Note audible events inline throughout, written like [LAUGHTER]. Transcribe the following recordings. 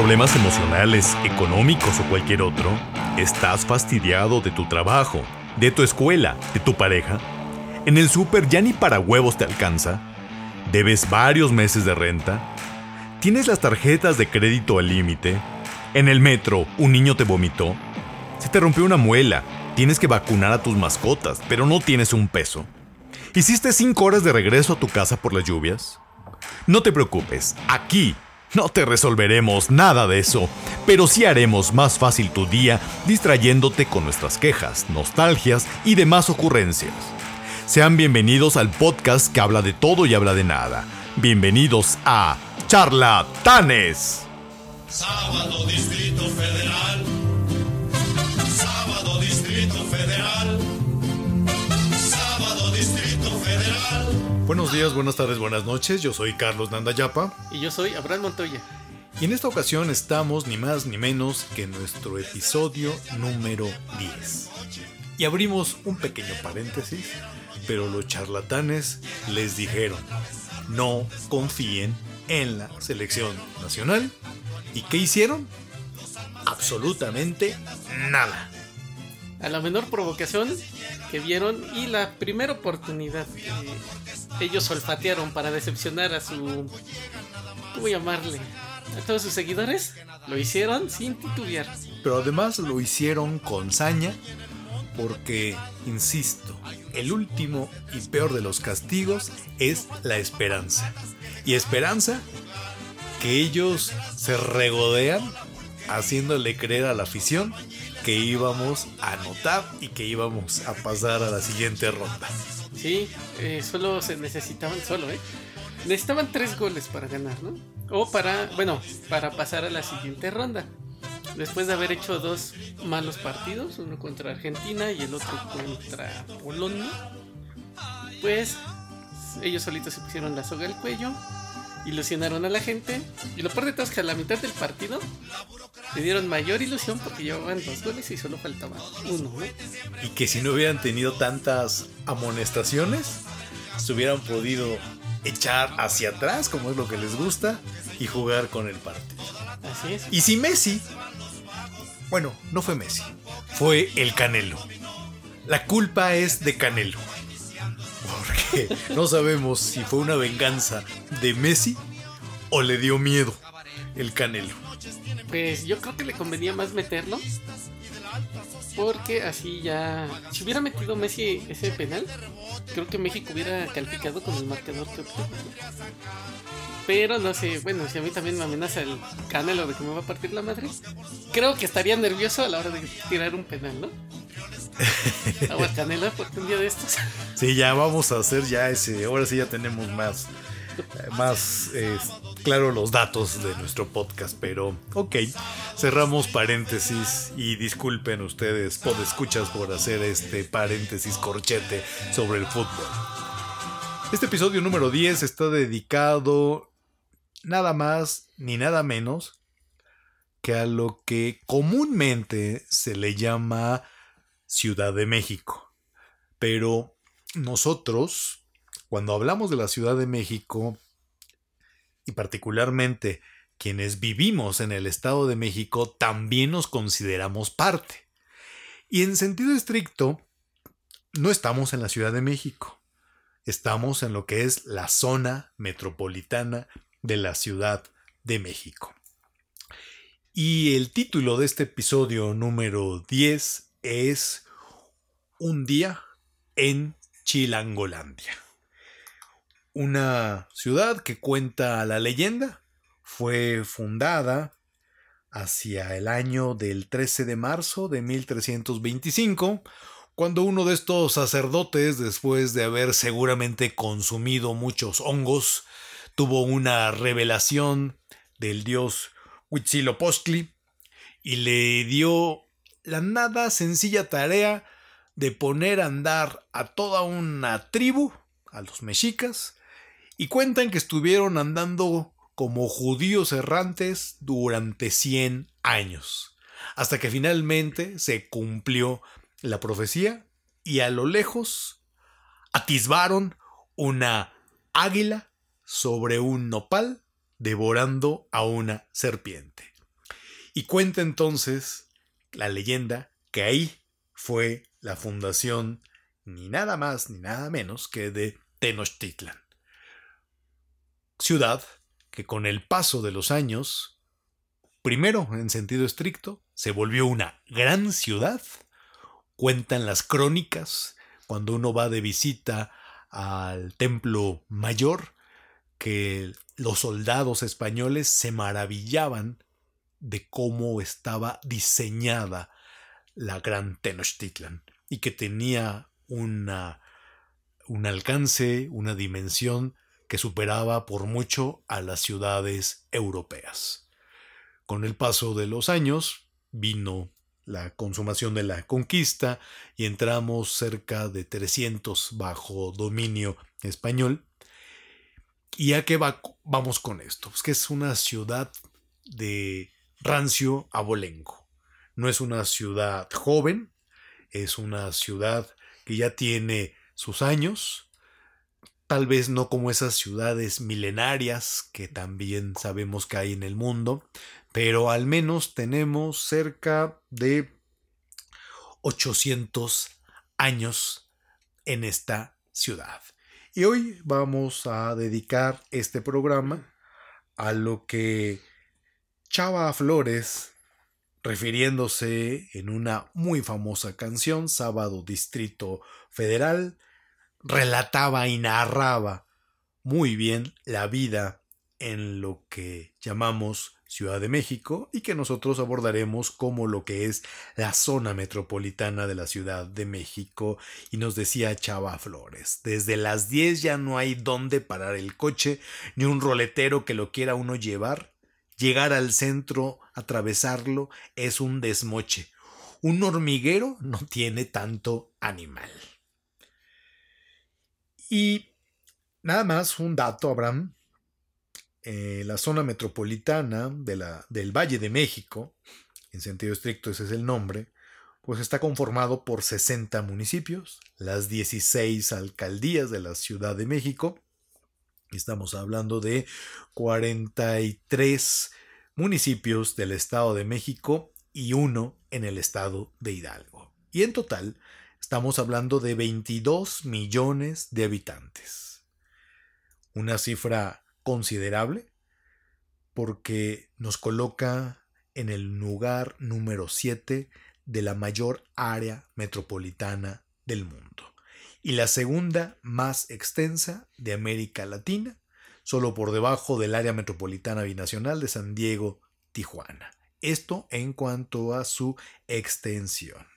problemas emocionales, económicos o cualquier otro? ¿Estás fastidiado de tu trabajo, de tu escuela, de tu pareja? ¿En el súper ya ni para huevos te alcanza? ¿Debes varios meses de renta? ¿Tienes las tarjetas de crédito al límite? ¿En el metro un niño te vomitó? ¿Se te rompió una muela? ¿Tienes que vacunar a tus mascotas, pero no tienes un peso? ¿Hiciste cinco horas de regreso a tu casa por las lluvias? No te preocupes, aquí no te resolveremos nada de eso, pero sí haremos más fácil tu día distrayéndote con nuestras quejas, nostalgias y demás ocurrencias. Sean bienvenidos al podcast que habla de todo y habla de nada. Bienvenidos a Charlatanes. Sábado Distrito Federal. Sábado Distrito Federal. Buenos días, buenas tardes, buenas noches. Yo soy Carlos Nandayapa. Y yo soy Abraham Montoya. Y en esta ocasión estamos ni más ni menos que en nuestro episodio número 10. Y abrimos un pequeño paréntesis, pero los charlatanes les dijeron, no confíen en la selección nacional. ¿Y qué hicieron? Absolutamente nada. A la menor provocación que vieron y la primera oportunidad que ellos olfatearon para decepcionar a su... ¿Cómo llamarle? A todos sus seguidores, lo hicieron sin titubear. Pero además lo hicieron con saña porque, insisto, el último y peor de los castigos es la esperanza. Y esperanza que ellos se regodean haciéndole creer a la afición que íbamos a anotar y que íbamos a pasar a la siguiente ronda. Sí, eh, solo se necesitaban, solo, ¿eh? Necesitaban tres goles para ganar, ¿no? O para, bueno, para pasar a la siguiente ronda. Después de haber hecho dos malos partidos, uno contra Argentina y el otro contra Polonia, pues ellos solitos se pusieron la soga al cuello, ilusionaron a la gente y lo peor de todo es que a la mitad del partido le dieron mayor ilusión porque llevaban dos goles y solo faltaba uno, ¿no? Y que si no hubieran tenido tantas amonestaciones, se hubieran podido echar hacia atrás, como es lo que les gusta, y jugar con el partido. Así es. Y si Messi, bueno, no fue Messi, fue el Canelo. La culpa es de Canelo. [LAUGHS] No sabemos si fue una venganza de Messi o le dio miedo el Canelo. Pues yo creo que le convenía más meterlo. Porque así ya. Si hubiera metido Messi ese penal, creo que México hubiera calificado con el marcador que obtuvo. Pero no sé, bueno, si a mí también me amenaza el Canelo de que me va a partir la madre, creo que estaría nervioso a la hora de tirar un penal, ¿no? [LAUGHS] Agua Canela, porque un día de estos. Sí, ya vamos a hacer ya ese. Ahora sí ya tenemos más. Más claro los datos de nuestro podcast, pero ok, cerramos paréntesis y disculpen ustedes, podescuchas, por hacer este paréntesis corchete sobre el fútbol. Este episodio número 10 está dedicado nada más ni nada menos que a lo que comúnmente se le llama Ciudad de México. Pero nosotros, cuando hablamos de la Ciudad de México, y particularmente quienes vivimos en el Estado de México, también nos consideramos parte. Y en sentido estricto, no estamos en la Ciudad de México, estamos en lo que es la zona metropolitana de la Ciudad de México. Y el título de este episodio número 10 es Un día en Chilangolandia una ciudad que cuenta la leyenda. Fue fundada hacia el año del 13 de marzo de 1325, cuando uno de estos sacerdotes, después de haber seguramente consumido muchos hongos, tuvo una revelación del dios Huitzilopochtli y le dio la nada sencilla tarea de poner a andar a toda una tribu, a los mexicas, y cuentan que estuvieron andando como judíos errantes durante 100 años, hasta que finalmente se cumplió la profecía y a lo lejos atisbaron una águila sobre un nopal devorando a una serpiente. Y cuenta entonces la leyenda que ahí fue la fundación ni nada más ni nada menos que de Tenochtitlan. Ciudad que con el paso de los años, primero en sentido estricto, se volvió una gran ciudad. Cuentan las crónicas cuando uno va de visita al templo mayor que los soldados españoles se maravillaban de cómo estaba diseñada la gran Tenochtitlan y que tenía una, un alcance, una dimensión que superaba por mucho a las ciudades europeas. Con el paso de los años vino la consumación de la conquista y entramos cerca de 300 bajo dominio español. ¿Y a qué va, vamos con esto? Pues que es una ciudad de rancio abolengo. No es una ciudad joven, es una ciudad que ya tiene sus años, tal vez no como esas ciudades milenarias que también sabemos que hay en el mundo, pero al menos tenemos cerca de 800 años en esta ciudad. Y hoy vamos a dedicar este programa a lo que Chava Flores, refiriéndose en una muy famosa canción, Sábado Distrito Federal, relataba y narraba muy bien la vida en lo que llamamos Ciudad de México y que nosotros abordaremos como lo que es la zona metropolitana de la Ciudad de México y nos decía Chava Flores, desde las 10 ya no hay dónde parar el coche ni un roletero que lo quiera uno llevar, llegar al centro, atravesarlo es un desmoche. Un hormiguero no tiene tanto animal. Y nada más un dato, Abraham, eh, la zona metropolitana de la, del Valle de México, en sentido estricto ese es el nombre, pues está conformado por 60 municipios, las 16 alcaldías de la Ciudad de México, estamos hablando de 43 municipios del Estado de México y uno en el Estado de Hidalgo. Y en total estamos hablando de 22 millones de habitantes. Una cifra considerable porque nos coloca en el lugar número 7 de la mayor área metropolitana del mundo y la segunda más extensa de América Latina, solo por debajo del área metropolitana binacional de San Diego, Tijuana. Esto en cuanto a su extensión.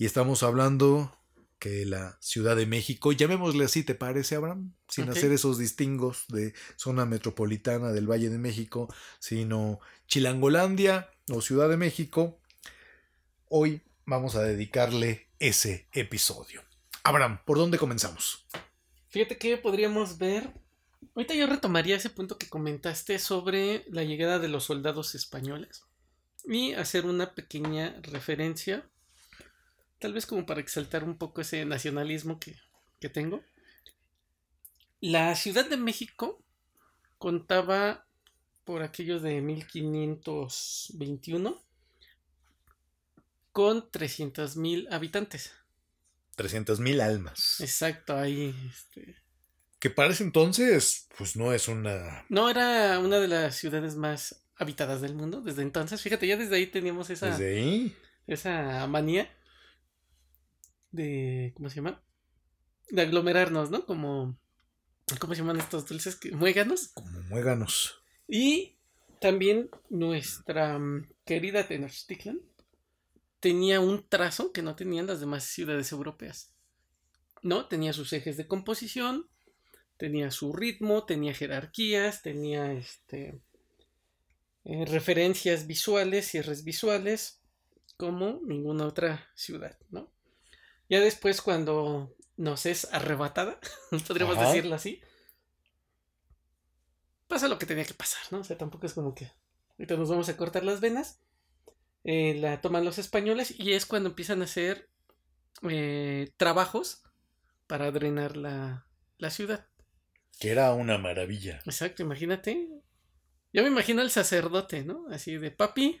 Y estamos hablando que la Ciudad de México, llamémosle así, ¿te parece, Abraham? Sin hacer esos distingos de zona metropolitana del Valle de México, sino Chilangolandia o Ciudad de México. Hoy vamos a dedicarle ese episodio. Abraham, ¿por dónde comenzamos? Fíjate que podríamos ver. Ahorita yo retomaría ese punto que comentaste sobre la llegada de los soldados españoles y hacer una pequeña referencia tal vez como para exaltar un poco ese nacionalismo que, tengo. La Ciudad de México contaba por aquellos de 1521 con 300.000 habitantes. 300.000 almas. Exacto, ahí. Este... Que para ese entonces, pues no es una... No, era una de las ciudades más habitadas del mundo desde entonces. Fíjate, ya desde ahí teníamos esa... Desde ahí. Esa manía de. ¿Cómo se llama? De aglomerarnos, ¿no? Como. ¿Cómo se llaman estos dulces? Que, muéganos. Como muéganos. Y también nuestra mm, querida Tenochtitlan tenía un trazo que no tenían las demás ciudades europeas. ¿No? Tenía sus ejes de composición, tenía su ritmo, tenía jerarquías, tenía este. Eh, referencias visuales, cierres visuales, como ninguna otra ciudad, ¿no? Ya después, cuando nos es arrebatada, [LAUGHS] podríamos decirlo así, pasa lo que tenía que pasar, ¿no? O sea, tampoco es como que ahorita nos vamos a cortar las venas. Eh, la toman los españoles y es cuando empiezan a hacer eh, trabajos para drenar la, la ciudad. Que era una maravilla. Exacto, imagínate. Yo me imagino al sacerdote, ¿no? Así de papi,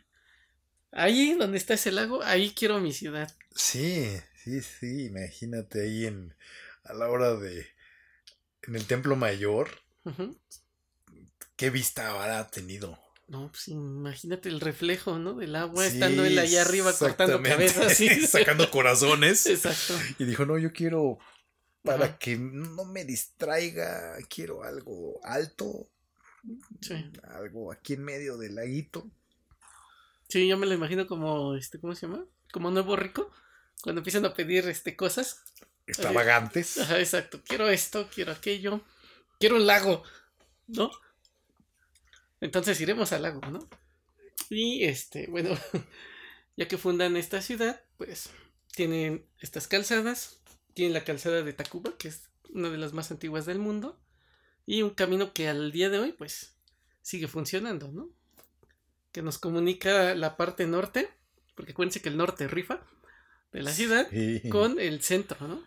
ahí donde está ese lago, ahí quiero mi ciudad. Sí, sí, sí, imagínate ahí en a la hora de en el templo mayor, qué vista habrá tenido. No, pues imagínate el reflejo, ¿no? Del agua Sí, estando él allá arriba cortando cabezas. [LAUGHS] Sí. sacando corazones. Exacto. Y dijo, no, yo quiero, para Ajá. que no me distraiga, quiero algo alto, Sí. algo aquí en medio del laguito. Sí, yo me lo imagino como, este, ¿cómo se llama? Como nuevo rico. Cuando empiezan a pedir este cosas. Extravagantes. Ajá, exacto. Quiero esto, quiero aquello. Quiero un lago. ¿No? Entonces iremos al lago, ¿no? Y este, bueno, [LAUGHS] ya que fundan esta ciudad, pues tienen estas calzadas. Tienen la calzada de Tacuba, que es una de las más antiguas del mundo. Y un camino que al día de hoy, pues, sigue funcionando, ¿no? Que nos comunica la parte norte, porque acuérdense que el norte rifa de la ciudad Sí. con el centro, ¿no?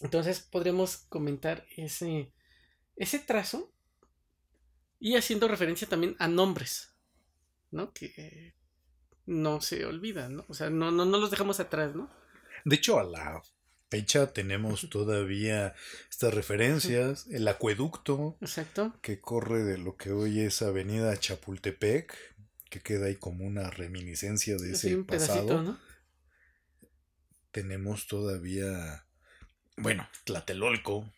Entonces podríamos comentar ese, ese trazo y haciendo referencia también a nombres, ¿no? Que no se olvidan, ¿no? O sea, no, no, no los dejamos atrás, ¿no? De hecho, a la fecha tenemos todavía estas referencias, el acueducto Exacto. que corre de lo que hoy es Avenida Chapultepec, que queda ahí como una reminiscencia de ese un pasado. pedacito, ¿no? Tenemos todavía, bueno, Tlatelolco,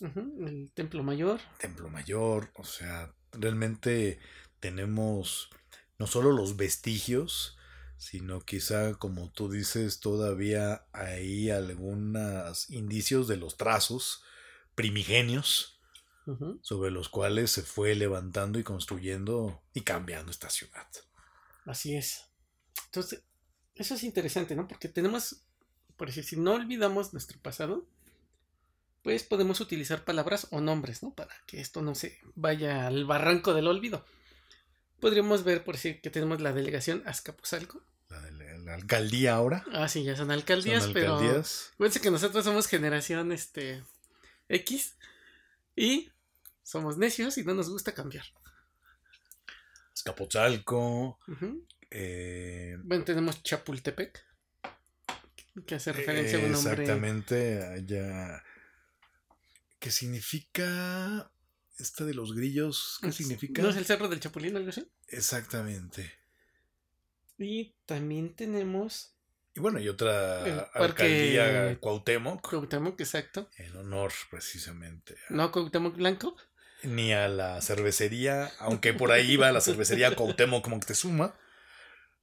El templo mayor. Templo Mayor, o sea, realmente tenemos no solo los vestigios, sino quizá, como tú dices, todavía hay algunos indicios de los trazos primigenios sobre los cuales se fue levantando y construyendo y cambiando esta ciudad. Así es. Entonces, eso es interesante, ¿no? Porque tenemos, por decir, si no olvidamos nuestro pasado, pues podemos utilizar palabras o nombres, ¿no? Para que esto no se vaya al barranco del olvido. Podríamos ver, por decir, que tenemos la delegación Azcapotzalco. La, de la- la alcaldía ahora. Ah, sí, ya son alcaldías, son pero alcaldías. Fíjense que nosotros somos generación este X y somos necios y no nos gusta cambiar. Azcapotzalco, eh, Bueno, tenemos Chapultepec, que hace referencia a un nombre. Exactamente, allá. ¿Qué significa esta de los grillos? ¿Qué significa? ¿No es el Cerro del Chapulín algo así? Exactamente. Y también tenemos Y bueno, y otra El parque- alcaldía Cuauhtémoc, Cuauhtémoc, exacto. en honor precisamente. a- No Cuauhtémoc Blanco. Ni a la cervecería, aunque por ahí iba la cervecería Cuauhtémoc Moctezuma.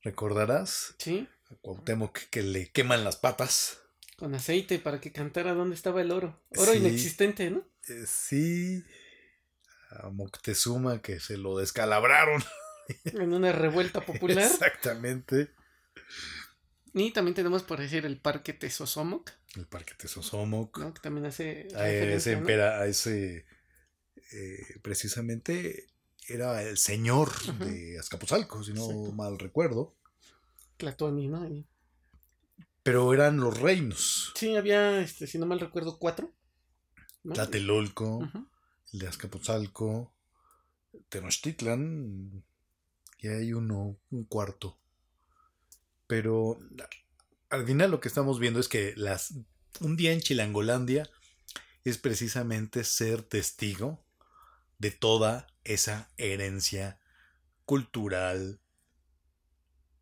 ¿Recordarás? Sí, A Cuauhtémoc que le queman las patas. con aceite para que cantara dónde estaba el oro. Oro Sí. inexistente, ¿no? Eh, sí. A Moctezuma que se lo descalabraron. [LAUGHS] En una revuelta popular. Exactamente. y también tenemos, por decir, el Parque Tesosomoc, El Parque Tesosomoc. ¿no? Que también hace a a ese eh, precisamente era el señor de Azcapotzalco, si no Exacto. mal recuerdo. Tlatoani, ¿no? Y- Pero eran los reinos. Sí, había, este, si no mal recuerdo, cuatro. ¿no? Tlatelolco, el de Azcapotzalco, Tenochtitlan, y hay uno, un cuarto. Pero al final lo que estamos viendo es que las, un día en Chilangolandia es precisamente ser testigo de toda esa herencia cultural,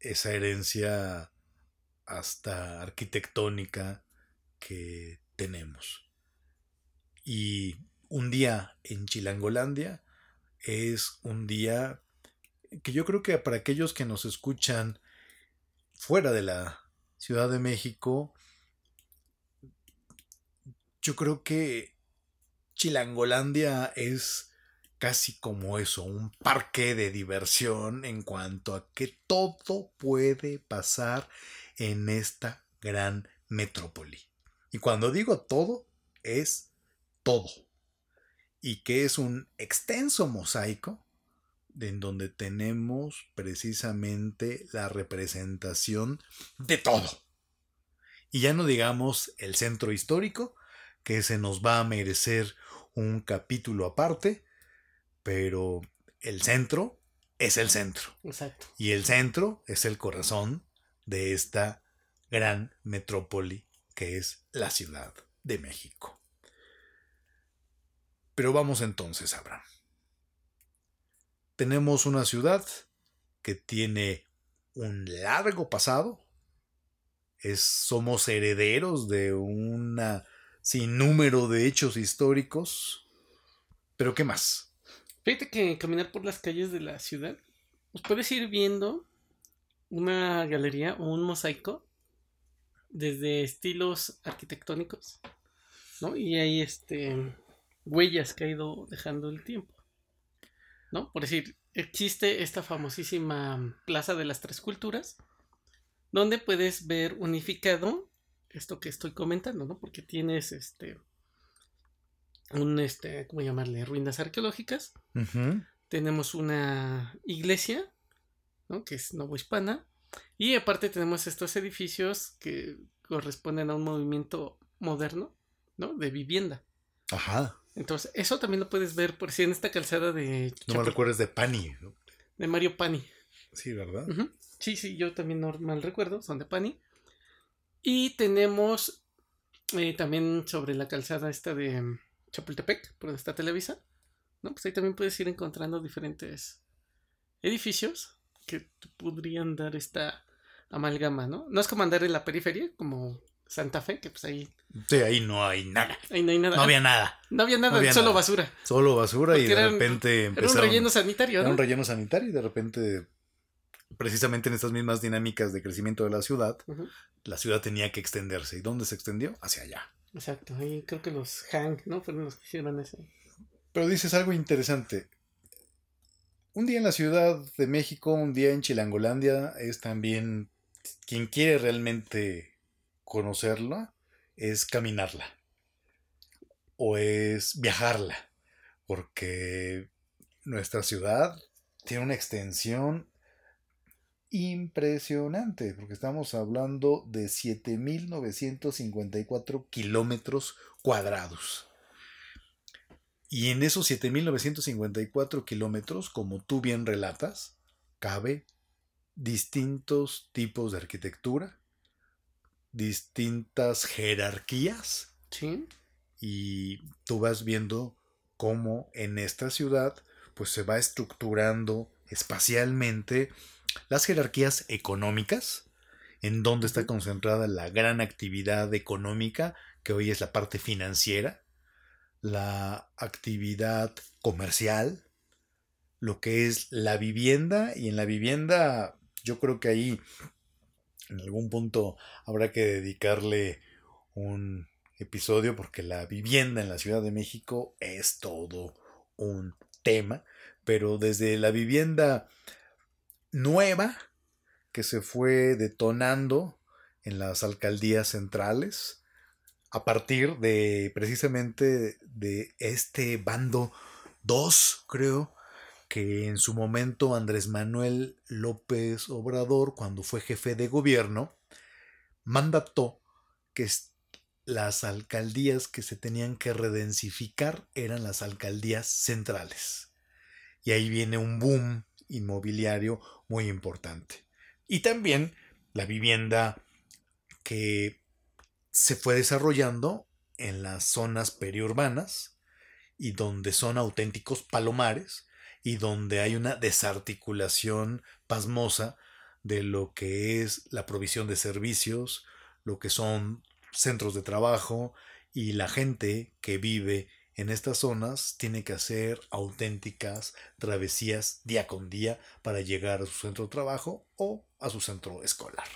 esa herencia hasta arquitectónica que tenemos. Y un día en Chilangolandia es un día que yo creo que para aquellos que nos escuchan fuera de la Ciudad de México, yo creo que Chilangolandia es casi como eso, un parque de diversión en cuanto a que todo puede pasar en esta gran metrópoli. Y cuando digo todo, es todo. Y que es un extenso mosaico en donde tenemos precisamente la representación de todo. Y ya no digamos el centro histórico, que se nos va a merecer un capítulo aparte, pero el centro es el centro. Exacto. Y el centro es el corazón de esta gran metrópoli que es la Ciudad de México. Pero vamos entonces, Abraham. Tenemos una ciudad que tiene un largo pasado. Es, somos herederos de un sinnúmero de hechos históricos. Pero ¿qué más? Fíjate que caminar por las calles de la ciudad, pues puedes ir viendo una galería o un mosaico desde estilos arquitectónicos, ¿no? Y hay este huellas que ha ido dejando el tiempo. ¿No? Por decir, existe esta famosísima Plaza de las Tres Culturas, donde puedes ver unificado esto que estoy comentando, ¿no? Porque tienes este un este, ¿cómo llamarle? ruinas arqueológicas. Tenemos una iglesia, ¿no? Que es novohispana. Y aparte tenemos estos edificios que corresponden a un movimiento moderno, ¿no? De vivienda. Ajá. Entonces, eso también lo puedes ver por si en esta calzada de... No me recuerdes de Pani. ¿no? De Mario Pani. Sí, ¿verdad? Sí, sí, yo también no mal recuerdo, son de Pani. Y tenemos eh, también sobre la calzada esta de Chapultepec, por donde está Televisa. ¿no? Pues ahí también puedes ir encontrando diferentes edificios que te podrían dar esta amalgama, ¿no? No es como andar en la periferia, como Santa Fe, que pues ahí, Sí, ahí no hay nada. ahí no hay nada. No había nada. No había nada, no había solo nada. basura. Solo basura y de eran- repente Era un empezaron. relleno sanitario, Era ¿no? un relleno sanitario y de repente, precisamente en estas mismas dinámicas de crecimiento de la ciudad, la ciudad tenía que extenderse. ¿Y dónde se extendió? Hacia allá. Exacto, ahí creo que los Hank, ¿no? Fueron los que hicieron ese. Pero dices algo interesante. Un día en la Ciudad de México, un día en Chilangolandia, es también quien quiere realmente conocerla, es caminarla. O es viajarla. Porque nuestra ciudad tiene una extensión impresionante, porque estamos hablando de 7.954 kilómetros cuadrados. Y en esos 7.954 kilómetros, como tú bien relatas, cabe distintos tipos de arquitectura, distintas jerarquías, Sí. y tú vas viendo cómo en esta ciudad pues se va estructurando espacialmente las jerarquías económicas, en donde está concentrada la gran actividad económica, que hoy es la parte financiera, la actividad comercial, lo que es la vivienda, y en la vivienda yo creo que ahí en algún punto habrá que dedicarle un episodio porque la vivienda en la Ciudad de México es todo un tema, pero desde la vivienda nueva que se fue detonando en las alcaldías centrales a partir de precisamente de este bando 2, creo, que en su momento Andrés Manuel López Obrador, cuando fue jefe de gobierno, mandató que las alcaldías que se tenían que redensificar eran las alcaldías centrales. Y ahí viene un boom inmobiliario muy importante. Y también la vivienda que se fue desarrollando en las zonas periurbanas y donde son auténticos palomares y donde hay una desarticulación pasmosa de lo que es la provisión de servicios, lo que son centros de trabajo y la gente que vive en estas zonas tiene que hacer auténticas travesías día con día para llegar a su centro de trabajo o a su centro escolar.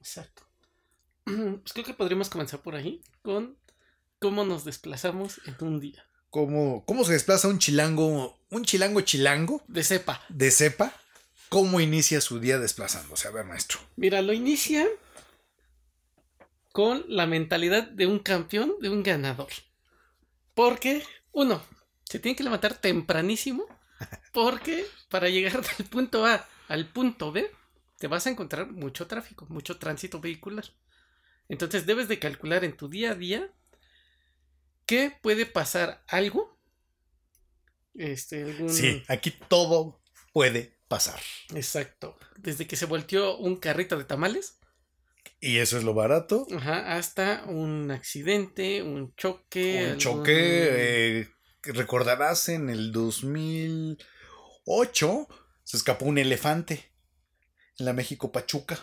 Exacto. [CLEARS THROAT] Pues creo que podríamos comenzar por ahí con cómo nos desplazamos en un día. ¿Cómo, cómo se desplaza un chilango, un chilango chilango De cepa. de cepa? ¿Cómo inicia su día desplazándose? A ver, maestro. Mira, lo inicia con la mentalidad de un campeón, de un ganador. Porque, uno, se tiene que levantar tempranísimo. Porque para llegar [LAUGHS] del punto A al punto B, te vas a encontrar mucho tráfico, mucho tránsito vehicular. Entonces debes de calcular en tu día a día que puede pasar algo Este, algún... Sí, aquí todo puede pasar. Exacto. Desde que se volteó un carrito de tamales. Y eso es lo barato. Ajá, hasta un accidente, un choque. Un algún- choque. eh, recordarás en el 2008 se escapó un elefante en la México Pachuca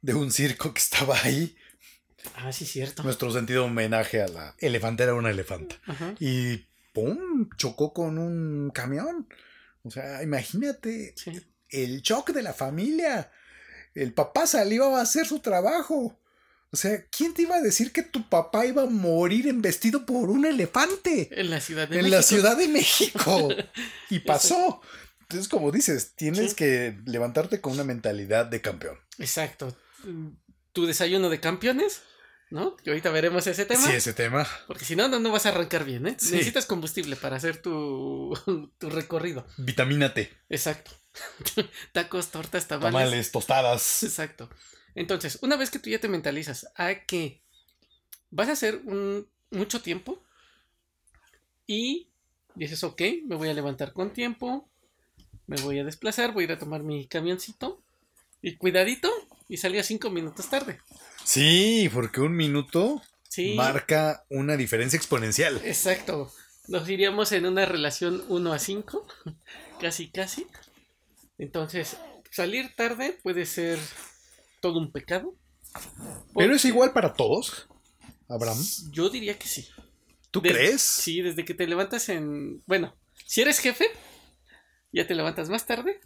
de un circo que estaba ahí. Ah, sí, cierto. Nuestro sentido homenaje a la elefantera una elefanta. Ajá. Y ¡pum! chocó con un camión. O sea, imagínate Sí. el shock de la familia. El papá salió a hacer su trabajo. O sea, ¿quién te iba a decir que tu papá iba a morir embestido por un elefante? En la Ciudad de en México. la Ciudad de México. [LAUGHS] y pasó. Entonces, como dices, tienes Sí. que levantarte con una mentalidad de campeón. Exacto. Tu desayuno de campeones, ¿no? Que ahorita veremos ese tema. Sí, ese tema. Porque si no, no, no vas a arrancar bien, ¿eh? Sí. Necesitas combustible para hacer tu, [LAUGHS] tu recorrido. Vitamina T. Exacto. [LAUGHS] Tacos, tortas, tamales. Tamales, tostadas. Exacto. Entonces, una vez que tú ya te mentalizas a que vas a hacer un, mucho tiempo y dices, ok, me voy a levantar con tiempo, me voy a desplazar, voy a ir a tomar mi camioncito y cuidadito y salía cinco minutos tarde. Sí, porque un minuto Sí. marca una diferencia exponencial. Exacto. Nos iríamos en una relación 1 a 5, [LAUGHS] casi casi. Entonces, salir tarde puede ser todo un pecado. Pero es igual para todos, Abraham. Yo diría que sí. ¿Tú crees? Sí, desde que te levantas en... Bueno, si eres jefe, ya te levantas más tarde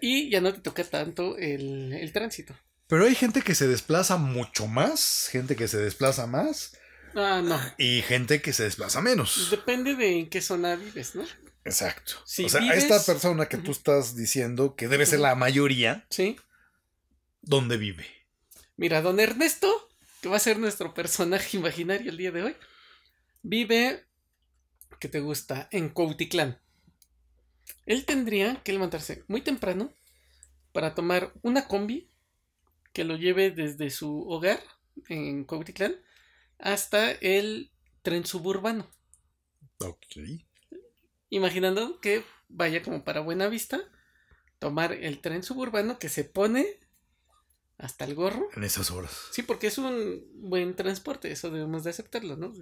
y ya no te toca tanto el, el tránsito. Pero hay gente que se desplaza mucho más, gente que se desplaza más Ah, no. y gente que se desplaza menos. Depende de en qué zona vives, ¿no? Exacto. Si o sea, vives- esta persona que tú estás diciendo que debe ser la mayoría, Sí. ¿dónde vive? Mira, don Ernesto, que va a ser nuestro personaje [LAUGHS] imaginario el día de hoy, vive, ¿qué te gusta? En Cuautitlán. Él tendría que levantarse muy temprano para tomar una combi que lo lleve desde su hogar en Cuautitlán hasta el tren suburbano. Ok. Imaginando que vaya como para Buenavista, tomar el tren suburbano que se pone hasta el gorro En esas horas. Sí, porque es un buen transporte, eso debemos de aceptarlo, ¿no?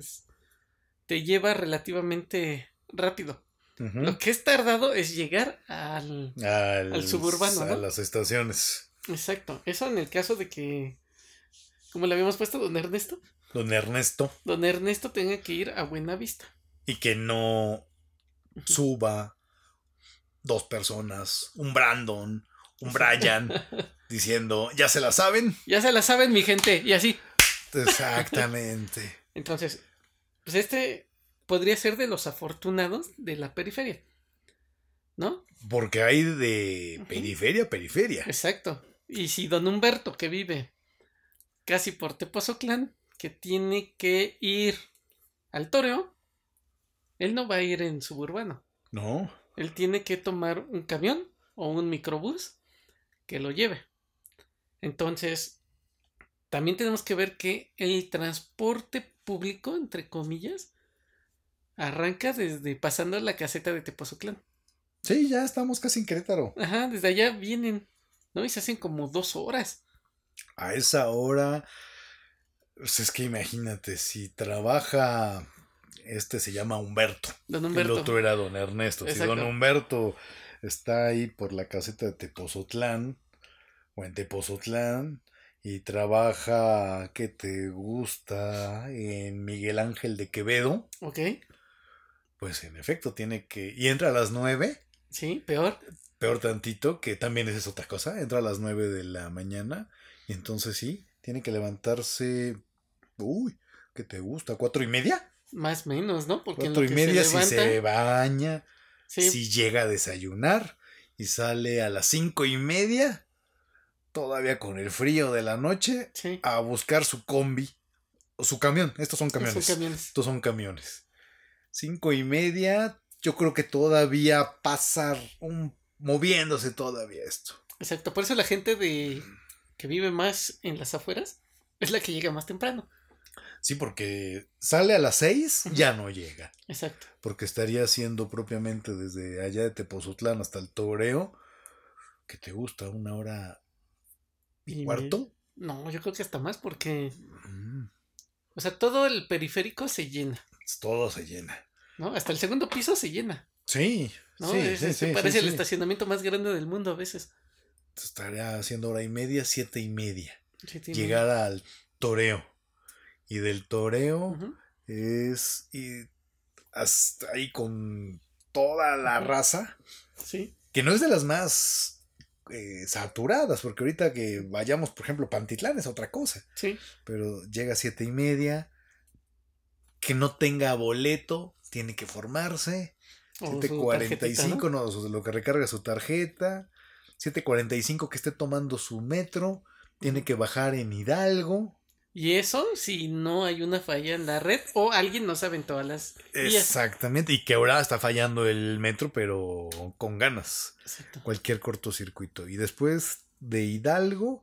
Te lleva relativamente rápido. Lo que es tardado es llegar al... Al, al suburbano, A ¿no? las estaciones. Exacto, eso en el caso de que, como le habíamos puesto, don Ernesto, Don Ernesto. don Ernesto tenga que ir a Buenavista. Y que no suba dos personas, un Brandon, un Brian, [LAUGHS] diciendo, ¿ya se la saben? Ya se la saben, mi gente, y así. Exactamente. [LAUGHS] Entonces, pues este podría ser de los afortunados de la periferia, ¿no? Porque hay de periferia a periferia. Exacto. Y si don Humberto, que vive casi por Tepozoclán, que tiene que ir al toreo, él no va a ir en suburbano. No. Él tiene que tomar un camión o un microbús que lo lleve. Entonces, también tenemos que ver que el transporte público, entre comillas, arranca desde pasando la caseta de Tepozoclán. Sí, ya estamos casi en Querétaro. Ajá, desde allá vienen, ¿no? Y se hacen como dos horas. A esa hora, pues es que imagínate, si trabaja, este se llama Humberto. Don El otro era don Ernesto. Si don Humberto está ahí por la caseta de Tepozotlán o en Tepozotlán y trabaja, ¿qué te gusta? En Miguel Ángel de Quevedo, Ok, pues en efecto tiene que... Y entra a las nueve, sí, peor. peor tantito, que también es otra cosa, entra a las nueve de la mañana y entonces sí, tiene que levantarse... Uy, ¿qué te gusta? ¿Cuatro y media? Más o menos, ¿no? Porque en Cuatro lo y que media se si se baña. sí, si llega a desayunar y sale a las cinco y media, todavía con el frío de la noche, sí, a buscar su combi o su camión. Estos son camiones. son camiones. Estos son camiones. Cinco y media, yo creo que todavía pasa un, moviéndose todavía esto. Exacto, por eso la gente de que vive más en las afueras es la que llega más temprano. Sí, porque sale a las 6, ya no llega. Exacto. Porque estaría haciendo propiamente desde allá de Tepozotlán hasta el Toreo, que te gusta, una hora y Y cuarto. No, yo creo que hasta más porque, Mm, o sea, todo el periférico se llena, todo se llena. ¿no? Hasta el segundo piso se llena, Sí, ¿no? sí, Es- sí, parece el estacionamiento más grande del mundo a veces. Estaría haciendo hora y media, siete y media. Sí, tiene- Llegar al toreo. Y del toreo es ir hasta ahí con toda la raza, Sí, que no es de las más eh, saturadas, porque ahorita que vayamos, por ejemplo, Pantitlán es otra cosa, sí. pero llega a siete y media, que no tenga boleto, tiene que formarse, O su 745, tarjetita, ¿no? no, lo que recarga su tarjeta. 745 que esté tomando su metro. Tiene que bajar en Hidalgo. Y eso si no hay una falla en la red o alguien no sabe en todas las vías. Exactamente. Y que ahora está fallando el metro, pero con ganas. Exacto. Cualquier cortocircuito. Y después de Hidalgo,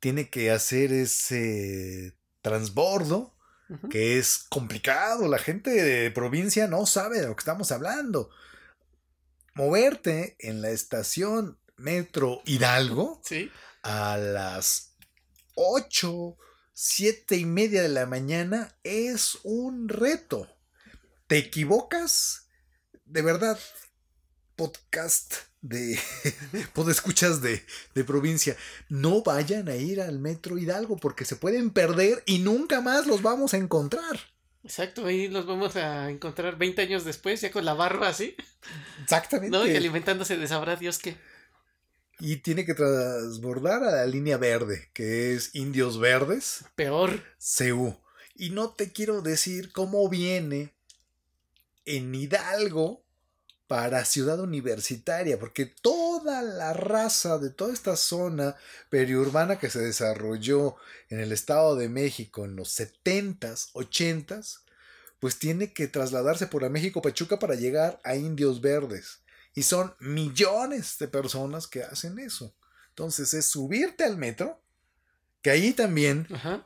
tiene que hacer ese transbordo, que es complicado. La gente de provincia no sabe de lo que estamos hablando. Moverte en la estación Metro Hidalgo Sí, a las 8, 7 y media de la mañana es un reto. ¿Te equivocas? De verdad, podcast de [LAUGHS] escuchas de, de provincia, no vayan a ir al Metro Hidalgo porque se pueden perder y nunca más los vamos a encontrar. exacto. Ahí los vamos a encontrar 20 años después, ya con la barba así, Exactamente. ¿no? Y alimentándose de sabrá Dios qué. Y tiene que transbordar a la línea verde, que es Indios Verdes, Peor. CU. Y no te quiero decir cómo viene en Hidalgo para Ciudad Universitaria, porque toda la raza de toda esta zona periurbana que se desarrolló en el Estado de México en los 70s, 80s, pues tiene que trasladarse por a México Pachuca para llegar a Indios Verdes. Y son millones de personas que hacen eso. Entonces es subirte al metro, que ahí también Ajá.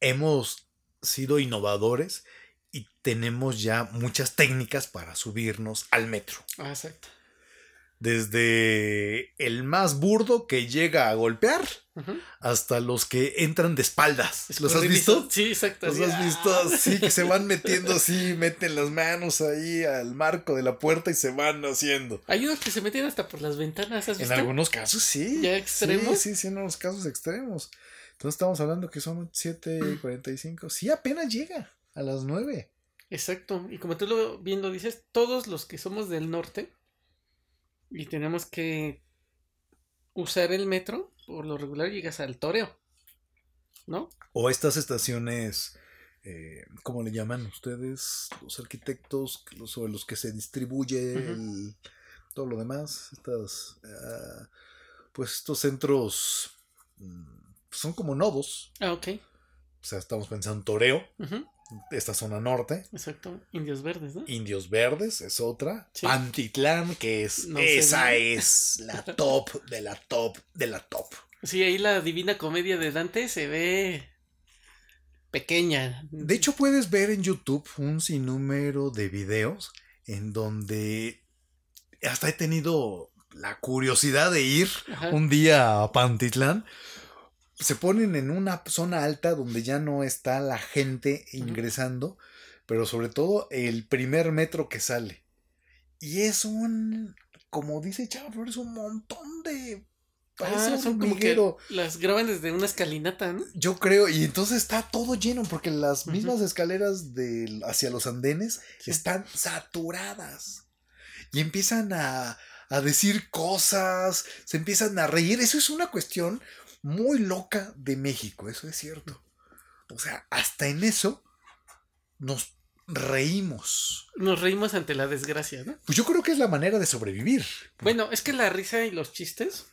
hemos sido innovadores y tenemos ya muchas técnicas para subirnos al metro. Ah, exacto. Desde el más burdo que llega a golpear hasta los que entran de espaldas. ¿Los has visto? Sí, exacto. ¿Los has visto ah. así? Que se van metiendo así, meten las manos ahí al marco de la puerta y se van haciendo. Hay unos que se meten hasta por las ventanas, ¿has En visto? algunos casos sí. ¿Ya extremos? Sí, sí, sí, en unos casos extremos. Entonces estamos hablando que son 7.45. Sí, apenas llega a las 9. Exacto. Y como tú lo, bien lo dices, todos los que somos del norte y tenemos que usar el metro, por lo regular llegas al toreo. ¿No? O estas estaciones, eh, ¿cómo le llaman ustedes? Los arquitectos, los, sobre los que se distribuye el- todo lo demás. Estas, ah, pues estos centros mm, son como nodos. Ah, ok. O sea, estamos pensando en Toreo. Esta zona norte. Exacto. Indios verdes, ¿no? Indios Verdes es otra. Sí. Pantitlán, que es. No sé, esa ¿no? es la [LAUGHS] top de la top de la top. Sí, ahí la divina comedia de Dante se ve pequeña. De hecho, puedes ver en YouTube un sinnúmero de videos en donde hasta he tenido la curiosidad de ir Ajá. un día a Pantitlán. Se ponen en una zona alta donde ya no está la gente ingresando, pero sobre todo el primer metro que sale. Y es un, como dice Chavo, es un montón de... Parece Ah, son como que las graban desde una escalinata, ¿no? Yo creo, y entonces está todo lleno, porque las mismas escaleras del- hacia los andenes Sí. están saturadas. Y empiezan a, a decir cosas, se empiezan a reír. Eso es una cuestión muy loca de México, eso es cierto. O sea, hasta en eso nos reímos. Nos reímos ante la desgracia, ¿no? Pues yo creo que es la manera de sobrevivir. Bueno, es que la risa y los chistes,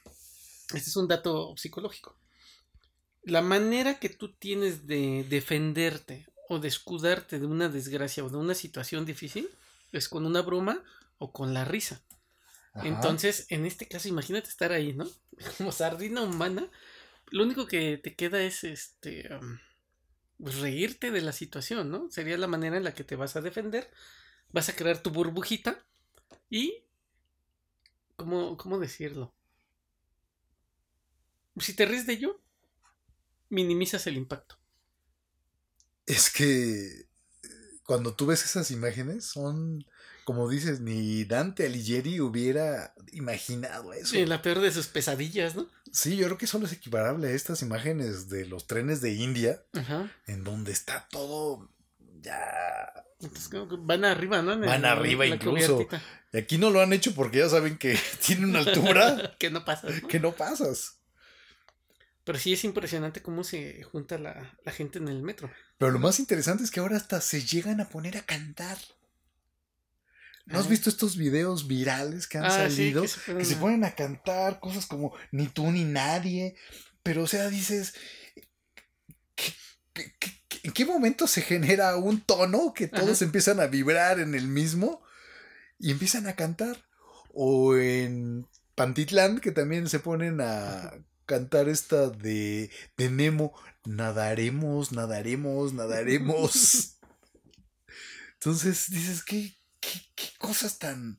este es un dato psicológico. La manera que tú tienes de defenderte o de escudarte de una desgracia o de una situación difícil es con una broma o con la risa. Ajá. Entonces, en este caso, imagínate estar ahí, ¿no? [LAUGHS] Como sardina humana. Lo único que te queda es este. um, pues, reírte de la situación, ¿no? Sería la manera en la que te vas a defender. Vas a crear tu burbujita y... ¿Cómo, cómo decirlo? Si te ríes de ello, minimizas el impacto. Es que cuando tú ves esas imágenes son, como dices, ni Dante Alighieri hubiera imaginado eso. Sí, la peor de sus pesadillas, ¿no? Sí, yo creo que solo es equiparable a estas imágenes de los trenes de India, Ajá. en donde está todo ya... Entonces, van arriba, ¿no? En Van arriba incluso. cubiertita. Y aquí no lo han hecho porque ya saben que [LAUGHS] tiene una altura [LAUGHS] que no pasa. ¿no? que no pasas. Pero sí es impresionante cómo se junta la, la gente en el metro. Pero lo más interesante es que ahora hasta se llegan a poner a cantar. ¿No has Ah. visto estos videos virales que han Ah, sí, salido? que se ponen que se a- ponen a cantar cosas como ni tú ni nadie. Pero, o sea, dices, ¿qué- qué- qué- ¿en qué momento se genera un tono que todos Ajá. empiezan a vibrar en el mismo y empiezan a cantar? O en Pantitlán, que también se ponen a cantar esta de, de Nemo, nadaremos, nadaremos, nadaremos. [LAUGHS] Entonces dices, ¿qué, qué, qué cosas tan,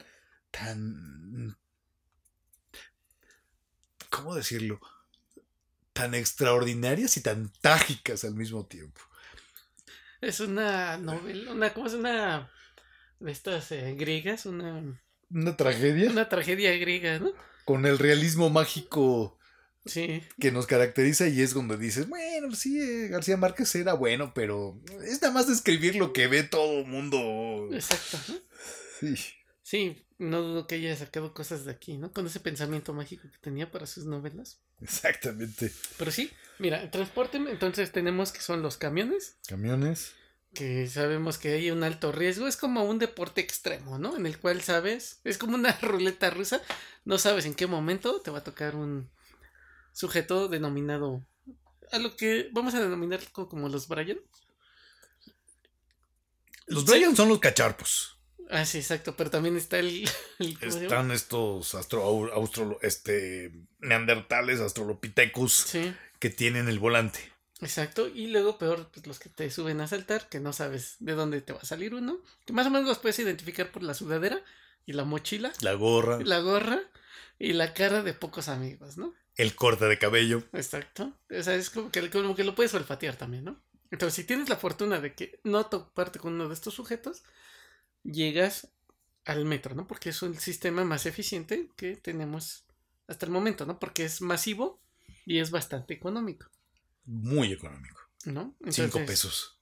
tan, ¿cómo decirlo? Tan extraordinarias y tan trágicas al mismo tiempo. Es una novela, una, ¿cómo es una de estas eh, griegas? Una, Una tragedia una tragedia griega, ¿no? con el realismo mágico Sí, que nos caracteriza y es donde dices, bueno, sí, eh, García Márquez era bueno, pero es nada más describir lo que ve todo mundo. exacto. Sí. Sí, no dudo que haya sacado cosas de aquí, ¿no? Con ese pensamiento mágico que tenía para sus novelas. Exactamente. Pero sí, mira, transporte, entonces tenemos que son los camiones, Camiones. que sabemos que hay un alto riesgo, es como un deporte extremo, ¿no? En el cual sabes, es como una [LAUGHS] ruleta rusa, no sabes en qué momento te va a tocar un sujeto denominado a lo que vamos a denominar co- como los Brian. Los Sí. Brian son los cacharpos. Ah, sí, exacto, pero también está el. [LAUGHS] Están estos astro, austro- este, neandertales, australopithecus, Sí, que tienen el volante. exacto, y luego peor, pues los que te suben a saltar, que no sabes de dónde te va a salir uno, que más o menos los puedes identificar por la sudadera y la mochila, La gorra, la gorra y la cara de pocos amigos, ¿no? el corte de cabello. Exacto. O sea, es como que, como que lo puedes olfatear también, ¿no? Entonces, si tienes la fortuna de que no toparte con uno de estos sujetos, llegas al metro, ¿no? Porque es el sistema más eficiente que tenemos hasta el momento, ¿no? Porque es masivo y es bastante económico, Muy económico. ¿no? Cinco pesos.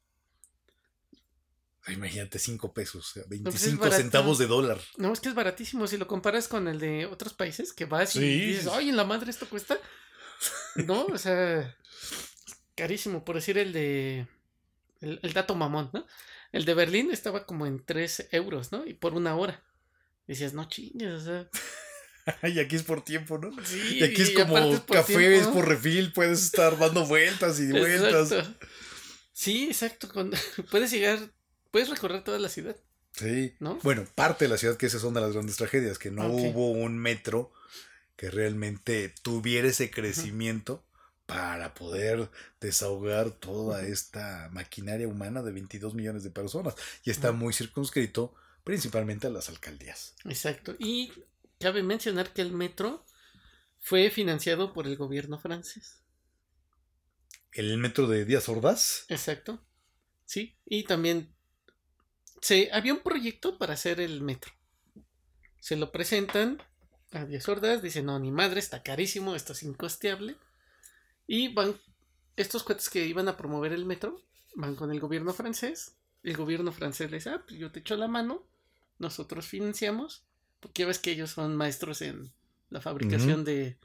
Imagínate, cinco pesos. o sea, pues es 25 barato. centavos de dólar. No, es que es baratísimo. Si lo comparas con el de otros países, que vas y Sí. dices, ay, en la madre esto cuesta. No, o sea, carísimo. Por decir el de. El, el dato mamón, ¿no? El de Berlín estaba como en 3 euros, ¿no? Y por una hora. Decías, no chingues, o sea. [LAUGHS] y aquí es por tiempo, ¿no? Sí, Y aquí es y como es por café, tiempo, es por refil, puedes estar dando vueltas y vueltas. Exacto. Sí, exacto. Cuando [LAUGHS] puedes llegar, puedes recorrer toda la ciudad, Sí. ¿no? Bueno, parte de la ciudad que esas son de las grandes tragedias, que no hubo un metro que realmente tuviera ese crecimiento para poder desahogar toda esta maquinaria humana de 22 millones de personas. Y está muy circunscrito principalmente a las alcaldías. Exacto. Y cabe mencionar que el metro fue financiado por el gobierno francés. El metro de Díaz Ordaz, Exacto. Sí, y también se había un proyecto para hacer el metro. Se lo presentan a 10 hordas, dicen, no, ni madre, está carísimo, esto es incosteable. Y van, estos cuates que iban a promover el metro, van con el gobierno francés. El gobierno francés les dice, ah, pues yo te echo la mano, nosotros financiamos, porque ya ves que ellos son maestros en la fabricación de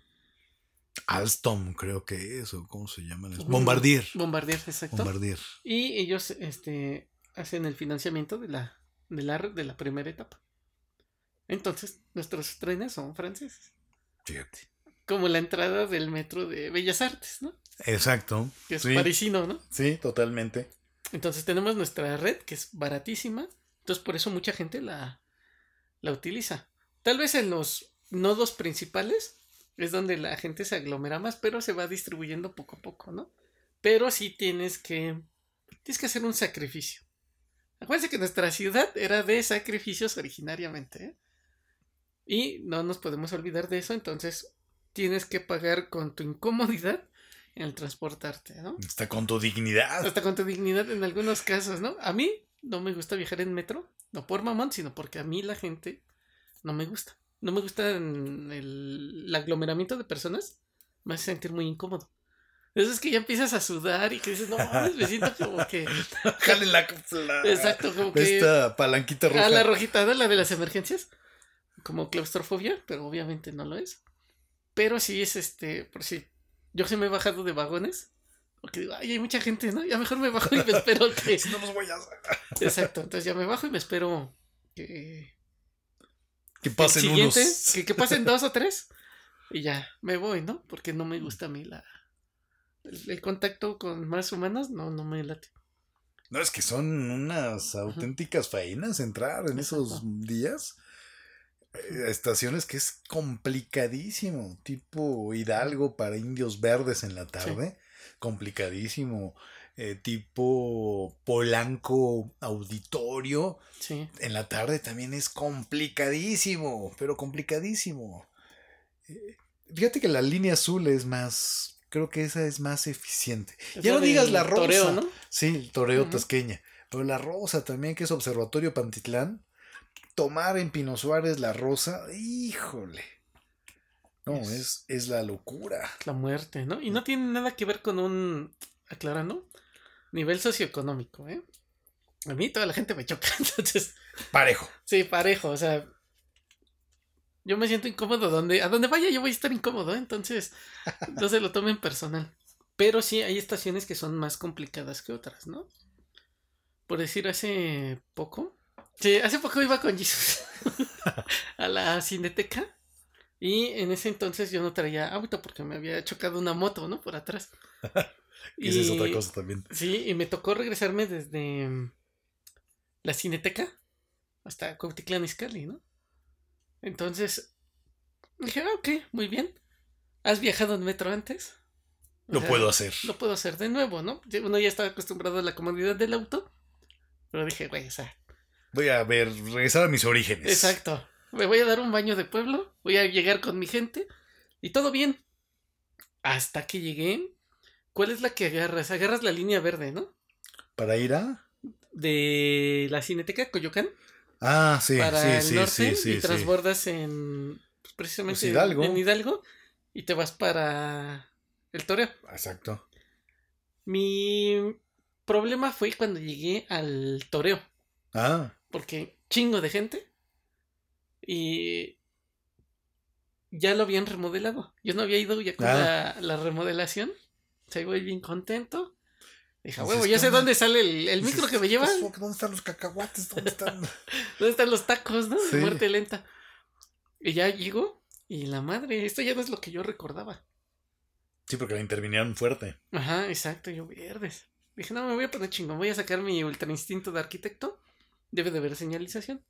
Alstom creo que es, o cómo se llaman. Ujú. Bombardier. bombardear, exacto. Bombardier. Y ellos este, hacen el financiamiento de la, de, la, de la primera etapa. Entonces, nuestros trenes son franceses. Fíjate. Como la entrada del metro de Bellas Artes, ¿no? Exacto. Que es Sí. parisino, ¿no? Sí, totalmente. Entonces tenemos nuestra red, que es baratísima. Entonces, por eso mucha gente la, la utiliza. Tal vez en los nodos principales es donde la gente se aglomera más, pero se va distribuyendo poco a poco, ¿no? Pero sí tienes que tienes que hacer un sacrificio. Acuérdense que nuestra ciudad era de sacrificios originariamente. ¿eh? Y no nos podemos olvidar de eso, entonces tienes que pagar con tu incomodidad en el transportarte, ¿no? Está con tu dignidad. Hasta con tu dignidad en algunos casos, ¿no? A mí no me gusta viajar en metro, no por mamón, sino porque a mí la gente no me gusta. No me gusta el aglomeramiento de personas, me hace sentir muy incómodo. Eso es que ya empiezas a sudar y que dices, no, mames, me siento como que. [LAUGHS] Jale la, la- Exacto, como que. Esta palanquita roja. A la rojita, ¿no? la de las emergencias. Como claustrofobia, pero obviamente no lo es. Pero sí es este, por si. Yo se me he bajado de vagones. Porque digo, ay, hay mucha gente, ¿no? Ya mejor me bajo y me espero [LAUGHS] que. Si no nos voy a... Exacto, entonces ya me bajo y me espero que. Que pasen unos... que, que pasen dos o tres. [LAUGHS] Y ya, me voy, ¿no? Porque no me gusta a mí la. El, el contacto con más humanos, no, no me late. No, es que son unas auténticas faenas entrar en esos días. Estaciones que es complicadísimo, tipo Hidalgo para indios verdes en la tarde, complicadísimo, eh, tipo Polanco auditorio Sí. en la tarde también es complicadísimo, pero complicadísimo. Eh, Fíjate que la línea azul es más, creo que esa es más eficiente. Es ya no digas la rosa. toreo, ¿no? Sí, el toreo tasqueña. Pero la rosa también, que es Observatorio Pantitlán. Tomar en Pino Suárez la rosa, híjole. No, Es- es, es la locura. la muerte, ¿no? Y no tiene nada que ver con un, aclarando, nivel socioeconómico, ¿eh? A mí toda la gente me choca, [LAUGHS] entonces, Parejo. sí, parejo, o sea, yo me siento incómodo donde, a donde vaya yo voy a estar incómodo, ¿eh? entonces, [LAUGHS] no se lo tomen personal. Pero sí, hay estaciones que son más complicadas que otras, ¿no? Por decir, hace poco, sí, hace poco iba con Jesus [LAUGHS] a la cineteca. Y en ese entonces yo no traía auto porque me había chocado una moto, ¿no? Por atrás. [LAUGHS] Que esa es otra Y- cosa también. Sí, y me tocó regresarme desde mm, la Cineteca hasta Cuautitlán Izcalli, ¿no? Entonces, dije, ah, ok, muy bien. ¿Has viajado en metro antes? O Lo sea, puedo hacer. Lo puedo hacer de nuevo, ¿no? Uno ya estaba acostumbrado a la comodidad del auto. Pero dije, güey, o sea, Voy a ver, regresar a mis orígenes. exacto. Me voy a dar un baño de pueblo, voy a llegar con mi gente y todo bien. Hasta que llegué. ¿Cuál es la que agarras? Agarras la línea verde, ¿no? Para ir a. de la Cineteca Coyoacán Ah, sí, para sí, el sí, norte sí, sí, y transbordas en pues, precisamente Pues Hidalgo. en Hidalgo y te vas para el Toreo. Exacto. Mi problema fue cuando llegué al Toreo, Ah, porque chingo de gente y ya lo habían remodelado. Yo no había ido ya con Ah. la, la remodelación. O sea, voy bien contento. Dije, "A Dices, huevo, ya ¿qué sé dónde sale el, el micro que me lleva. ¿Qué pasó? ¿Dónde están los cacahuates? ¿Dónde están? [LAUGHS] ¿Dónde están los tacos, no? De muerte lenta. Y ya llego y la madre, esto ya no es lo que yo recordaba. sí, porque la intervinieron fuerte. Ajá, exacto, yo verdes. Dije, no, me voy a poner chingón, voy a sacar mi ultra instinto de arquitecto. Debe de haber señalización.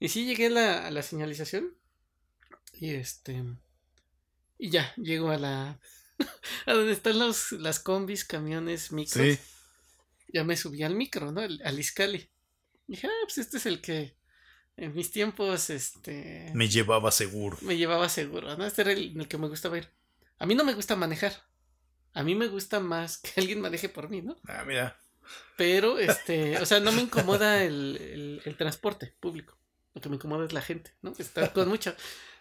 Y sí llegué a la, a la señalización. Y este. Y ya, llego a la. [LAUGHS] a donde están los, las combis, camiones, micros. Sí. Ya me subí al micro, ¿no? Al, al Iscali. Dije, ah, pues este es el que en mis tiempos, este. Me llevaba seguro. me llevaba seguro, ¿no? Este era el, el que me gustaba ir. A mí no me gusta manejar. A mí me gusta más [LAUGHS] que alguien maneje por mí, ¿no? Ah, mira. Pero, este, o sea, no me incomoda el, el- el transporte público. Lo que me incomoda es la gente, ¿no? Estar con mucho.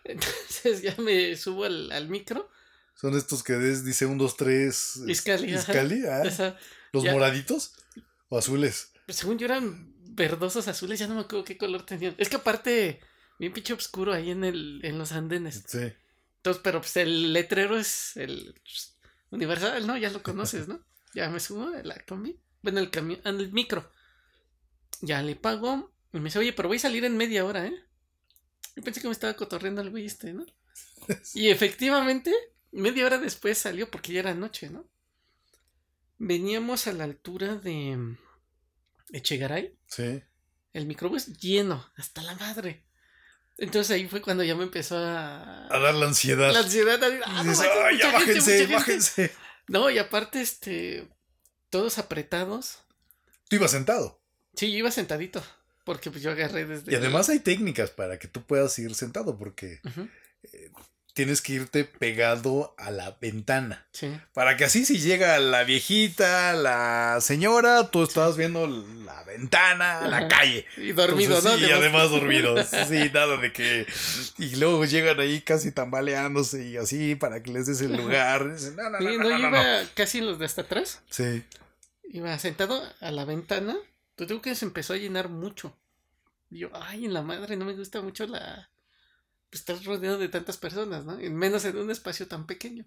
Entonces ya me subo al, al micro. Son estos que des- dice un, dos, tres. Iscali, ajá. Iscali, ah. O sea, ¿Los ya. moraditos? ¿O azules? pues, según yo eran verdosos azules, ya no me acuerdo qué color tenían. Es que aparte, bien pinche oscuro ahí en el, en los andenes. Sí. Entonces, pero pues el letrero es el pues, universal, ¿no? Ya lo conoces, ¿no? Ya me subo a la Bueno, el camión, en el micro. Ya le pago. Y me dice, oye, pero voy a salir en media hora, ¿eh? Yo pensé que me estaba cotorreando el güey este, ¿no? [LAUGHS] Y efectivamente, media hora después salió porque ya era noche, ¿no? Veníamos a la altura de Echegaray Sí. el microbús lleno, hasta la madre. Entonces ahí fue cuando ya me empezó a... A dar la ansiedad. La ansiedad. a- ah, Y no dices, manches, "Ay, ya mucha gente, bájense, mucha gente". bájense. No, y aparte, este, todos apretados. Tú ibas sentado. Sí, yo iba sentadito. Porque pues yo agarré desde. Y además hay técnicas para que tú puedas ir sentado, porque tienes que irte pegado a la ventana. Sí. Para que así si llega la viejita, la señora, tú estás viendo la ventana, la calle. Y dormido, Entonces, ¿no? sí, y Además. dormidos. [LAUGHS] Sí, nada de que. Y luego llegan ahí casi tambaleándose y así para que les des el lugar. Dicen, no, no, no, Sí, no, no, no, yo no, iba no. casi los de hasta atrás. Sí. Iba sentado a la ventana. Pues digo que se empezó a llenar mucho. Y yo, ay, en la madre, no me gusta mucho la. Pues estar rodeado de tantas personas, ¿no? Y menos en un espacio tan pequeño.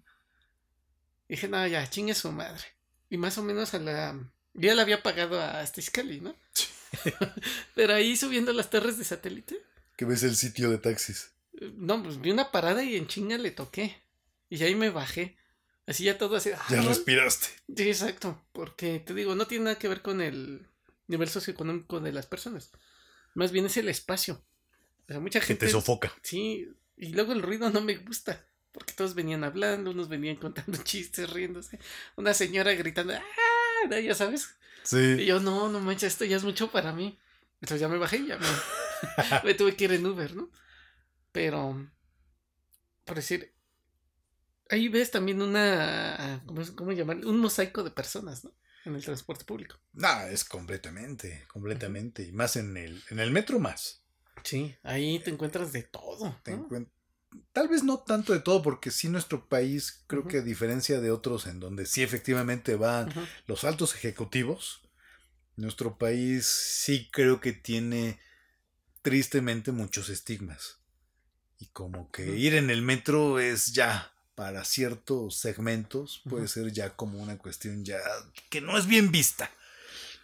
Y dije, no, ya, chingue su madre. Y más o menos a la. Ya la había pagado a Stizcali, ¿no? [LAUGHS] Pero ahí subiendo las torres de satélite. Que ves el sitio de taxis. eh, No, pues vi una parada y en chinga le toqué. Y ahí me bajé. Así ya todo así. Ya ah, respiraste. Sí, exacto. Porque te digo, no tiene nada que ver con el nivel socioeconómico de las personas. Más bien es el espacio. O sea, mucha Que gente. te sofoca. Sí, y luego el ruido no me gusta. Porque todos venían hablando, unos venían contando [LAUGHS] chistes, riéndose. Una señora gritando, ¡ah! Ya sabes. Y Sí. yo, no, no manches, esto ya es mucho para mí. Entonces ya me bajé y ya me, [LAUGHS] me tuve que ir en Uber, ¿no? Pero, por decir, ahí ves también una, ¿cómo, cómo llamarlo? Un mosaico de personas, ¿no? En el transporte público. No, es completamente, completamente. Y más en el, en el metro más. Sí, ahí te encuentras de todo. Te ¿no? encuent- Tal vez no tanto de todo, porque sí nuestro país, creo que a diferencia de otros en donde sí efectivamente van los altos ejecutivos, nuestro país sí creo que tiene tristemente muchos estigmas. Y como que ir en el metro es ya, para ciertos segmentos, puede ser ya como una cuestión ya que no es bien vista.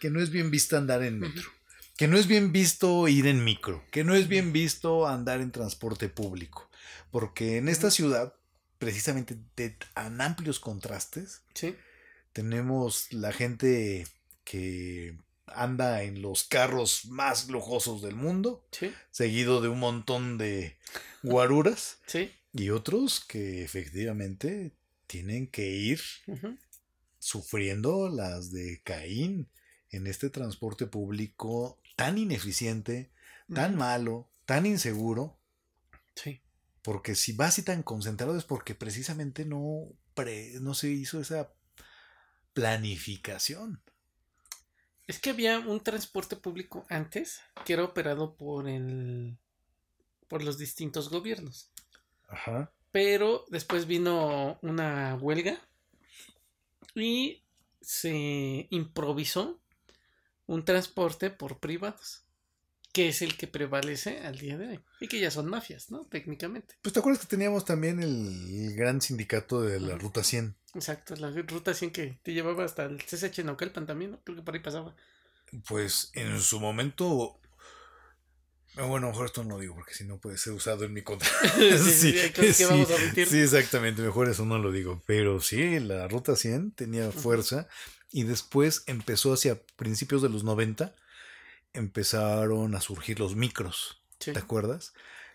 Que no es bien vista andar en metro. Que no es bien visto ir en micro. Que no es bien visto andar en transporte público. Porque en esta ciudad, precisamente de tan amplios contrastes, Sí, tenemos la gente que anda en los carros más lujosos del mundo, sí, seguido de un montón de guaruras, [LAUGHS] sí. y otros que efectivamente tienen que ir sufriendo las de Caín en este transporte público tan ineficiente, tan malo, tan inseguro, Sí. porque si vas y tan concentrado es porque precisamente no, pre- no se hizo esa planificación. Es que había un transporte público antes que era operado por el por los distintos gobiernos. Ajá. Pero después vino una huelga y se improvisó un transporte por privados, que es el que prevalece al día de hoy. Y que ya son mafias, ¿no? Técnicamente. Pues te acuerdas que teníamos también el, gran sindicato de la. Ruta 100. Exacto, la ruta 100 que te llevaba hasta el CSH Naucalpan también, ¿no? Creo que por ahí pasaba. Pues en su momento. Ah, Bueno, mejor esto no lo digo porque si no puede ser usado en mi contra. [LAUGHS] [LAUGHS] Sí, vamos a exactamente. Mejor eso no lo digo. Pero sí, la Ruta 100 tenía fuerza. Y después empezó hacia principios de los 90. Empezaron a surgir los micros. ¿Te acuerdas?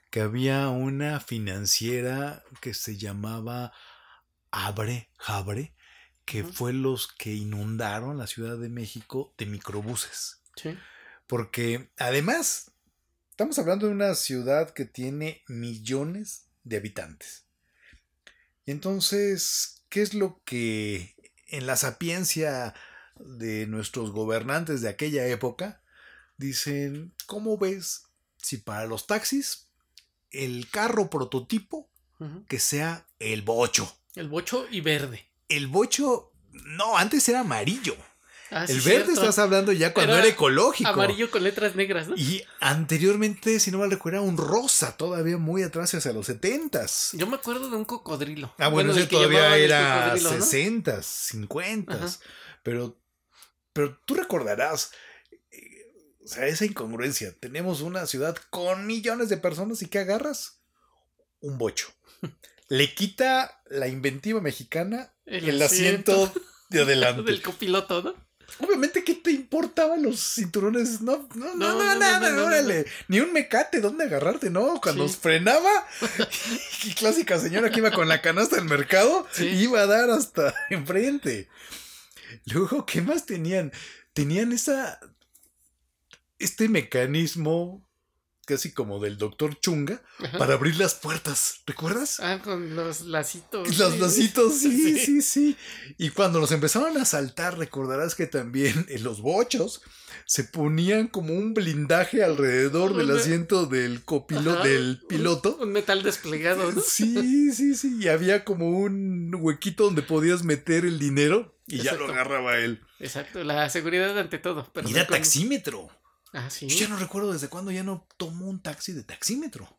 Que había una financiera que se llamaba Abre, Jabre, que fue los que inundaron la Ciudad de México de microbuses. Sí. Porque además, estamos hablando de una ciudad que tiene millones de habitantes. Y entonces, ¿qué es lo que en la sapiencia de nuestros gobernantes de aquella época dicen, ¿cómo ves si para los taxis el carro prototipo que sea el bocho? El bocho y verde. El bocho, no, antes era amarillo. Ah, sí, el verde cierto. estás hablando ya cuando Era era, ecológico. Amarillo con letras negras, ¿no? Y anteriormente, si no mal recuerdo, era un rosa, todavía muy atrás hacia los setentas. Yo me acuerdo de un cocodrilo. Ah, bueno, del ese todavía era sesentas, cincuentas. Pero, pero tú recordarás, eh, o sea, esa incongruencia. Tenemos una ciudad con millones de personas y ¿qué agarras? Un bocho. [LAUGHS] Le quita la inventiva mexicana El el, asiento, asiento. de adelante. [LAUGHS] Del copiloto, ¿no? Obviamente, ¿qué te importaban los cinturones? No, no, no, No, no, no, nada, no, no, órale. Ni un mecate, ¿dónde agarrarte? No, cuando frenaba, [LAUGHS] y clásica señora que iba con la canasta del mercado, iba a dar hasta [LAUGHS] enfrente. Luego, ¿qué más tenían? tenían esa. Este mecanismo casi como del doctor Chunga Ajá. para abrir las puertas. ¿Recuerdas? Ah, con los lacitos. Los sí. lacitos, [LAUGHS] sí, Sí. sí, sí. Y cuando los empezaron a saltar, recordarás que también [LAUGHS] en los bochos se ponían como un blindaje alrededor del asiento del copiloto, del piloto. Un metal desplegado, ¿no? Sí, sí, sí. Y había como un huequito donde podías meter el dinero y ya lo agarraba él. Exacto, la seguridad ante todo. Pero Mira, con- taxímetro. Ah, sí. Yo ya no recuerdo desde cuándo ya no tomo un taxi de taxímetro.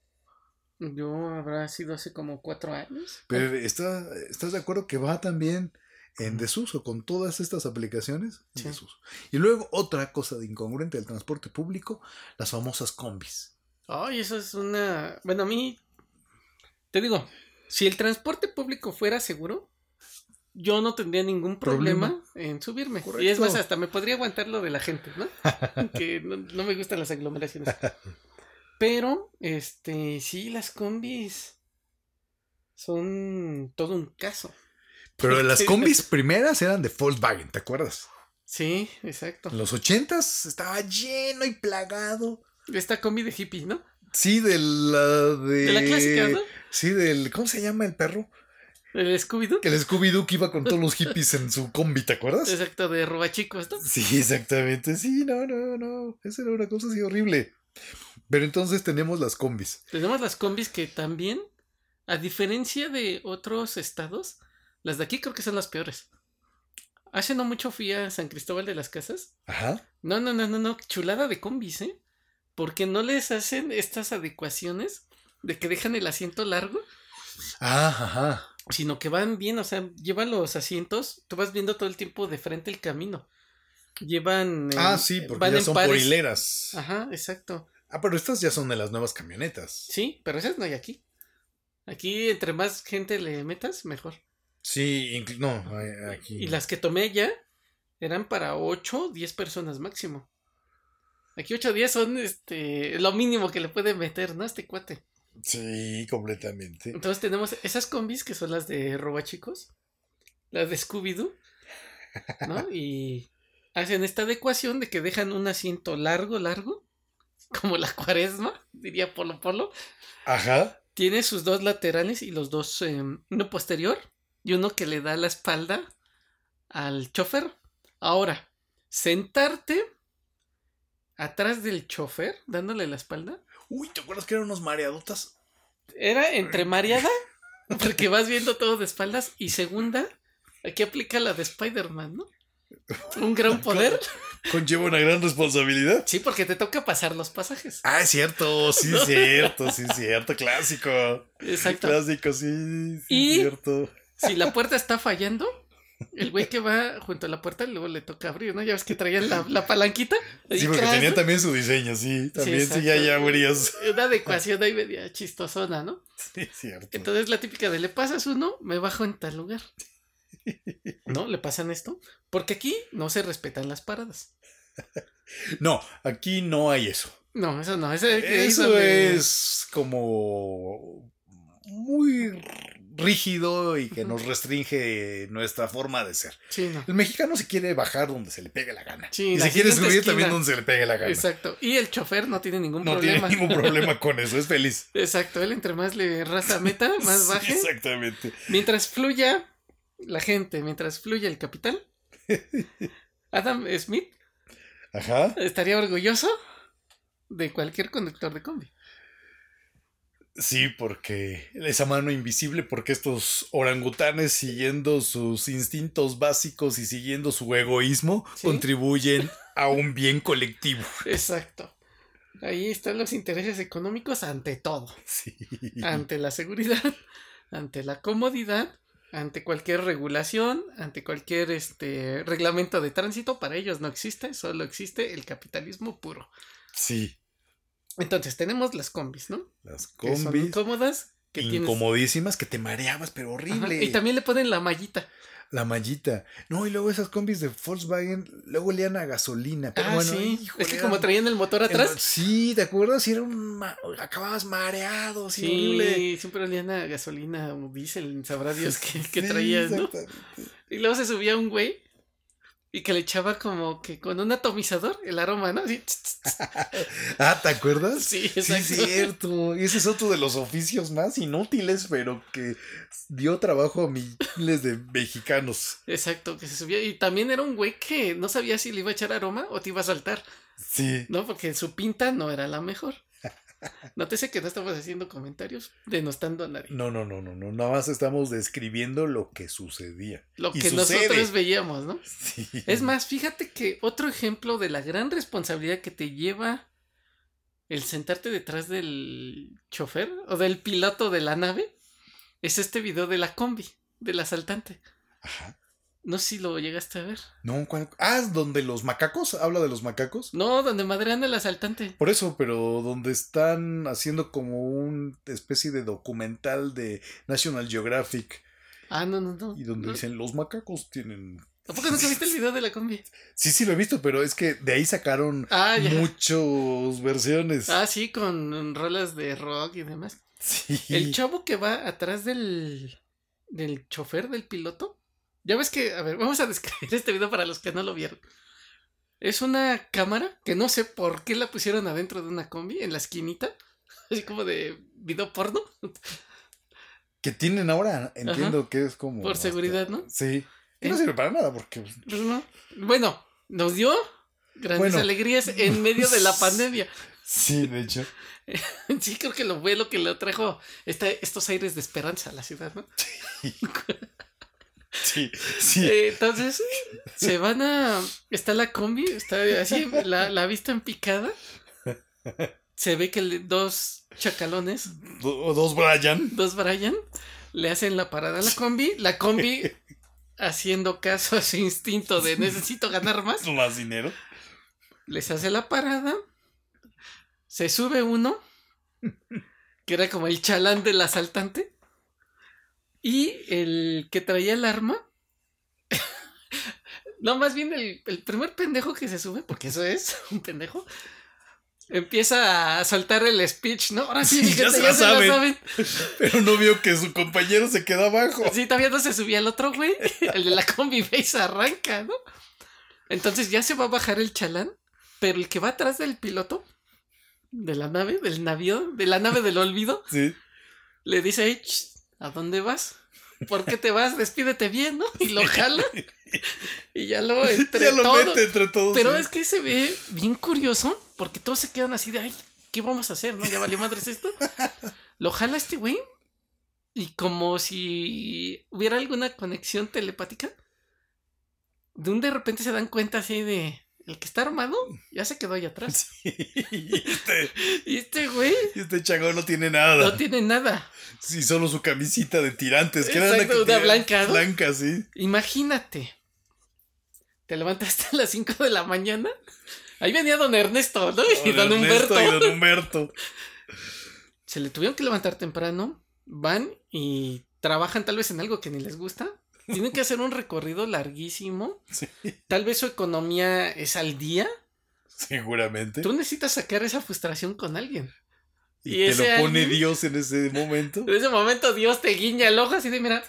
Yo habrá sido hace como cuatro años. Pero está, ¿estás de acuerdo que va también en desuso con todas estas aplicaciones? En Sí. desuso. Y luego otra cosa de incongruente del transporte público, las famosas combis. Ay, eso es una. Bueno, a mí. Te digo, si el transporte público fuera seguro, yo no tendría ningún problema, en subirme. Y es más, hasta me podría aguantar lo de la gente, ¿no? [LAUGHS] que no, no me gustan las aglomeraciones. Pero, este, sí, las combis son todo un caso. Pero las [LAUGHS] combis primeras eran de Volkswagen, ¿te acuerdas? Sí, exacto. En los ochentas estaba lleno y plagado. Esta combi de hippie, ¿no? Sí, de la de... De la clásica, ¿no? Sí, del... ¿Cómo se llama el perro? El Scooby-Doo. El Scooby-Doo que iba con todos los hippies en su combi, ¿te acuerdas? Exacto, de robachicos, ¿no? Sí, exactamente. Sí, no, no, no. Esa era una cosa así horrible. Pero entonces tenemos las combis. Tenemos las combis que también, a diferencia de otros estados, las de aquí creo que son las peores. Hace no mucho fui a San Cristóbal de las Casas. Ajá. No, no, no, no, no, chulada de combis, ¿eh? Porque no les hacen estas adecuaciones de que dejan el asiento largo, Ah, ajá. Sino que van bien, o sea, llevan los asientos, tú vas viendo todo el tiempo de frente el camino. Llevan... eh, Ah, sí, porque van ya son por hileras. Ajá, exacto. Ah, pero estas ya son de las nuevas camionetas. Sí, pero esas no hay aquí. Aquí, entre más gente le metas, mejor. Sí, no, aquí. Y las que tomé ya eran para 8, 10 personas máximo. Aquí 8 o 10 son este, lo mínimo que le puede meter, ¿no? Este cuate. Sí, completamente. Entonces tenemos esas combis que son las de Robachicos, las de Scooby-Doo, ¿no? [LAUGHS] Y hacen esta adecuación de que dejan un asiento largo, largo, como la cuaresma, [LAUGHS] diría Polo Polo. Ajá. Tiene sus dos laterales y los dos, eh, uno posterior y uno que le da la espalda al chofer. Ahora, sentarte atrás del chofer, dándole la espalda, Uy, ¿te acuerdas que eran unos mareadotas? era entre mareada, porque vas viendo todo de espaldas, y segunda, aquí aplica la de Spider-Man, ¿no? Un gran poder. Conlleva una gran responsabilidad. Sí, porque te toca pasar los pasajes. Ah, es cierto, sí, es cierto, sí, es cierto, clásico. Exacto. Clásico, sí, sí, Y- cierto. Si la puerta está fallando, el güey que va junto a la puerta luego le toca abrir, ¿no? Ya ves que traían la, la palanquita. Sí, Y porque tenía también su diseño, sí. También sí, ya, ya verías. Una adecuación ahí media chistosona, ¿no? Sí, es cierto. Entonces la típica de le pasas uno, me bajo en tal lugar. ¿No? Le pasan esto. Porque aquí no se respetan las paradas. No, aquí no hay eso. No, eso no. Ese, Eso es como muy rígido y que nos restringe nuestra forma de ser. Sí, no. El mexicano se quiere bajar donde se le pegue la gana. Sí, y se quiere subir esquina. también donde se le pegue la gana. Exacto. Y el chofer no tiene ningún No problema. tiene ningún [LAUGHS] problema con eso, es feliz. Exacto. Él entre más le raza meta, [LAUGHS] más baje. exactamente. Mientras fluya la gente, mientras fluya el capital, [LAUGHS] Adam Smith Ajá. estaría orgulloso de cualquier conductor de combi. Sí, porque esa mano invisible, porque estos orangutanes siguiendo sus instintos básicos y siguiendo su egoísmo, Sí. contribuyen a un bien colectivo. [LAUGHS] Exacto. Ahí están los intereses económicos ante todo. Sí. Ante la seguridad, [LAUGHS] ante la comodidad, ante cualquier regulación, ante cualquier este reglamento de tránsito, para ellos no existe, solo existe el capitalismo puro. Sí. Entonces tenemos las combis, ¿no? Las Que son combis que tienes incomodísimas que te mareabas, pero Ajá, horrible. Y también le ponen la mallita. La mallita. No, y luego esas combis de Volkswagen, luego olían a gasolina. Pero ah, bueno, sí. híjole, es que como traían el motor atrás. Sí, ¿te acuerdas? Y era un ma- acababas mareado, sí, horrible. Sí, siempre olían a gasolina o diésel, sabrá [LAUGHS] Dios qué, qué traías, ¿no? Y luego se subía un güey Y que le echaba como que con un atomizador el aroma, ¿no? Así. [LAUGHS] Ah, ¿te acuerdas? Sí, es cierto. Ese es otro de los oficios más inútiles, pero que dio trabajo a miles de mexicanos. Exacto, que se subía. Y también era un güey que no sabía si le iba a echar aroma o te iba a saltar, Sí. ¿no? Porque su pinta no era la mejor. Nótese que no estamos haciendo comentarios denostando a nadie. No, no, no, no, no. Nada más estamos describiendo lo que sucedía. Lo Y que sucede. nosotros veíamos, ¿no? Sí. Es más, fíjate que otro ejemplo de la gran responsabilidad que te lleva el sentarte detrás del chofer o del piloto de la nave es este video de la combi, del asaltante. Ajá. No sé si lo llegaste a ver. No, ¿cuál? Ah, donde los macacos, habla de los macacos. No, donde madrean al asaltante. Por eso, pero donde están haciendo como una especie de documental de National Geographic Ah, no, no, no. y donde No. dicen los macacos tienen. ¿Tampoco nunca viste el video de la combi? Sí, sí lo he visto, pero es que de ahí sacaron Ah, muchas versiones. Ah, sí, con rolas de rock y demás. sí. El chavo que va atrás del, del chofer, del piloto. Ya ves que, a ver, vamos a describir [LAUGHS] este video para los que no lo vieron. Es una cámara que no sé por qué la pusieron adentro de una combi, en la esquinita. [LAUGHS] Así como de video porno. Que tienen ahora, entiendo que es como. Por seguridad, ¿no? Sí. Y no ¿Eh? sirve para nada porque. Pues no. Bueno, nos dio grandes Bueno. alegrías en medio de la [LAUGHS] pandemia. Sí, de hecho. Sí, creo que lo fue lo que le trajo esta- estos aires de esperanza a la ciudad, ¿no? Sí, sí. Eh, Entonces, se van a. Está la combi, está así, la, la vista en picada. Se ve que le- dos chacalones, Do- dos Brian. dos Brian, le hacen la parada a la combi. La combi, haciendo caso a su instinto de necesito ganar más, Más dinero. les hace la parada. Se sube uno, que era como el chalán del asaltante. Y el que traía el arma. [LAUGHS] no, más bien el, el primer pendejo que se sube, porque eso es, [LAUGHS] un pendejo. Empieza a soltar el speech, ¿no? Ahora sí, ya se ya la se la saben. saben. [LAUGHS] Pero no vio que su compañero se quedó abajo. Sí, todavía no se subía el otro güey. El de la combi ve y se arranca, ¿no? Entonces ya se va a bajar el chalán, pero el que va atrás del piloto de la nave, del navío, de la nave del olvido, Sí. le dice, "Ey, ch, ¿a dónde vas? ¿Por qué te vas? Despídete bien, ¿no? Y lo jala. Y ya lo entre [LAUGHS] ya lo todo- mete entre todos. Pero sí. es que se ve bien curioso, porque todos se quedan así de, ay, ¿qué vamos a hacer? ¿No? Ya valió madres esto. Lo jala este güey. Y como si hubiera alguna conexión telepática. De un de repente se dan cuenta así de. El que está armado ya se quedó ahí atrás. [LAUGHS] y este, [LAUGHS] Y este güey y este chagón no tiene nada. no tiene nada. Sí, solo su camisita de tirantes. Que era la Exacto, que una blanca, ¿no? Blanca, sí. Imagínate. Te levantaste a las 5 de la mañana. Ahí venía don Ernesto, ¿no? [LAUGHS] Y don Ernesto Humberto. Y don Humberto. se le tuvieron que levantar temprano, van y trabajan tal vez en algo que ni les gusta. Tienen que hacer un recorrido larguísimo. Sí, Tal vez su economía es al día. seguramente. Tú necesitas sacar esa frustración con alguien. Y, y te lo pone alguien- Dios en ese momento. En ese momento Dios te guiña el ojo así de, mira,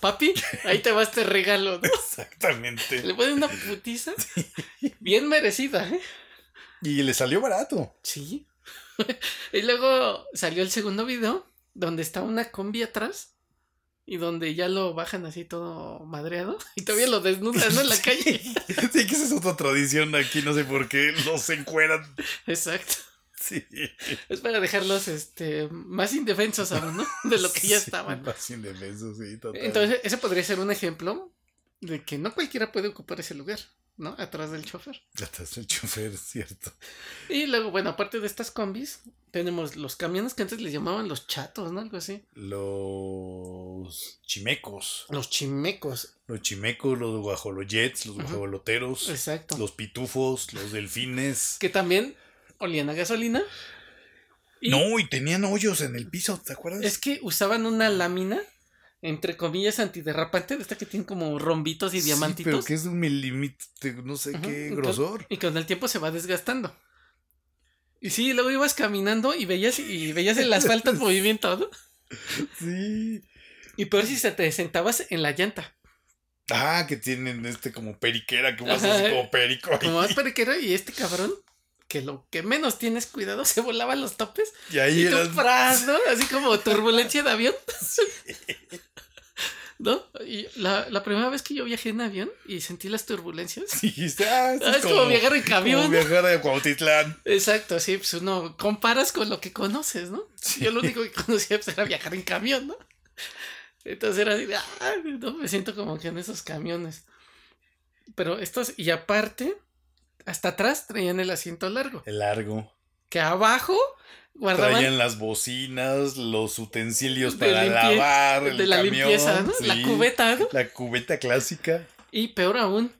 papi, ahí te va este regalo. ¿no? [LAUGHS] Exactamente. Le ponen una putiza bien merecida, ¿eh? Y le salió barato. Sí. [LAUGHS] y luego salió el segundo video donde está una combi atrás y donde ya lo bajan así todo madreado [LAUGHS] y todavía lo desnudan ¿no? en la [LAUGHS] calle. Sí, que esa es otra tradición aquí, no sé por qué los encueran. Exacto. Sí. Es para dejarlos este más indefensos aún, ¿no? De lo que ya Sí, estaban. Más indefensos, sí, total. Entonces, ese podría ser un ejemplo de que no cualquiera puede ocupar ese lugar, ¿no? Atrás del chofer. Ya estás el chofer, [LAUGHS] cierto. Y luego, bueno, aparte de estas combis, tenemos los camiones que antes les llamaban los chatos, ¿no? Algo así. Los chimecos. Los chimecos. Los chimecos, los guajolojets, los guajoloteros, Exacto. los pitufos, los delfines. [LAUGHS] Que también olían a gasolina. Y No, y tenían hoyos en el piso, ¿te acuerdas? es que usaban una lámina, entre comillas, antiderrapante, de esta que tiene como rombitos y Sí, diamantitos. pero que es de un milímetro, no sé qué y con- grosor. Y con el tiempo se va desgastando. Y sí, luego ibas caminando y veías, y veías el asfalto en [LAUGHS] movimiento, ¿no? Sí. Y peor si se te sentabas en la llanta. Ah, que tienen este como periquera, que vas así como perico. ahí. Como más periquero y este cabrón, que lo que menos tienes cuidado, se volaba los topes Y ahí y tú eras. ¡pras! ¿no? Así como turbulencia de avión. [LAUGHS] ¿No? Y la, la primera vez que yo viajé en avión y sentí las turbulencias. [LAUGHS] Dijiste, ah, Ah, es como viajar en camión, Como viajar a Cuautitlán. Exacto, sí, pues uno comparas con lo que conoces, ¿no? Sí. Yo lo único que conocía pues, era viajar en camión, ¿no? Entonces era así, de, ah, no me siento como que en esos camiones. Pero estos, y aparte, hasta atrás traían el asiento largo, El largo. que abajo guardaban Traían las bocinas, los utensilios para lavar, el de la camión, limpieza, ¿no? La sí, cubeta, ¿no? La cubeta clásica. Y peor aún,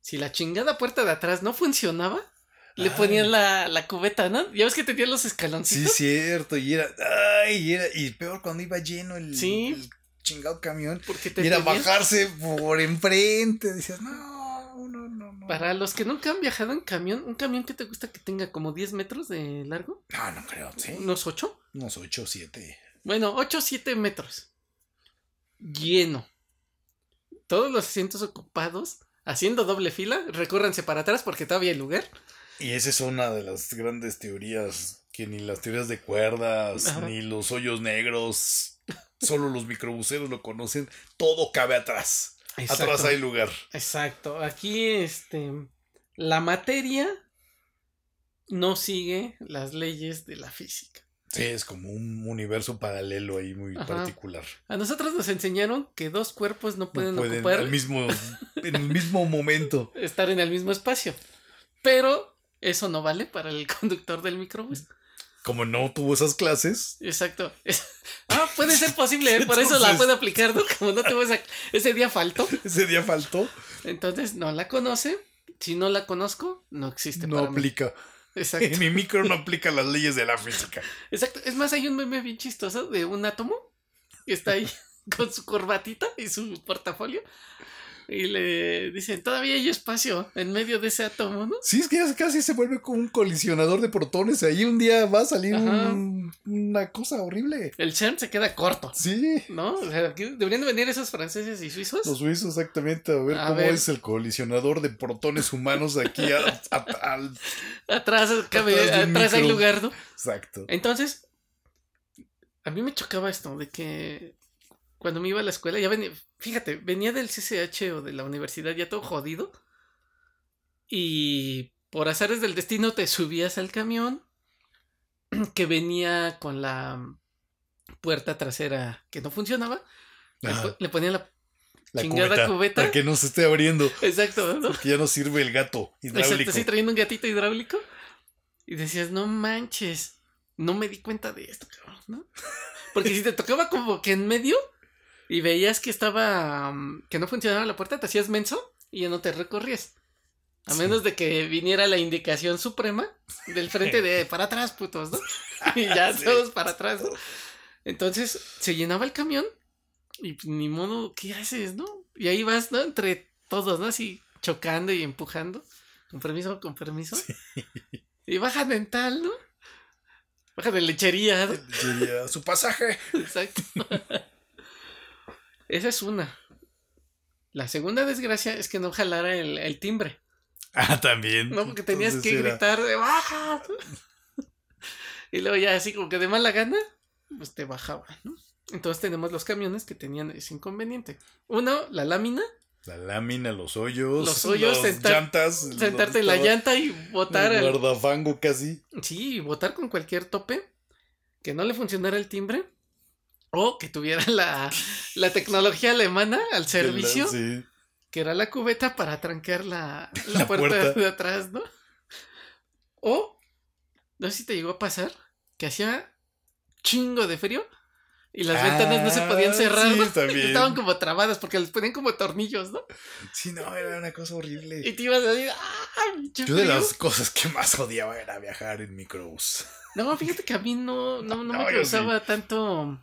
si la chingada puerta de atrás no funcionaba, le Ay. ponían la, la cubeta, ¿no? Ya ves que tenían los Sí, escaloncitos. cierto. Y era. Ay, y era. Y peor cuando iba lleno el, Sí. el chingado camión. Porque te Y era bajarse por enfrente. Decías, no, no, no, no. Para los que nunca han viajado en camión, un camión que te gusta que tenga como 10 metros de largo, No, no creo, sí. unos 8. Unos 8 o 7. Bueno, 8 o 7 metros. Lleno. Todos los asientos ocupados, haciendo doble fila, recórranse para atrás porque todavía hay lugar. Y esa es una de las grandes teorías. Que ni las teorías de cuerdas, Ajá. ni los hoyos negros. Solo los microbuseros lo conocen. Todo cabe atrás. Atrás hay lugar. Exacto. Aquí, este, la materia no sigue las leyes de la física. Sí, es como un universo paralelo ahí muy Ajá. particular. A nosotros nos enseñaron que dos cuerpos no pueden, no pueden ocupar mismo, en el mismo momento. [LAUGHS] estar en el mismo espacio. Pero eso no vale para el conductor del microbús. Como no tuvo esas clases, Exacto. [LAUGHS] Ah, puede ser posible, ¿eh? por eso la puede aplicar, ¿no? Como no tuvo esa- ese día faltó, [LAUGHS] ese día faltó, entonces no la conoce. Si no la conozco, no existe no para mí. aplica. Exacto. [LAUGHS] Mi micro no aplica las leyes de la física. Exacto. Es más, hay un meme bien chistoso de un átomo que está ahí con su corbatita y su portafolio. Y le dicen, todavía hay espacio en medio de ese átomo, ¿no? Sí, es que ya casi se vuelve como un colisionador de protones. Ahí un día va a salir un- una cosa horrible. El CERN se queda corto, Sí. ¿no? O sea, deberían de venir esos franceses y suizos. Los suizos exactamente, a ver A cómo ver. es el colisionador de protones humanos aquí a- a- al... Atrás, cabe- Atrás atrás hay lugar, ¿no? Exacto. Entonces, a mí me chocaba esto de que cuando me iba a la escuela, ya venía, fíjate, venía del CCH o de la universidad ya todo jodido. Y por azares del destino te subías al camión [CLEARS THROAT] que venía con la puerta trasera que no funcionaba. Le, Ajá. po- le ponían la... La chingada cubeta, cubeta. Para que no se esté abriendo. Exacto, ¿no? Porque ya no sirve el gato hidráulico. Exacto, sí, trayendo un gatito hidráulico. Y decías, no manches, no me di cuenta de esto, cabrón, ¿no? Porque si te tocaba como que en medio y veías que estaba, mm, que no funcionaba la puerta, te hacías menso y ya no te recorrías. A Sí. menos de que viniera la indicación suprema del frente de [LAUGHS] para atrás, putos, ¿no? [LAUGHS] Y ya Sí. todos para atrás, ¿no? Entonces se llenaba el camión y ni modo, ¿qué haces, no? Y ahí vas, ¿no? Entre todos, ¿no? Así chocando y empujando. Con permiso, con permiso. Y baja dental, ¿no? Baja de lechería, ¿no? Diría, su pasaje. [LAUGHS] Exacto. Esa es una. La segunda desgracia es que no jalara el, el timbre. Ah, también. No, porque tenías Entonces que era- gritar de baja. [LAUGHS] Y luego ya así como que de mala gana, pues te bajaba, ¿no? Entonces tenemos los camiones que tenían ese inconveniente. Uno, la lámina, La lámina, los hoyos. Los hoyos, las sentar- llantas. sentarte en la llanta y botar el guardafango casi. Sí, y votar con cualquier tope, que no le funcionara el timbre, o que tuviera la, la tecnología alemana al servicio, Sí. que era la cubeta para trancar [LAUGHS] la, la puerta, puerta. de atrás, ¿no? O, no sé si te llegó a pasar, que hacía chingo de frío y las ventanas no se podían Ah, cerrar, sí, ¿no? estaban como trabadas porque les ponían como tornillos, ¿no? Sí, no, era una cosa horrible. Y te ibas a decir, ¡ah, Yo de las cosas que más odiaba era viajar en microbús. No, fíjate que a mí no, no, no, [LAUGHS] No, me causaba tanto,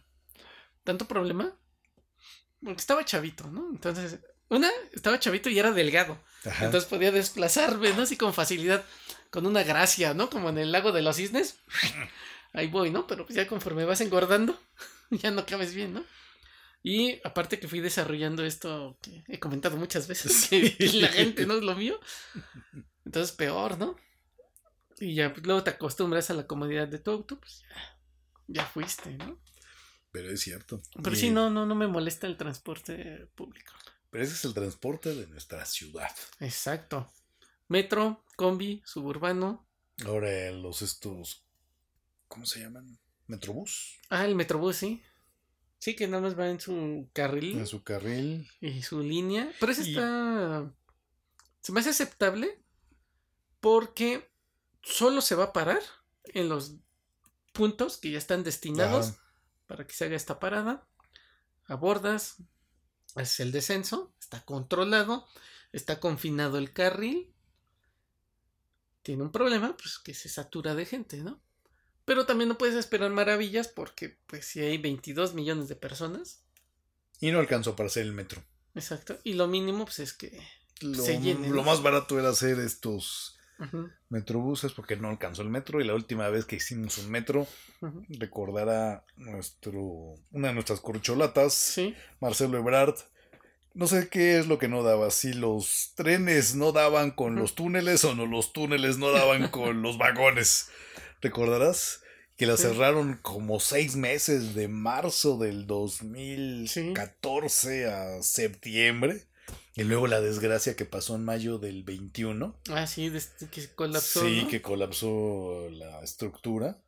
tanto problema. Porque estaba chavito, ¿no? Entonces, una, estaba chavito y era delgado. Ajá. Entonces podía desplazarme, ¿no? Así con facilidad, con una gracia, ¿no? Como en el lago de los cisnes. Ahí voy, ¿no? Pero pues ya conforme vas engordando, [LAUGHS] ya no cabes bien, ¿no? Y aparte que fui desarrollando esto que he comentado muchas veces, que, que la gente [LAUGHS] no es lo mío. Entonces peor, ¿no? Y ya pues, luego te acostumbras a la comodidad de tu auto, pues ya, ya fuiste, ¿no? Pero es cierto. Pero Y- sí, no, no, no me molesta el transporte público. Pero ese es el transporte de nuestra ciudad. Exacto. Metro, combi, suburbano. Ahora los estos. ¿Cómo se llaman? Metrobús. Ah, el Metrobús, sí. Sí, que nada más va en su carril En su carril. y su línea. Pero eso Y- está. Se me hace aceptable porque solo se va a parar en los puntos que ya están destinados Ajá. Para que se haga esta parada. Abordas, haces el descenso, está controlado, está confinado el carril. Tiene un problema, pues que se satura de gente, ¿no? Pero también no puedes esperar maravillas porque, pues, si hay 22 millones de personas, Y no alcanzó para hacer el metro. exacto, y lo mínimo, pues es que Lo, se llene. lo más barato era hacer estos Metrobuses porque no alcanzó el metro. Y la última vez que hicimos un metro, recordará nuestro, una de nuestras corcholatas, Sí, Marcelo Ebrard. No sé qué es lo que no daba, si los trenes no daban con los túneles o no los túneles no daban [LAUGHS] con los vagones. ¿Recordarás? Que la Sí. cerraron como seis meses de marzo del 2014 a septiembre. Y luego la desgracia que pasó en mayo del 21. ah, sí, desde que colapsó. sí, ¿no? que colapsó la estructura.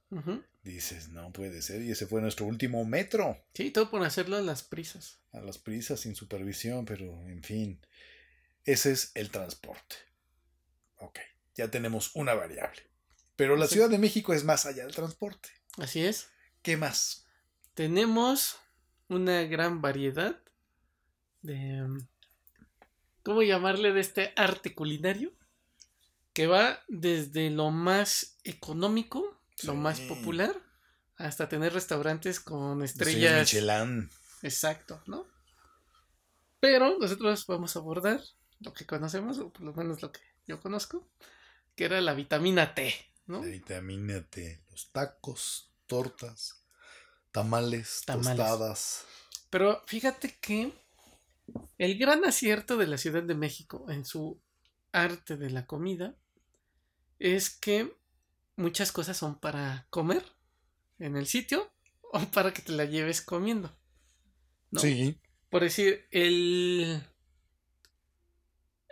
Dices, no puede ser. Y ese fue nuestro último metro. Sí, todo por hacerlo a las prisas. a las prisas sin supervisión, pero en fin, ese es el transporte. Ok, ya tenemos una variable. Pero la Sí. Ciudad de México es más allá del transporte. Así es. ¿Qué más? Tenemos una gran variedad de... ¿Cómo llamarle de este arte culinario? Que va desde lo más económico, lo más Sí. popular, hasta tener restaurantes con Estrellas estrellas. Michelin. Exacto, ¿no? Pero nosotros vamos a abordar lo que conocemos, o por lo menos lo que yo conozco, que era la vitamina T, ¿no? La vitamina T, los tacos, tortas, tamales, Tamales. tostadas. Pero fíjate que el gran acierto de la Ciudad de México en su arte de la comida es que muchas cosas son para comer en el sitio [LAUGHS] o para que te la lleves comiendo. ¿no? Sí, Por decir, el,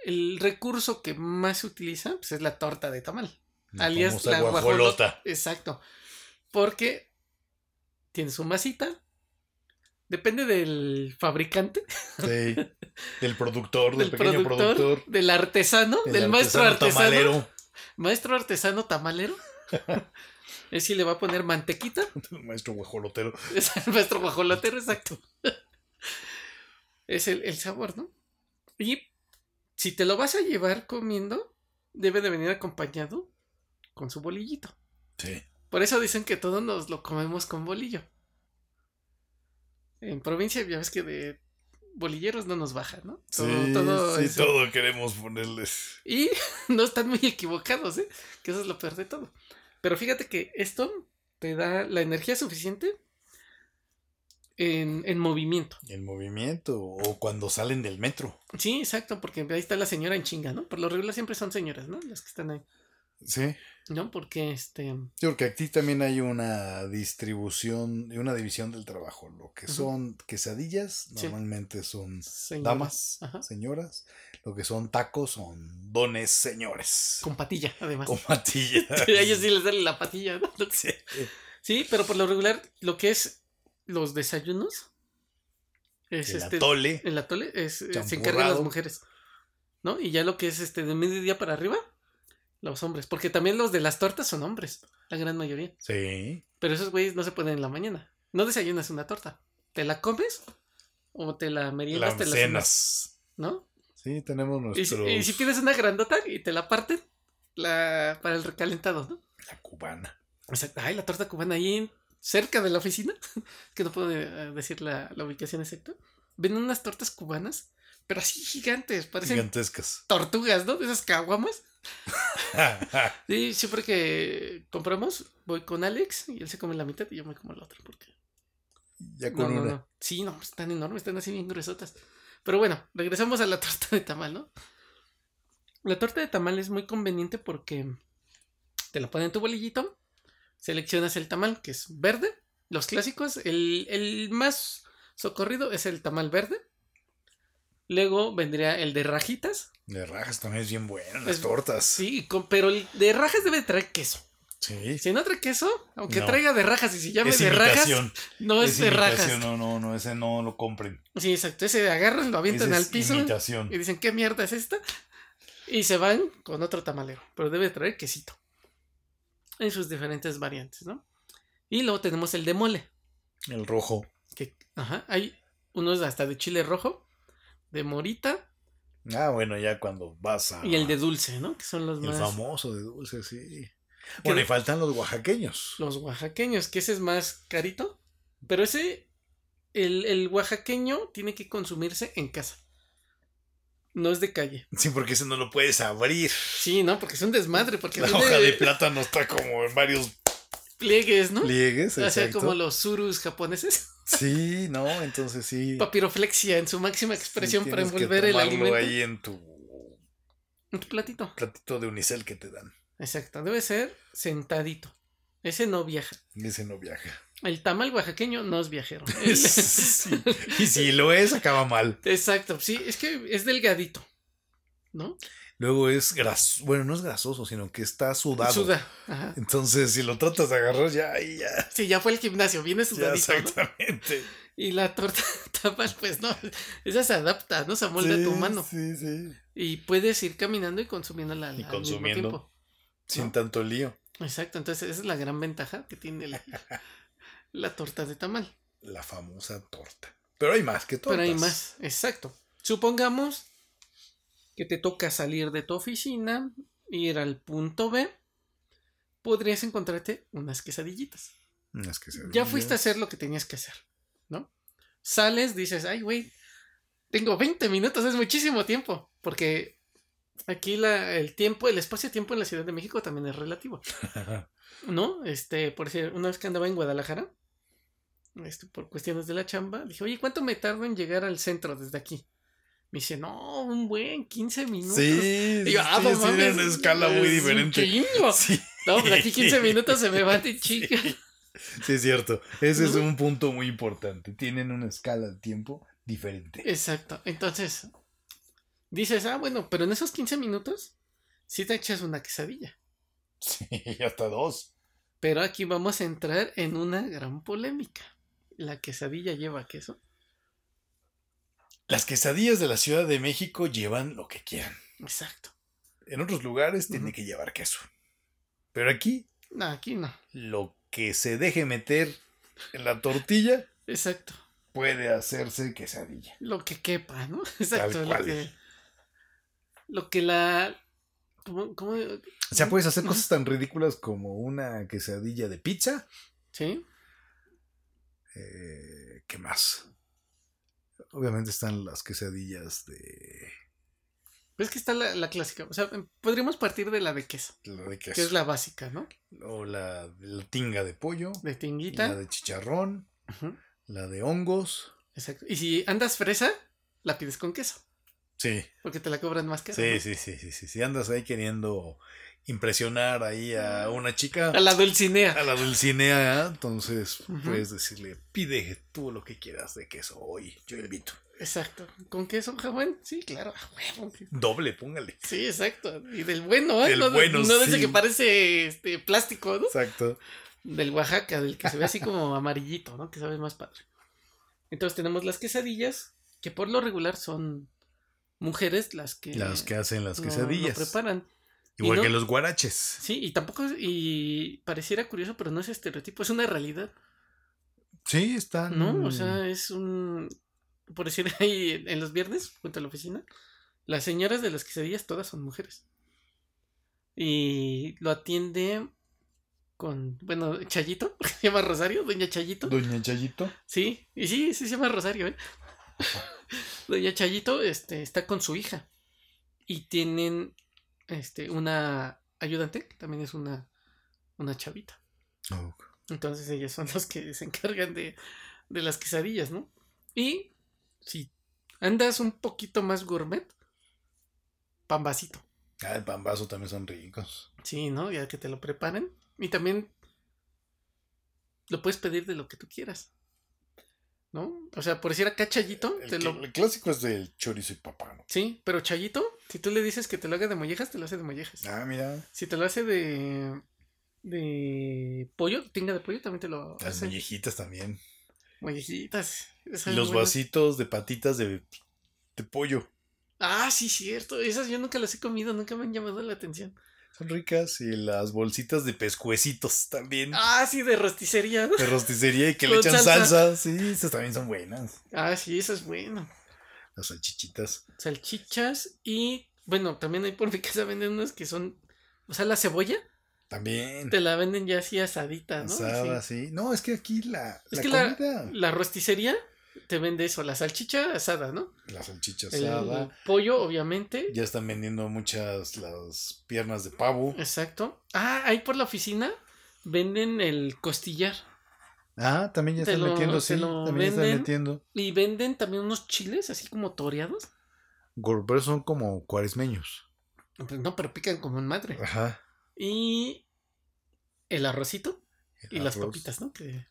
el recurso que más se utiliza pues, es la torta de tamal. la alias la guajolota. guajolota. Exacto. Porque tiene su masita. Depende del fabricante, Sí, del productor, del, del pequeño productor, productor, del artesano, el del maestro artesano artesano. tamalero, Maestro artesano tamalero. [LAUGHS] es si le va a poner mantequita. el maestro guajolotero. [LAUGHS] Es el maestro guajolotero, exacto. es el, el sabor, ¿no? Y si te lo vas a llevar comiendo, debe de venir acompañado con su bolillito. Sí. Por eso dicen que todos nos lo comemos con bolillo. En provincia ya ves que de bolilleros no nos baja, ¿no? Todo, sí, todo sí, eso. todo queremos ponerles. Y [LAUGHS] no están muy equivocados, ¿eh? Que eso es lo peor de todo. Pero fíjate que esto te da la energía suficiente en, en movimiento. El movimiento o cuando salen del metro. Sí, exacto, porque ahí está la señora en chinga, ¿no? Por lo regular siempre son señoras, ¿no? Las que están ahí. Sí. ¿No? Porque este. Sí, porque aquí también hay una distribución y una división del trabajo. Lo que son quesadillas Sí. normalmente son señoras, damas, Ajá. señoras. Lo que son tacos son dones señores. Con patilla, además. Con patilla. [LAUGHS] A ellos sí les sale la patilla, ¿no? [LAUGHS] Sí. Sí, pero por lo regular, lo que es los desayunos es El este. atole. El atole es, eh, se encargan las mujeres. ¿No? Y ya lo que es este de mediodía para arriba, los hombres. Porque también los de las tortas son hombres, la gran mayoría. Sí. Pero esos güeyes no se pueden en la mañana. No desayunas una torta. ¿Te la comes? O te la meriendas, Las te la cenas, cenas. ¿no? Sí, tenemos nuestros... y si pides una grandota y te la parten la, para el recalentado, ¿no? La cubana. Exacto. Ay, la torta cubana ahí en- cerca de la oficina, [LAUGHS] que no puedo eh, decir la, la ubicación exacta. Ven unas tortas cubanas, pero así gigantes, parecen Gigantescas. tortugas, ¿no? De esas caguamas. [LAUGHS] Sí, siempre que compramos, voy con Alex y él se come la mitad y yo me como la otra, porque Ya con no, una. no. Sí, no, están enormes, están así bien gruesotas. Pero bueno, regresamos a la [LAUGHS] torta de tamal, ¿no? La torta de tamal es muy conveniente porque te la ponen en tu bolillito, seleccionas el tamal, que es verde, los clásicos, el, el más socorrido es el tamal verde. Luego vendría el de rajitas. De rajas también es bien bueno, las Es- tortas. Sí, con- pero el de rajas debe traer queso. Sí. Si no trae queso, aunque No. traiga de rajas y si llame Es de rajas, no es, Es de rajas. no, no, no, ese no lo compren. Sí, exacto. Ese agarran, lo avientan Ese al piso imitación. y dicen, ¿qué mierda es esta? Y se van con otro tamalero. Pero debe traer quesito. En sus diferentes variantes, ¿no? Y luego tenemos el de mole. El rojo. Que, ajá, hay unos hasta de chile rojo, de morita Ah, bueno, ya cuando vas a. y el de dulce, ¿no? Que son los El más. famoso de dulce, sí. Bueno, y de- faltan los oaxaqueños. Los oaxaqueños, que ese es más carito. Pero ese, el, el oaxaqueño tiene que consumirse en casa. No es de calle. Sí, porque ese no lo puedes abrir. Sí, ¿no? Porque es un desmadre. Porque La hoja de plátano está como en varios pliegues, ¿no? pliegues. O sea, exacto. como los surus japoneses. [LAUGHS] Sí, no, entonces sí. Papiroflexia en su máxima expresión Sí, para que envolver el alimento ahí en tu en tu platito. platito de unicel que te dan. Exacto, debe ser sentadito. Ese no viaja. Ese no viaja. El tamal oaxaqueño no es viajero. [LAUGHS] El- Sí. Y si lo es, acaba mal. Exacto, sí, es que es delgadito. ¿No? Luego es grasoso. Bueno, no es grasoso, sino que está sudado. Suda. Ajá. Entonces, si lo tratas de agarrar, ya, ya. Sí, ya fue el gimnasio, viene Ya, sudadito. ¿no? exactamente. Y la torta [LAUGHS] tamal, pues no, esa se adapta, ¿no? Se amolda a tu mano. Sí, sí. Y puedes ir caminando y consumiéndola al, Y al consumiendo. mismo tiempo. Sin ¿No? tanto lío. Exacto, entonces esa es la gran ventaja que tiene la, [LAUGHS] la torta de tamal. La famosa torta. Pero hay más que tortas. Pero hay más, exacto. Supongamos que te toca salir de tu oficina, ir al punto B, podrías encontrarte unas quesadillitas. Unas quesadillas. Ya fuiste a hacer lo que tenías que hacer, ¿no? Sales, dices, ay, güey, tengo 20 minutos, es muchísimo tiempo, porque aquí la, el tiempo, el espacio-tiempo en la Ciudad de México también es relativo. [LAUGHS] ¿no? Este, por decir, una vez que andaba en Guadalajara, este, por cuestiones de la chamba, dije, oye, ¿cuánto me tardo en llegar al centro desde aquí? Me dice, no, un buen 15 minutos. Sí, yo, ah, sí, no sí, mames, era una escala muy es diferente. Sí. No, pues aquí 15 [LAUGHS] minutos se me van de chica. Sí, es cierto. Ese es un punto muy importante. Tienen una escala de tiempo diferente. Exacto. Entonces, dices, ah, bueno, pero en esos 15 minutos sí te echas una quesadilla. Sí, hasta dos. Pero aquí vamos a entrar en una gran polémica. ¿La quesadilla lleva queso? Las quesadillas de la Ciudad de México llevan lo que quieran. Exacto. En otros lugares tiene que llevar queso. Pero aquí, No, aquí no. lo que se deje meter en la tortilla Exacto. puede hacerse quesadilla. Lo que quepa, ¿no? [LAUGHS] Exacto. Lo cual. que, lo que la. ¿Cómo? cómo? O sea, puedes hacer cosas tan ridículas como una quesadilla de pizza. Sí. Eh, ¿Qué más? Obviamente están las quesadillas de, Pues que está la, la clásica. O sea, podríamos partir de la de queso, la de queso. que es la básica, ¿no? O la, la tinga de pollo. De La tinguita. de chicharrón. La de hongos. Exacto. Y si andas fresa, la pides con queso, Sí. porque te la cobran más cara. Sí, ¿no? sí, sí, sí, sí. Si andas ahí queriendo impresionar ahí a una chica, A la dulcinea. a la dulcinea, entonces Ujú. puedes decirle, pide tú lo que quieras de queso hoy, yo invito. Exacto. ¿Con queso, jamón? Sí, claro. a huevo. Doble, póngale. Sí, exacto. Y del bueno, ¿eh? Del no, de- bueno, no de ese sí. que parece este plástico, ¿no? Exacto. Del Oaxaca, del que se ve así como amarillito, ¿no? Que sabe más padre. Entonces tenemos las quesadillas, que por lo regular son mujeres las que, Las que hacen las lo quesadillas. preparan. Igual no- que los guaraches. Sí, y tampoco, y pareciera curioso, pero no es estereotipo, es una realidad, Sí, están. ¿no? O sea, es un, por decir [LAUGHS] ahí en, en los viernes, junto a la oficina, las señoras de las quesadillas todas son mujeres. Y lo atiende con, bueno, Chayito, [LAUGHS] se llama Rosario, doña Chayito. Doña Chayito. Sí, y sí, sí se llama Rosario, ¿eh? [LAUGHS] Doña Chayito este, está con su hija. Y tienen este, una ayudante, que también es una, una chavita. Oh, Entonces ellos son los que se encargan de, de las quesadillas, ¿no? Y si andas un poquito más gourmet, pambacito. Ah, el pambazo también son ricos. Sí, ¿no? Ya que te lo preparen. Y también lo puedes pedir de lo que tú quieras. ¿No? O sea, por decir acá Chayito, El, te lo... el clásico es del chorizo y papá. ¿no? Sí, pero Chayito, si tú le dices que te lo haga de mollejas, te lo hace de mollejas. Ah, mira. Si te lo hace de... De pollo, tinga de pollo, también te lo Las hace. mollejitas también. Mollejitas. Y esas los buenas. vasitos de patitas de, de pollo. Ah, sí, cierto. Esas yo nunca las he comido, nunca me han llamado la atención. Son ricas. Y las bolsitas de pescuecitos también. Ah, sí, de rosticería. ¿no? De rosticería y que le echan salsa. salsa. Sí, esas también son buenas. Ah, sí, eso es bueno. Las salchichitas. Salchichas y, bueno, también hay por mi casa venden unas que son, o sea, la cebolla También. te la venden ya así asadita, ¿no? Asada, Sí. sí. No, es que aquí la, Es la que la- comida. La rosticería te vende eso, la salchicha asada, ¿no? La salchicha El asada. pollo, obviamente. Ya están vendiendo muchas las piernas de pavo. Exacto. Ah, ahí por la oficina venden el costillar. Ah, también ya están lo- metiendo, sí. También están venden. metiendo. Y venden también unos chiles así como toreados. Pero son como cuaresmeños. Pues no, pero pican como en madre. Ajá. Y el arrocito y las papitas, ¿no? Que...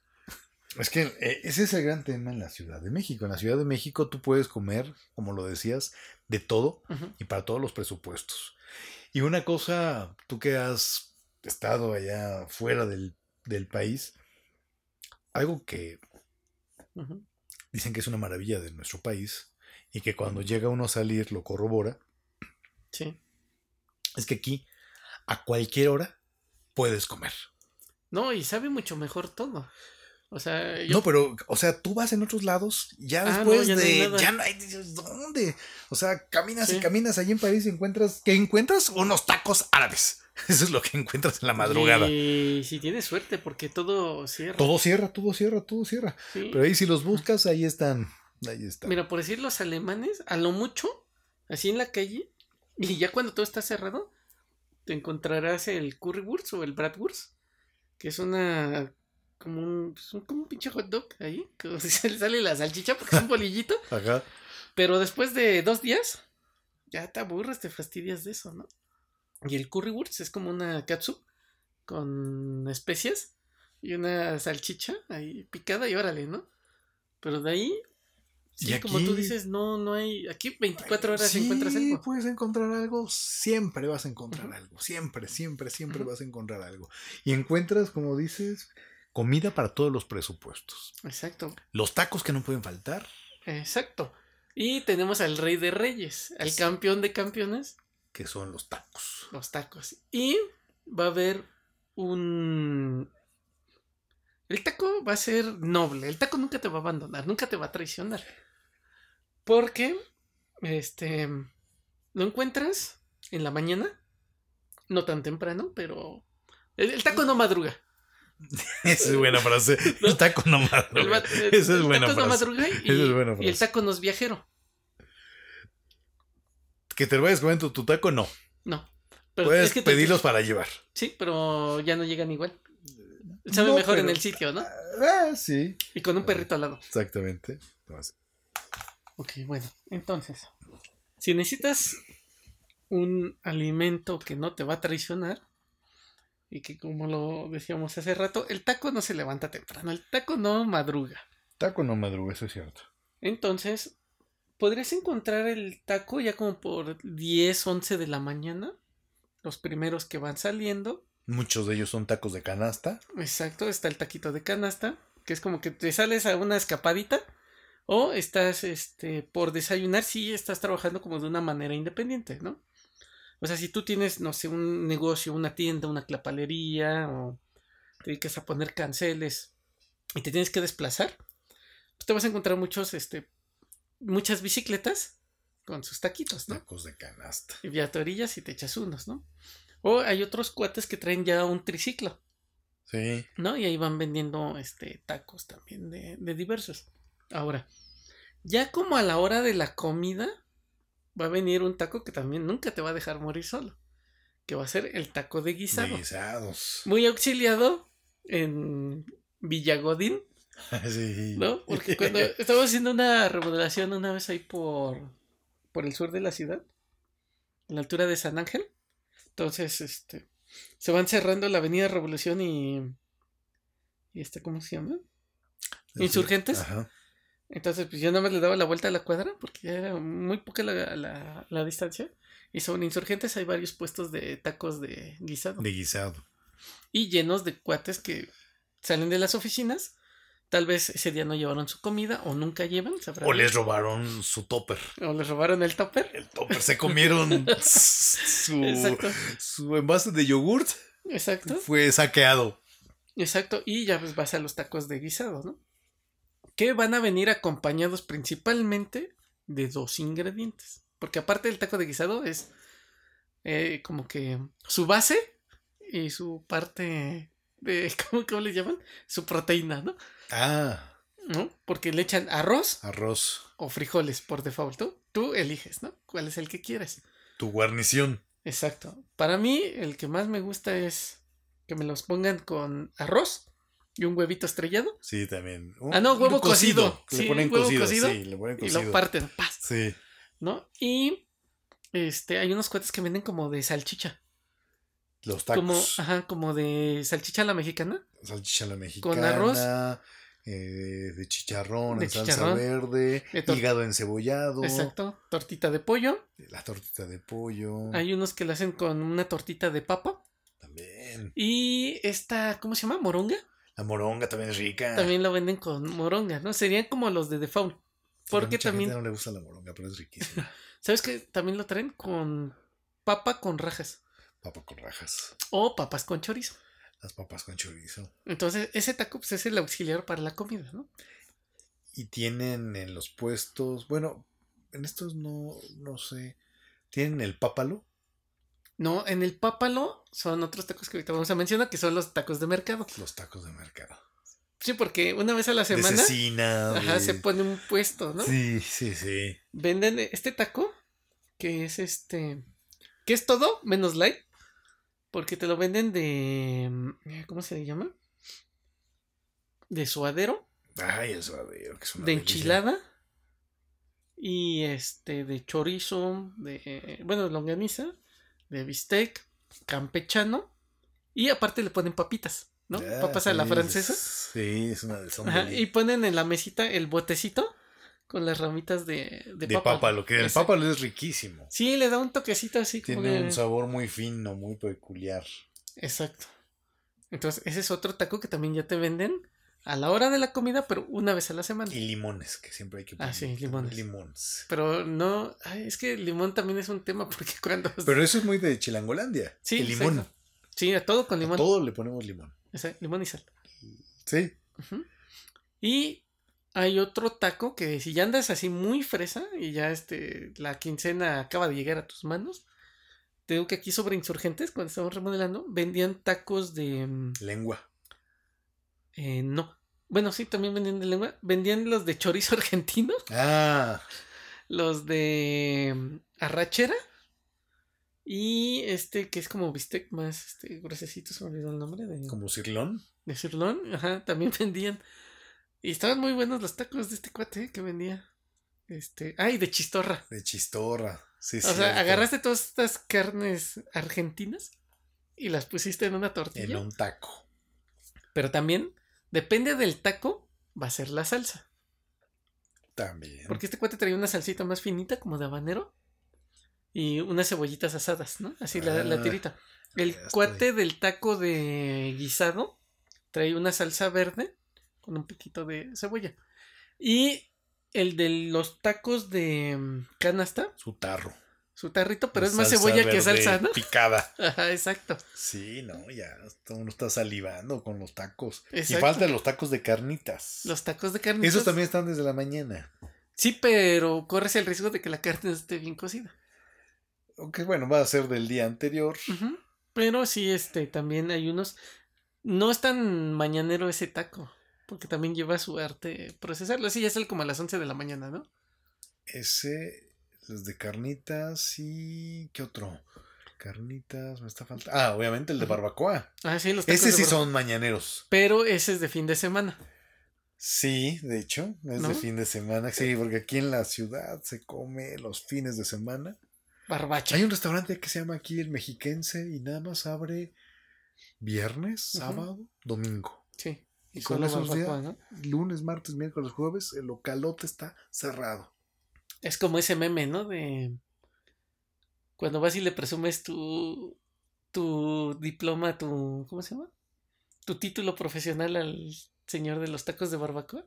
Es que eh, ese es el gran tema en la Ciudad de México. En la Ciudad de México tú puedes comer, como lo decías, de todo y para todos los presupuestos. Y una cosa, tú que has estado allá fuera del, del país, algo que dicen que es una maravilla de nuestro país y que cuando llega uno a salir lo corrobora, Sí. es que aquí a cualquier hora puedes comer. No, y sabe mucho mejor todo. O sea, yo No, pero, o sea, tú vas en otros lados, ya Ah, después no, ya de. ya no hay. dices, ¿Dónde? O sea, caminas Sí. y caminas allí en París y encuentras. ¿Qué encuentras? Unos tacos árabes. [LAUGHS] Eso es lo que encuentras en la madrugada. Y si tienes suerte, porque todo cierra. Todo cierra, todo cierra, todo cierra. Sí. Pero ahí si los buscas, ahí están. Ahí están. Mira, por decir los alemanes, a lo mucho, así en la calle, y ya cuando todo está cerrado, te encontrarás el currywurst o el bratwurst, que es una como un, pues, como un pinche hot dog ahí, que se le sale la salchicha porque es un bolillito, [LAUGHS] Ajá. pero después de dos días, ya te aburres, te fastidias de eso, ¿no? Y el currywurst es como una catsup con especias y una salchicha ahí picada y órale, ¿no? Pero de ahí, sí, Y como tú dices, no, no hay, aquí 24 horas Sí, encuentras algo. puedes encontrar algo, siempre vas a encontrar algo, siempre, siempre, siempre vas a encontrar algo. Y encuentras, como dices, comida para todos los presupuestos. Exacto, Los tacos que no pueden faltar, exacto. Y tenemos al rey de reyes, al Sí. campeón de campeones, que son los tacos. los tacos. Y va a haber un... El taco va a ser noble, el taco nunca te va a abandonar, nunca te va a traicionar. Porque, este, lo encuentras en la mañana, no tan temprano, pero... El, el taco no madruga. [LAUGHS] Esa es buena frase. [LAUGHS] El taco no madruga. el- Esa es buena taco no frase. madruga y, Esa es buena y el frase. taco no es viajero. Que te lo vayas comiendo tu taco, no. No. Pero Puedes es que te- pedirlos para llevar. Sí, pero ya no llegan igual. Sabe No, mejor en el sitio, ¿no? Ah, sí. Y con un perrito al lado. Exactamente. Entonces, Ok, bueno, entonces, si necesitas un alimento que no te va a traicionar, y que como lo decíamos hace rato, el taco no se levanta temprano, el taco no madruga. Taco no madruga, eso es cierto. Entonces, podrías encontrar el taco ya como por 10, 11 de la mañana, los primeros que van saliendo. Muchos de ellos son tacos de canasta. Exacto, está el taquito de canasta, que es como que te sales a una escapadita o estás este por desayunar si estás trabajando como de una manera independiente, ¿no? O sea, si tú tienes, no sé, un negocio, una tienda, una clapalería o te dedicas a poner canceles y te tienes que desplazar, pues te vas a encontrar muchos este muchas bicicletas con sus taquitos, ¿no? Tacos de canasta. Y orillas y te echas unos, ¿no? O hay otros cuates que traen ya un triciclo. Sí. ¿no? Y ahí van vendiendo este tacos también de, de diversos. Ahora, ya como a la hora de la comida, va a venir un taco que también nunca te va a dejar morir solo. Que va a ser el taco de guisado. De guisados. Muy auxiliado en Villagodín [LAUGHS] sí. ¿no? Porque cuando [LAUGHS] estaba haciendo una remodelación una vez ahí por, por el sur de la ciudad, a la altura de San Ángel, entonces, este, se van cerrando la avenida Revolución y, y este, ¿cómo se llama? ¿Insurgentes? Ajá. Entonces, pues yo nada más le daba la vuelta a la cuadra porque era muy poca la, la, la distancia. Y sobre insurgentes hay varios puestos de tacos de guisado. De guisado. Y llenos de cuates que salen de las oficinas. Tal vez ese día no llevaron su comida o nunca llevan. sabrá O les robaron su topper. O les robaron el topper. El topper se comieron [LAUGHS] su, su envase de yogurt. Exacto. Fue saqueado. Exacto. Y ya pues vas a los tacos de guisado, ¿no? Que van a venir acompañados principalmente de dos ingredientes. Porque aparte del taco de guisado es eh, como que su base y su parte de, [LAUGHS] ¿cómo, cómo le llaman? Su proteína, ¿no? Ah, ¿No? Porque le echan arroz arroz. o frijoles por default. Tú, tú eliges, ¿no? ¿Cuál es el que quieres? Tu guarnición. Exacto. Para mí, el que más me gusta es que me los pongan con arroz y un huevito estrellado. Sí, también. Un- Ah, no, huevo cocido. Le Sí, ponen huevo cocido, cocido Sí, le ponen Y cocido. lo parten, ¡paz! Sí. ¿no? Y este, hay unos cuates que venden como de salchicha. Los tacos. Como, ajá, como de salchicha a la mexicana. Salchicha a la mexicana. arroz. eh, de chicharrón, De en salsa verde. Hígado encebollado. Exacto. Tortita de pollo. La tortita de pollo. Hay unos que lo hacen con una tortita de papa. También. Y esta, ¿cómo se llama? Moronga. La moronga también es rica. También lo venden con moronga, ¿no? Serían como los de default. A Porque mucha también, gente no le gusta la moronga, pero es riquísima. [LAUGHS] ¿sabes qué? También lo traen con papa con rajas. Papa con rajas. O papas con chorizo. Las papas con chorizo. Entonces, ese taco pues, es el auxiliar para la comida, ¿no? Y tienen en los puestos. Bueno, en estos no, no sé. Tienen el pápalo. No, en el pápalo son otros tacos que ahorita vamos a mencionar, que son los tacos de mercado. Los tacos de mercado. Sí, porque una vez a la semana cecina. ajá, se pone un puesto, ¿no? Sí, sí, sí. Venden este taco, que es este, que es todo menos light, porque te lo venden de, mm, ¿cómo se llama? De suadero, Ay, que es una de delicia. enchilada y este de chorizo, de, bueno, longaniza, de bistec, campechano y aparte le ponen papitas, ¿no? Ah, Papas a la francesa. es- Sí, es una de y ponen en la mesita el botecito con las ramitas de, de, de papa. pápalo, que el pápalo es riquísimo. Sí, le da un toquecito así como Tiene de- un sabor muy fino, muy peculiar. Exacto. Entonces, ese es otro taco que también ya te venden a la hora de la comida, pero una vez a la semana. Y limones, que siempre hay que Ah, sí, limones. Limones. Pero no, ay, es que el limón también es un tema [LAUGHS] porque cuando... [LAUGHS] Pero eso es muy de Chilangolandia. sí, el limón. exacto. Sí, a todo con A limón. todo le ponemos limón. Exacto, limón y sal. Sí. Y hay otro taco que si ya andas así muy fresa y ya este la quincena acaba de llegar a tus manos, te digo que aquí sobre insurgentes, cuando estábamos remodelando, vendían tacos de mm, Lengua. eh, no. Bueno, sí, también vendían de lengua. Vendían los de chorizo [LAUGHS] argentino, Ah, los de mm, arrachera y este que es como bistec más este gruesecito, se me olvidó el nombre de, como cirlón. de sirloin, ajá, también [LAUGHS] vendían. Y estaban muy buenos los tacos de este cuate eh, que vendía. Este, ay, de chistorra. De chistorra. Sí, O cierto. sea, agarraste todas estas carnes argentinas y las pusiste en una tortilla. En un taco. Pero también, depende del taco, va a ser la salsa. También. Porque este cuate traía una salsita más finita, como de habanero. Y unas cebollitas asadas, ¿no? Así la, la Ah, tirita. El cuate del taco de guisado trae una salsa verde con un poquito de cebolla. Y el de los tacos de mm, canasta, Su tarro. su tarrito, pero es más cebolla que salsa, ¿no? Picada. [LAUGHS] Ajá, exacto. Sí, no, ya. Uno está salivando con los tacos. Y Exacto. faltan los tacos de carnitas. Los tacos de carne. Esos también están desde la mañana. Sí, pero corres el riesgo de que la carne esté bien cocida. Aunque bueno, va a ser del día anterior. Pero sí, este, también hay unos. No es tan mañanero ese taco. Porque también lleva su arte procesarlo. Sí, ya sale como a las 11 de la mañana, ¿no? Ese, los de carnitas y. ¿Qué otro? Carnitas, me está faltando. Ah, obviamente el de barbacoa. Ah, sí, los tacos Ese sí son mañaneros. Pero ese es de fin de semana. Sí, de hecho, es ¿No? de fin de semana. Sí, porque aquí en la ciudad se come los fines de semana. Barbacha. Hay un restaurante que se llama aquí el Mexiquense y nada más abre viernes, sábado, domingo. Sí. Y con días, ¿no? lunes, martes, miércoles, jueves, el localote está cerrado. Es como ese meme, ¿no? De cuando vas y le presumes tu tu diploma, tu ¿cómo se llama? Tu título profesional al señor de los tacos de barbacoa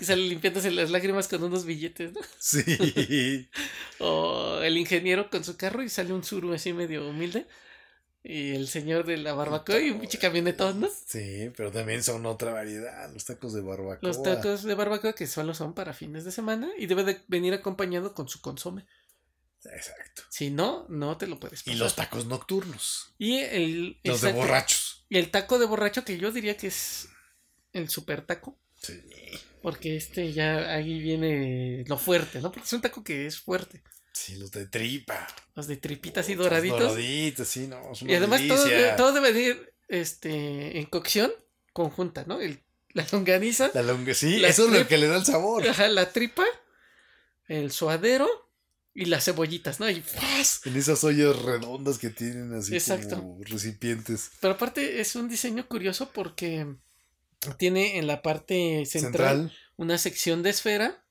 y sale limpiándose las lágrimas con unos billetes, ¿no? [LAUGHS] Sí. [LAUGHS] O el ingeniero con su carro y sale un suru así medio humilde y el señor de la barbacoa y un pinche camionetón, ¿no? sí, pero también son otra variedad, los tacos de barbacoa. Los tacos de barbacoa que solo son para fines de semana y debe de venir acompañado con su consome. Exacto. Si no, no te lo puedes Y pasar. los tacos nocturnos. Y el, Los de borrachos. y el taco de borracho que yo diría que es el super taco. Sí. Porque este ya ahí viene lo fuerte, ¿no? Porque es un taco que es fuerte. Sí, los de tripa. Los de tripitas y Los doraditos. Doraditos, sí, no. es una y además todo, todo debe de ir este, en cocción conjunta, ¿no? El, la longaniza, La longa, sí, eso es lo que le da el sabor. ajá, la tripa, el suadero y las cebollitas, ¿no? Y. En esas ollas redondas que tienen así Exacto. como recipientes. Pero aparte es un diseño curioso porque tiene en la parte central, Central. una sección de esfera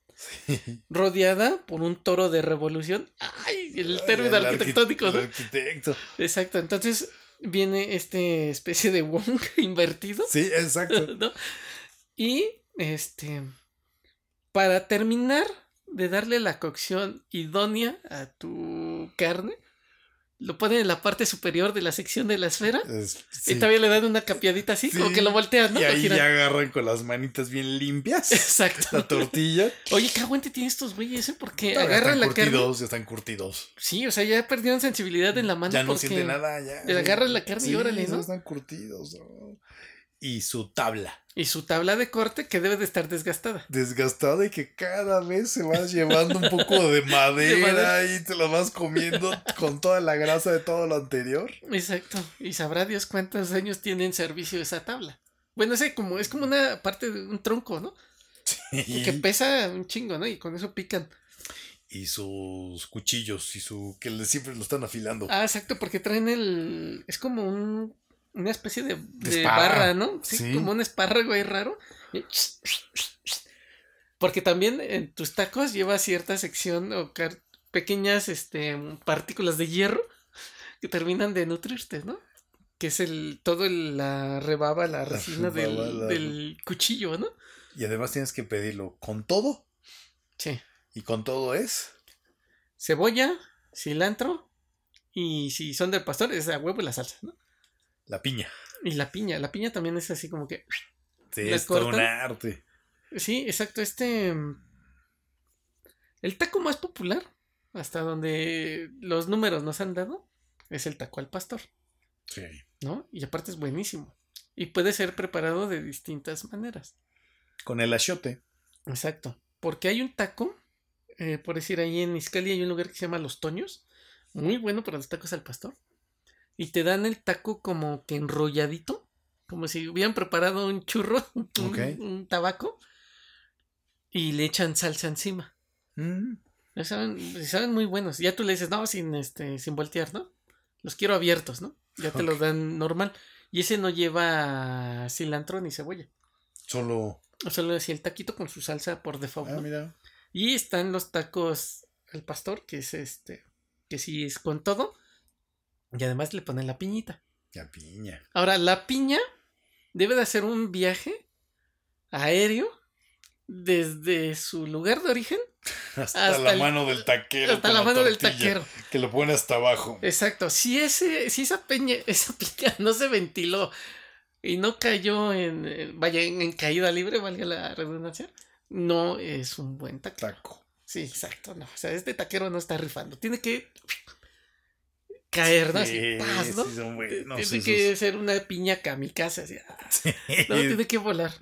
rodeada por un toro de revolución. ¡Ay! El término El arquitectónico, el ¿no? arquitecto. Exacto. Entonces viene este especie de Wong [LAUGHS] invertido, Sí, exacto. [LAUGHS] ¿no? Y este. Para terminar de darle la cocción idónea a tu carne, lo ponen en la parte superior de la sección de la esfera. Es- Y todavía le dan una capeadita así, como que lo voltean, ¿no? Y ahí ya agarran con las manitas bien limpias Exacto. la tortilla. Oye, qué aguante tienen estos güeyes, ¿eh? Porque agarran la carne. curtidos, ya están curtidos. Sí, o sea, ya perdieron sensibilidad en la mano. Ya no porque siente nada, ya. le agarran la carne y órale, están curtidos. ¿no? Y su tabla. Y su tabla de corte que debe de estar desgastada. Desgastada y que cada vez se vas llevando un poco de [LAUGHS] madera, madera. y te la vas comiendo con toda la grasa de todo lo anterior. Exacto. Y sabrá Dios cuántos años tiene en servicio esa tabla. Bueno, ese como, es como una parte de un tronco, ¿no? Y, Que pesa un chingo, ¿no? Y con eso pican. y sus cuchillos y su que siempre lo están afilando. Ah, exacto, porque traen el. Es como un. Una especie de, barra, ¿no? Sí, Sí. como un espárrago ahí raro. Porque también en tus tacos lleva cierta sección o pequeñas este, partículas de hierro que terminan de nutrirte, ¿no? Que es el todo el- la rebaba, la resina del, rebaba, la- del cuchillo, ¿no? Y además tienes que pedirlo con todo. Sí. Y con todo es. Cebolla, cilantro y si son del pastor es a huevo y la salsa, ¿no? La piña. Y la piña, la piña también es así como que Sí, La es todo un cortan. arte. Sí, exacto. Este. El taco más popular, hasta donde los números nos han dado, es el taco al pastor, Sí. ¿no? Y aparte es buenísimo. Y puede ser preparado de distintas maneras. Con el achiote. Exacto. Porque hay un taco, eh, por decir, ahí en Iscali hay un lugar que se llama Los Toños, muy bueno para los tacos al pastor. Y te dan el taco como que enrolladito, como si hubieran preparado un churro, [LAUGHS] un, tabaco, y le echan salsa encima. Mm. Ya Saben, saben muy buenos. Ya tú le dices, no, sin este, sin voltear, ¿no? Los quiero abiertos, ¿no? Ya te los dan normal. Y ese no lleva cilantro ni cebolla. Solo. O solo así el taquito con su salsa por default. Ah, ¿no? mira. Y están los tacos al pastor, que es este, que sí es con todo. Y además le ponen la piñita. La piña. Ahora, la piña debe de hacer un viaje aéreo desde su lugar de origen Hasta, [LAUGHS] Hasta la el- mano del taquero. hasta la mano del taquero. Que lo pone hasta abajo. Exacto. Si ese, si esa piña, [LAUGHS] esa piña no se ventiló y no cayó en, en- vaya, en, en caída libre, valga la redundancia, no es un buen taco. Taco. Sí, exacto, no. O sea, este taquero no está rifando. Tiene que caer, ¿no? Así. ¿no? sí son buenos Tiene que ser una piña kamikaze, así. ah, [LAUGHS] No, tiene que volar.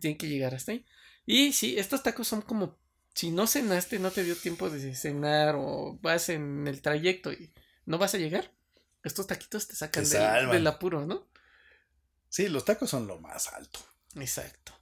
Tiene que llegar hasta ahí. Y sí, estos tacos son como si no cenaste, no te dio tiempo de cenar o vas en el trayecto y no vas a llegar. Estos taquitos te sacan del apuro, ¿no? Sí, los tacos son lo más alto. Exacto.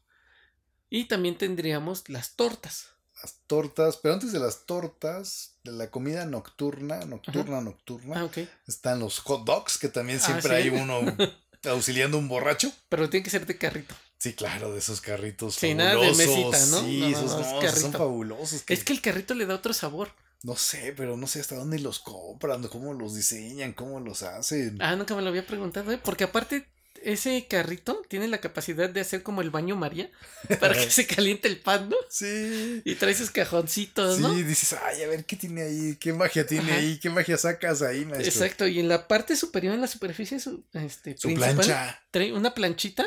Y también tendríamos las tortas. Las tortas, pero antes de las tortas, de la comida nocturna, nocturna, nocturna, Ah, están los hot dogs, que también Ah, siempre ¿sí? hay uno [LAUGHS] auxiliando a un borracho. Pero tiene que ser de carrito. Sí, claro, de esos carritos Sí, nada de fabulosos. mesita, ¿no? Sí, No, no, esos, no, esos son fabulosos. que- Es que el carrito le da otro sabor. No sé, pero no sé hasta dónde los compran, cómo los diseñan, cómo los hacen. Ah, nunca me lo había preguntado, ¿eh? Porque aparte, ese carrito tiene la capacidad de hacer como el baño María [LAUGHS] para que se caliente el pan, ¿no? Sí. Y trae sus cajoncitos, Sí, ¿no? dices, ay, a ver qué tiene ahí, qué magia tiene Ajá. ahí, qué magia sacas ahí, maestro. Exacto, y en la parte superior, en la superficie su, este, Su principal, plancha. trae una planchita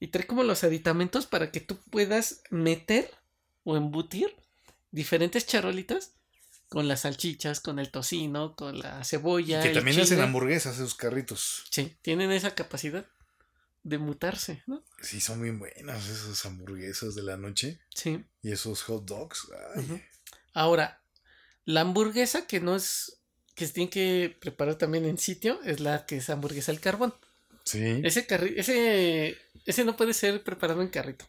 y trae como los aditamentos para que tú puedas meter o embutir diferentes charolitas con las salchichas, con el tocino, con la cebolla. que el también chile. hacen hamburguesas esos carritos. Sí, tienen esa capacidad de mutarse, ¿no? Sí, son bien buenas esas hamburguesas de la noche. Sí. Y esos hot dogs. ay. Ahora, la hamburguesa que no es que se tiene que preparar también en sitio es la que es hamburguesa al carbón. Sí. Ese carri ese ese no puede ser preparado en carrito.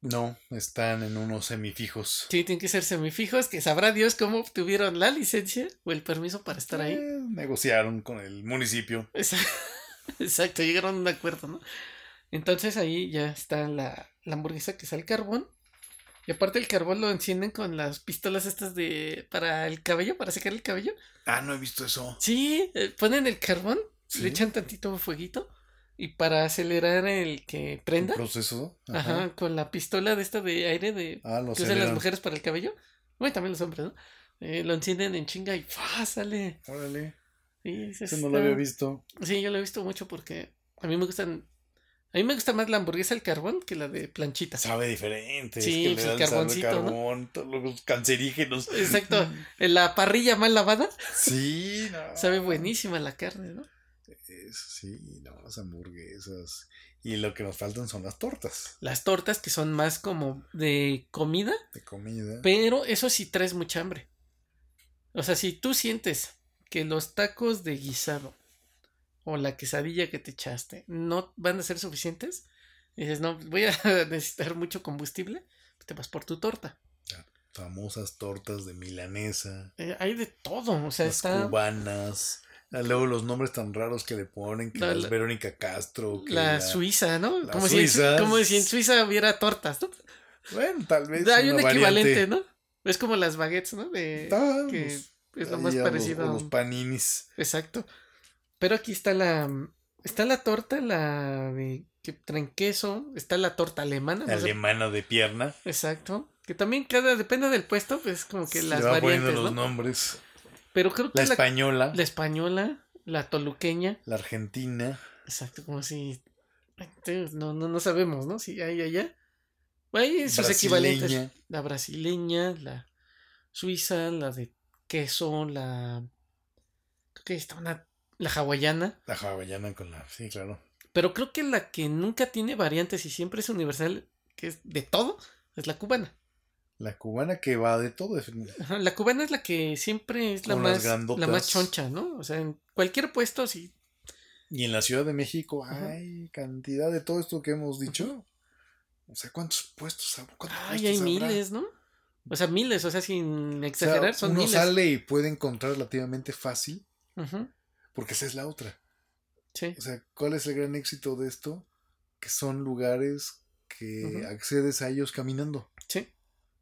No, están en unos semifijos. Sí, tienen que ser semifijos, que sabrá Dios cómo obtuvieron la licencia o el permiso para estar ahí. Eh, negociaron con el municipio. Esa- [LAUGHS] [LAUGHS] Exacto, llegaron a un acuerdo, ¿no? Entonces ahí ya está la, la hamburguesa que es al carbón. Y aparte el carbón lo encienden con las pistolas estas de para el cabello, para secar el cabello. Ah, no he visto eso. Sí, eh, ponen el carbón, Sí. le echan tantito fueguito y para acelerar el que ¿Un prenda, proceso? ajá, con la pistola de esta de aire de Ah, lo que usan las mujeres para el cabello, bueno, también los hombres, ¿no? Eh, lo encienden en chinga y ¡fua! sale. Órale. Sí, ese Ese no está- lo había visto. Sí, yo lo he visto mucho porque a mí me gustan. A mí me gusta más la hamburguesa al carbón que la de planchita. Sabe diferente. Sí, es que pues, le el dan carboncito, ¿no? carbón, todos los cancerígenos. Exacto. [LAUGHS] En la parrilla mal lavada Sí, no. sabe buenísima la carne, ¿no? Es- sí, no, las hamburguesas. Y lo que nos faltan son las tortas Las tortas que son más como de comida, de comida. pero eso sí traes mucha hambre. O sea, si tú sientes que los tacos de guisado o la quesadilla que te echaste no van a ser suficientes, y dices, no, voy a [LAUGHS] necesitar mucho combustible, te vas por tu torta. Famosas tortas de milanesa, Eh, hay de todo, o sea, las está cubanas. ah, Luego los nombres tan raros que le ponen, que La- Verónica Castro. Que la, la- Suiza, ¿no? la como, si Suiza. como si en Suiza hubiera tortas, ¿no? Bueno, tal vez. Hay un equivalente, variante. ¿no? Es como las baguettes, ¿no? De, que es lo ahí más a parecido. a los paninis. Exacto. Pero aquí está la está la torta, la de que traen queso, está la torta alemana, no sé- Alemana de pierna. exacto, que también cada depende del puesto, pues como que Se las poniendo variantes, los ¿no? nombres. Pero creo que La la, española, la española, la toluqueña, la argentina, exacto, como si no no no sabemos, ¿no? Si hay allá. Hay sus equivalentes. La brasileña, la suiza, la de queso, la creo que está una la hawaiana. La hawaiana con la. Sí, claro. Pero creo que la que nunca tiene variantes y siempre es universal, que es de todo, es la cubana. La cubana que va de todo. Ajá, la cubana es la que siempre es la Con más, la más choncha, ¿no? O sea, en cualquier puesto, sí. Y en la Ciudad de México Ajá. hay cantidad de todo esto que hemos dicho. O sea, ¿cuántos puestos? cuántos Ay, hay habrá? miles, ¿no? O sea, miles, o sea, sin O sea, exagerar, son uno miles. sale y puede encontrar relativamente fácil, porque esa es la otra. Sí, O sea, ¿cuál es el gran éxito de esto? Que son lugares que accedes a ellos caminando. sí.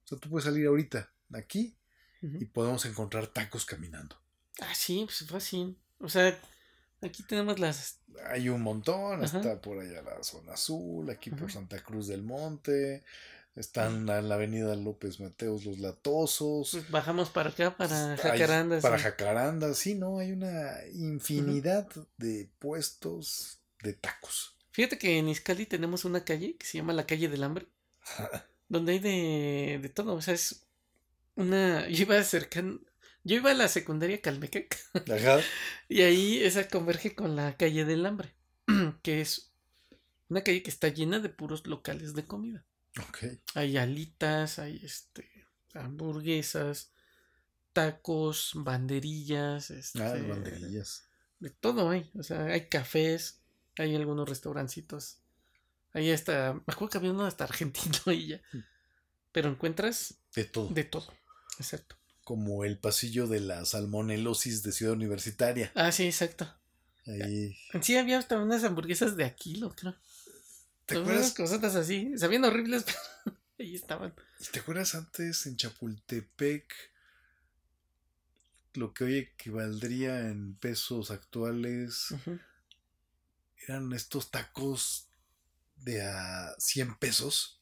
O sea, tú puedes salir ahorita de aquí y podemos encontrar tacos caminando. Ah, sí, pues fácil. O sea, aquí tenemos las. Hay un montón, Ajá. está por allá la zona azul, aquí por. Santa Cruz del Monte, están en la avenida López Mateos los Latosos, Pues bajamos para acá, para hay- Jacarandas. para y- Jacarandas, sí, no, hay una infinidad de puestos de tacos. Fíjate que en Izcali tenemos una calle que se llama la calle del hambre, [LAUGHS] donde hay de, de todo. O sea, es una. Yo iba cercano. Yo iba a la secundaria Calmecec [LAUGHS] Ajá. y ahí esa converge con la calle del hambre, [CLEARS THROAT] que es una calle que está llena de puros locales de comida. Ok. Hay alitas, hay este hamburguesas, tacos, banderillas, este, Ah, las banderillas. de todo hay. O sea, hay cafés, hay algunos restaurancitos Ahí está, me acuerdo que había uno hasta argentino [LAUGHS] y ya. Pero encuentras De todo. de todo. Exacto. Como el pasillo de la salmonelosis de Ciudad Universitaria. Ah, sí, exacto. Ahí. Sí, había hasta unas hamburguesas de Aquilo, creo. ¿Te acuerdas? cositas así. Sabían horribles, [LAUGHS] pero ahí estaban. ¿Te acuerdas antes en Chapultepec lo que hoy equivaldría en pesos actuales Ujú. eran estos tacos de a 100 pesos?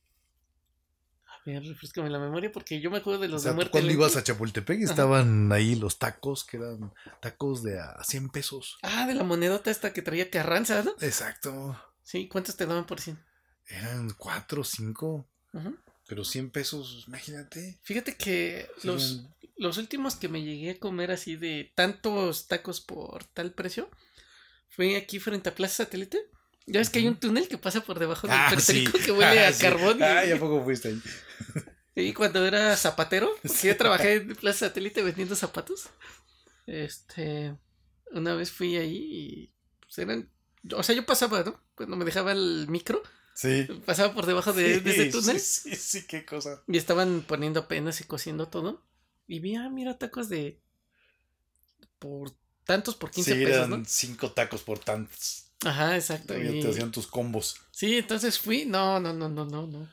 A ver, refrescame la memoria porque yo me acuerdo de O los sea, de muerte. cuando lenta. ibas a Chapultepec estaban ahí los tacos que eran tacos de a 100 pesos. Ah, de la monedota esta que traía Carranza, ¿no? Exacto. Sí, ¿cuántos te daban por 100? Eran 4 o 5, Ujú. pero 100 pesos, imagínate. Fíjate que los, los últimos que me llegué a comer así de tantos tacos por tal precio fue aquí frente a Plaza Satélite. Ya ves que hay un túnel que pasa por debajo del Ah, periférico sí. que huele [LAUGHS] Ah, a sí. carbón. y- Ah, ¿y a poco fuiste ahí? Y cuando era zapatero, [LAUGHS] porque yo trabajé en Plaza Satélite vendiendo zapatos. Este, una vez fui ahí y pues eran, o sea, yo pasaba, ¿no? Cuando me dejaba el micro, Sí. pasaba por debajo de, de ese túnel Sí, sí, sí, qué cosa. y estaban poniendo apenas y cociendo todo. Y vi, ah, mira, tacos de por tantos por 15 sí, pesos, eran ¿no? cinco tacos por tantos. Ajá, exacto. Y y- te hacían tus combos. Sí, entonces fui, no, no, no, no, no, no.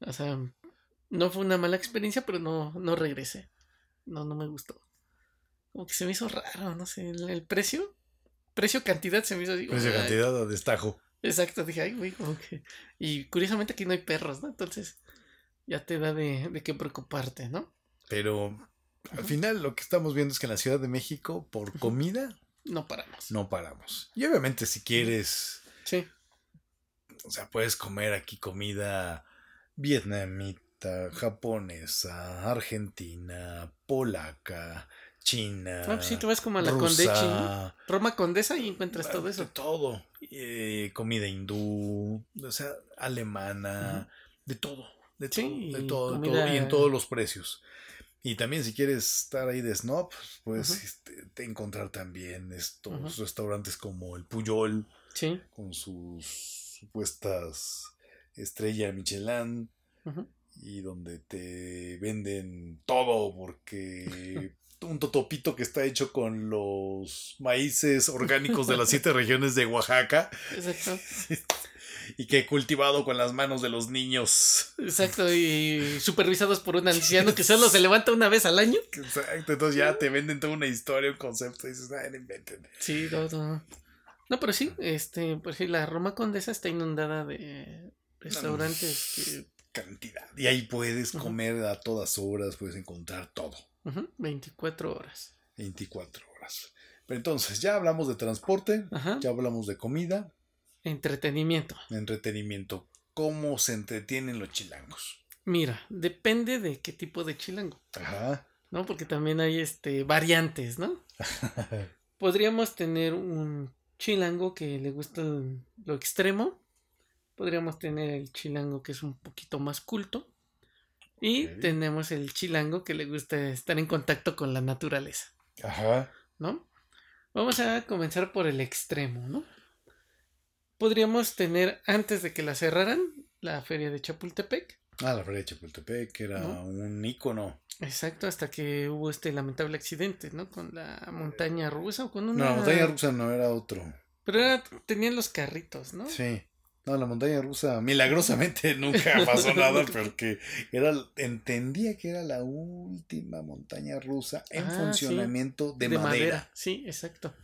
O sea, no fue una mala experiencia, pero no, no regresé. No, no me gustó. Como que se me hizo raro, no sé, el, el precio, precio cantidad se me hizo así. como, Precio ay, cantidad a destajo. Exacto, dije, ay, güey, como que. Y curiosamente aquí no hay perros, ¿no? Entonces, ya te da de, de qué preocuparte, ¿no? Pero al final lo que estamos viendo es que en la Ciudad de México, por comida, No paramos. no paramos. Y obviamente si quieres, Sí, o sea, puedes comer aquí comida vietnamita, japonesa, argentina, polaca, china. no, pues sí, te vas como a la. Roma Condesa y encuentras todo de eso. todo. Eh, comida hindú, o sea, alemana, de todo, de todo, Sí, de todo, de comida- todo, y en todos los precios. Y también si quieres estar ahí de snob, puedes Ujú. este, te encontrar también estos restaurantes como el Puyol, Sí. con sus supuestas estrella Michelin, y donde te venden todo porque [LAUGHS] un totopito que está hecho con los maíces orgánicos de las siete [LAUGHS] regiones de Oaxaca Exacto. [LAUGHS] y que he cultivado con las manos de los niños. Exacto, y [LAUGHS] supervisados por un anciano que solo se levanta una vez al año. Exacto, entonces ya te venden toda una historia, un concepto y dices, ay, no inventen. Sí, no, no. No, pero sí, este, por sí, la Roma Condesa está inundada de restaurantes que. Cantidad. Y ahí puedes comer a todas horas, puedes encontrar todo. Ujú, 24 horas. 24 horas. Pero entonces, ya hablamos de transporte, Ajá. ya hablamos de comida, Entretenimiento. entretenimiento. ¿Cómo se entretienen los chilangos? Mira, depende de qué tipo de chilango, Ajá. ¿no? Porque también hay este variantes, ¿no? [LAUGHS] Podríamos tener un chilango que le gusta lo extremo. Podríamos tener el chilango que es un poquito más culto. Y tenemos el chilango que le gusta estar en contacto con la naturaleza, Ajá. ¿no? Vamos a comenzar por el extremo, ¿no? Podríamos tener, antes de que la cerraran, la feria de Chapultepec. Ah, la feria de Chapultepec que era ¿No? un ícono. Exacto, hasta que hubo este lamentable accidente, ¿no? Con la montaña rusa o con No, una... la montaña rusa no era otro. Pero era- tenían los carritos, ¿no? Sí. No, la montaña rusa, milagrosamente [LAUGHS] nunca pasó nada [LAUGHS] porque era, entendía que era la última montaña rusa en Ah, sí. funcionamiento de, madera. Sí, exacto.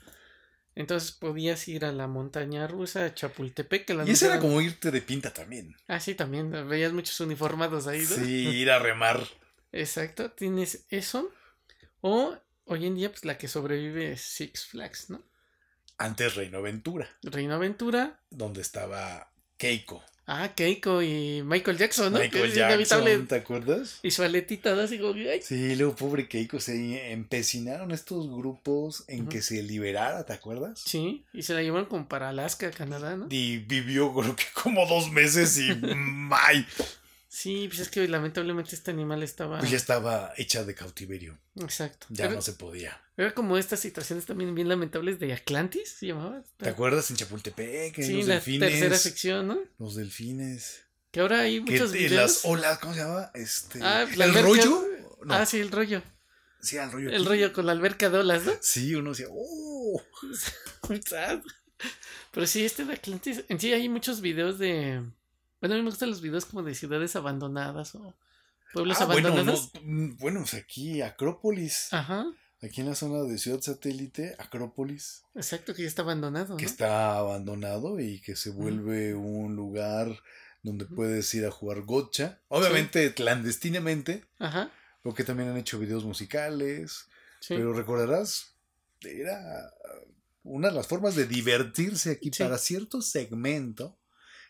Entonces podías ir a la montaña rusa, a Chapultepec, que la Y eso era como irte de pinta también. Ah, sí, también veías muchos uniformados ahí, ¿no? Sí, [LAUGHS] ir a remar. Exacto, tienes eso. O hoy en día, pues la que sobrevive es Six Flags, ¿no? Antes Reino Aventura, Reino Aventura. donde estaba Keiko. Ah, Keiko y Michael Jackson, ¿no? Michael. Jackson, ¿te acuerdas? Y su aletita, ¿no? Así como, ay, Sí, luego pobre Keiko, se empecinaron estos grupos en que se liberara, ¿te acuerdas? Sí, y se la llevaron como para Alaska, Canadá, ¿no? Y vivió creo que como dos meses y [LAUGHS] ¡may! Sí, pues es que lamentablemente este animal estaba. Pues ya estaba hecha de cautiverio. Exacto. Ya no se podía. era como estas situaciones también bien lamentables de Atlantis, se llamaba. ¿Te acuerdas en Chapultepec? En Sí, los la delfines. tercera sección, ¿no? Los delfines. Que ahora hay Que muchos videos. las olas, ¿cómo se llama? Este, Ah, ¿El alberca- rollo? No. Ah, sí, el rollo. Sí, el rollo. El aquí. rollo con la alberca de olas, ¿no? Sí, uno decía, ¡oh! [LAUGHS] Pero sí, este de Atlantis. En sí hay muchos videos de. Bueno, a mí me gustan los videos como de ciudades abandonadas o pueblos Ah, bueno, abandonados. no, mm, bueno, pues aquí Acrópolis. Ajá, Aquí en la zona de Ciudad Satélite, Acrópolis, exacto, que ya está abandonado. que está abandonado y que se vuelve un lugar donde puedes ir a jugar gocha. Obviamente clandestinamente, Ajá, porque también han hecho videos musicales. sí. Pero recordarás, era una de las formas de divertirse aquí Sí. para cierto segmento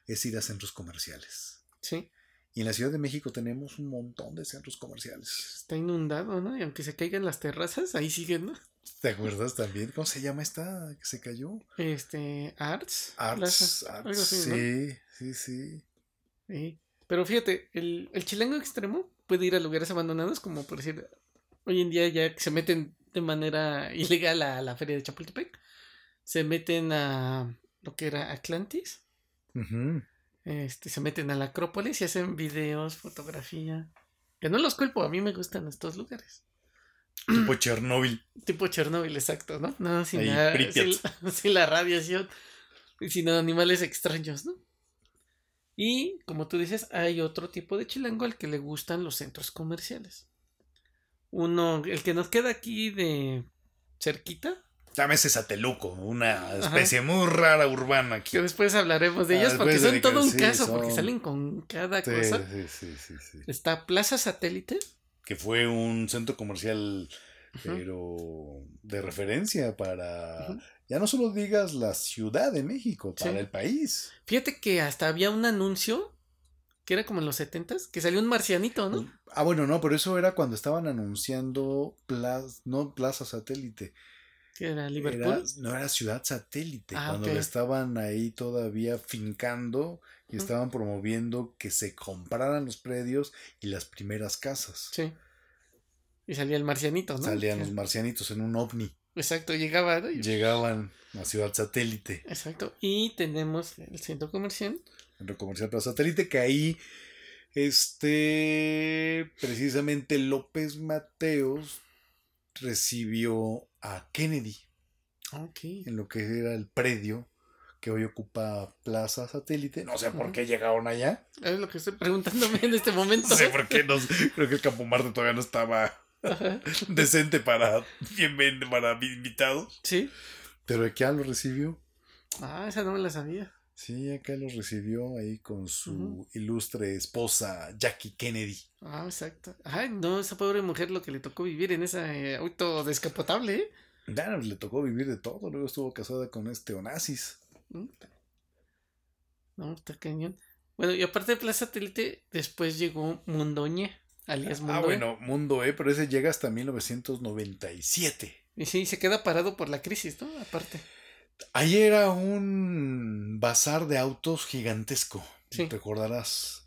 es ir a centros comerciales. Sí, Y en la Ciudad de México tenemos un montón de centros comerciales. está inundado, ¿no? Y aunque se caigan las terrazas, ahí siguen, ¿no? ¿Te acuerdas también? ¿Cómo se llama esta que se cayó? Este, Arts. Arts, Plaza, Arts, algo así, ¿no? sí, sí, sí. Sí. Pero fíjate, el, el chilango extremo puede ir a lugares abandonados, como por decir, hoy en día ya que se meten de manera [LAUGHS] ilegal a la feria de Chapultepec, se meten a lo que era Atlantis, Este, se meten a la Acrópolis y hacen videos, fotografía. Que no los culpo, a mí me gustan estos lugares. Tipo Chernóbil. [CLEARS THROAT] Tipo Chernóbil, exacto, ¿no? No, sin, Ahí, la, Pripyat. sin la- [LAUGHS] sin la radiación y sin animales extraños, ¿no? Y como tú dices, hay otro tipo de chilango al que le gustan los centros comerciales. Uno, el que nos queda aquí de cerquita, Llámese Sateluco, una especie muy rara urbana aquí. que después hablaremos de Ah, ellos porque después son todo un sí, caso, porque salen con cada Sí, cosa. sí, sí, sí, sí. Está Plaza Satélite, Que fue un centro comercial, pero de referencia para, ya no solo digas la Ciudad de México, para el país. Fíjate que hasta había un anuncio que era como en los setentas, que salió un marcianito, ¿no? Ah, bueno, no, pero eso era cuando estaban anunciando Plaza, no Plaza Satélite. Era Liverpool. Era, no era Ciudad Satélite, Ah, cuando ok. le estaban ahí todavía fincando y estaban promoviendo que se compraran los predios y las primeras casas. Sí. Y salía el marcianito, ¿no? Salían Sí. los marcianitos en un ovni. Exacto, llegaba. ¿no? Llegaban a Ciudad Satélite, Exacto. Y tenemos el centro comercial. centro comercial Plaza Satélite, que ahí, este, precisamente López Mateos recibió a Kennedy en lo que era el predio que hoy ocupa Plaza Satélite. No sé por qué llegaron allá. Es lo que estoy preguntándome en este momento. [LAUGHS] No sé por qué. No, creo que el Campo Marte todavía no estaba Ajá. [LAUGHS] decente para, bienven- para invitados. Sí. Pero acá lo recibió. Ah, esa no me la sabía. Sí, acá lo recibió ahí con su ilustre esposa Jackie Kennedy. Ah, exacto. Ay, no, esa pobre mujer lo que le tocó vivir en ese auto descapotable, ¿eh? Ya le tocó vivir de todo. Luego estuvo casada con este Onassis. No, está cañón. Bueno, y aparte de Plaza Satélite, después llegó Mundoñe, alias Mundoñe. Ah, bueno, Mundo E, pero ese llega hasta 1997. Y sí, se queda parado por la crisis, ¿no? Aparte. Ahí era un bazar de autos gigantesco. Sí. Recordarás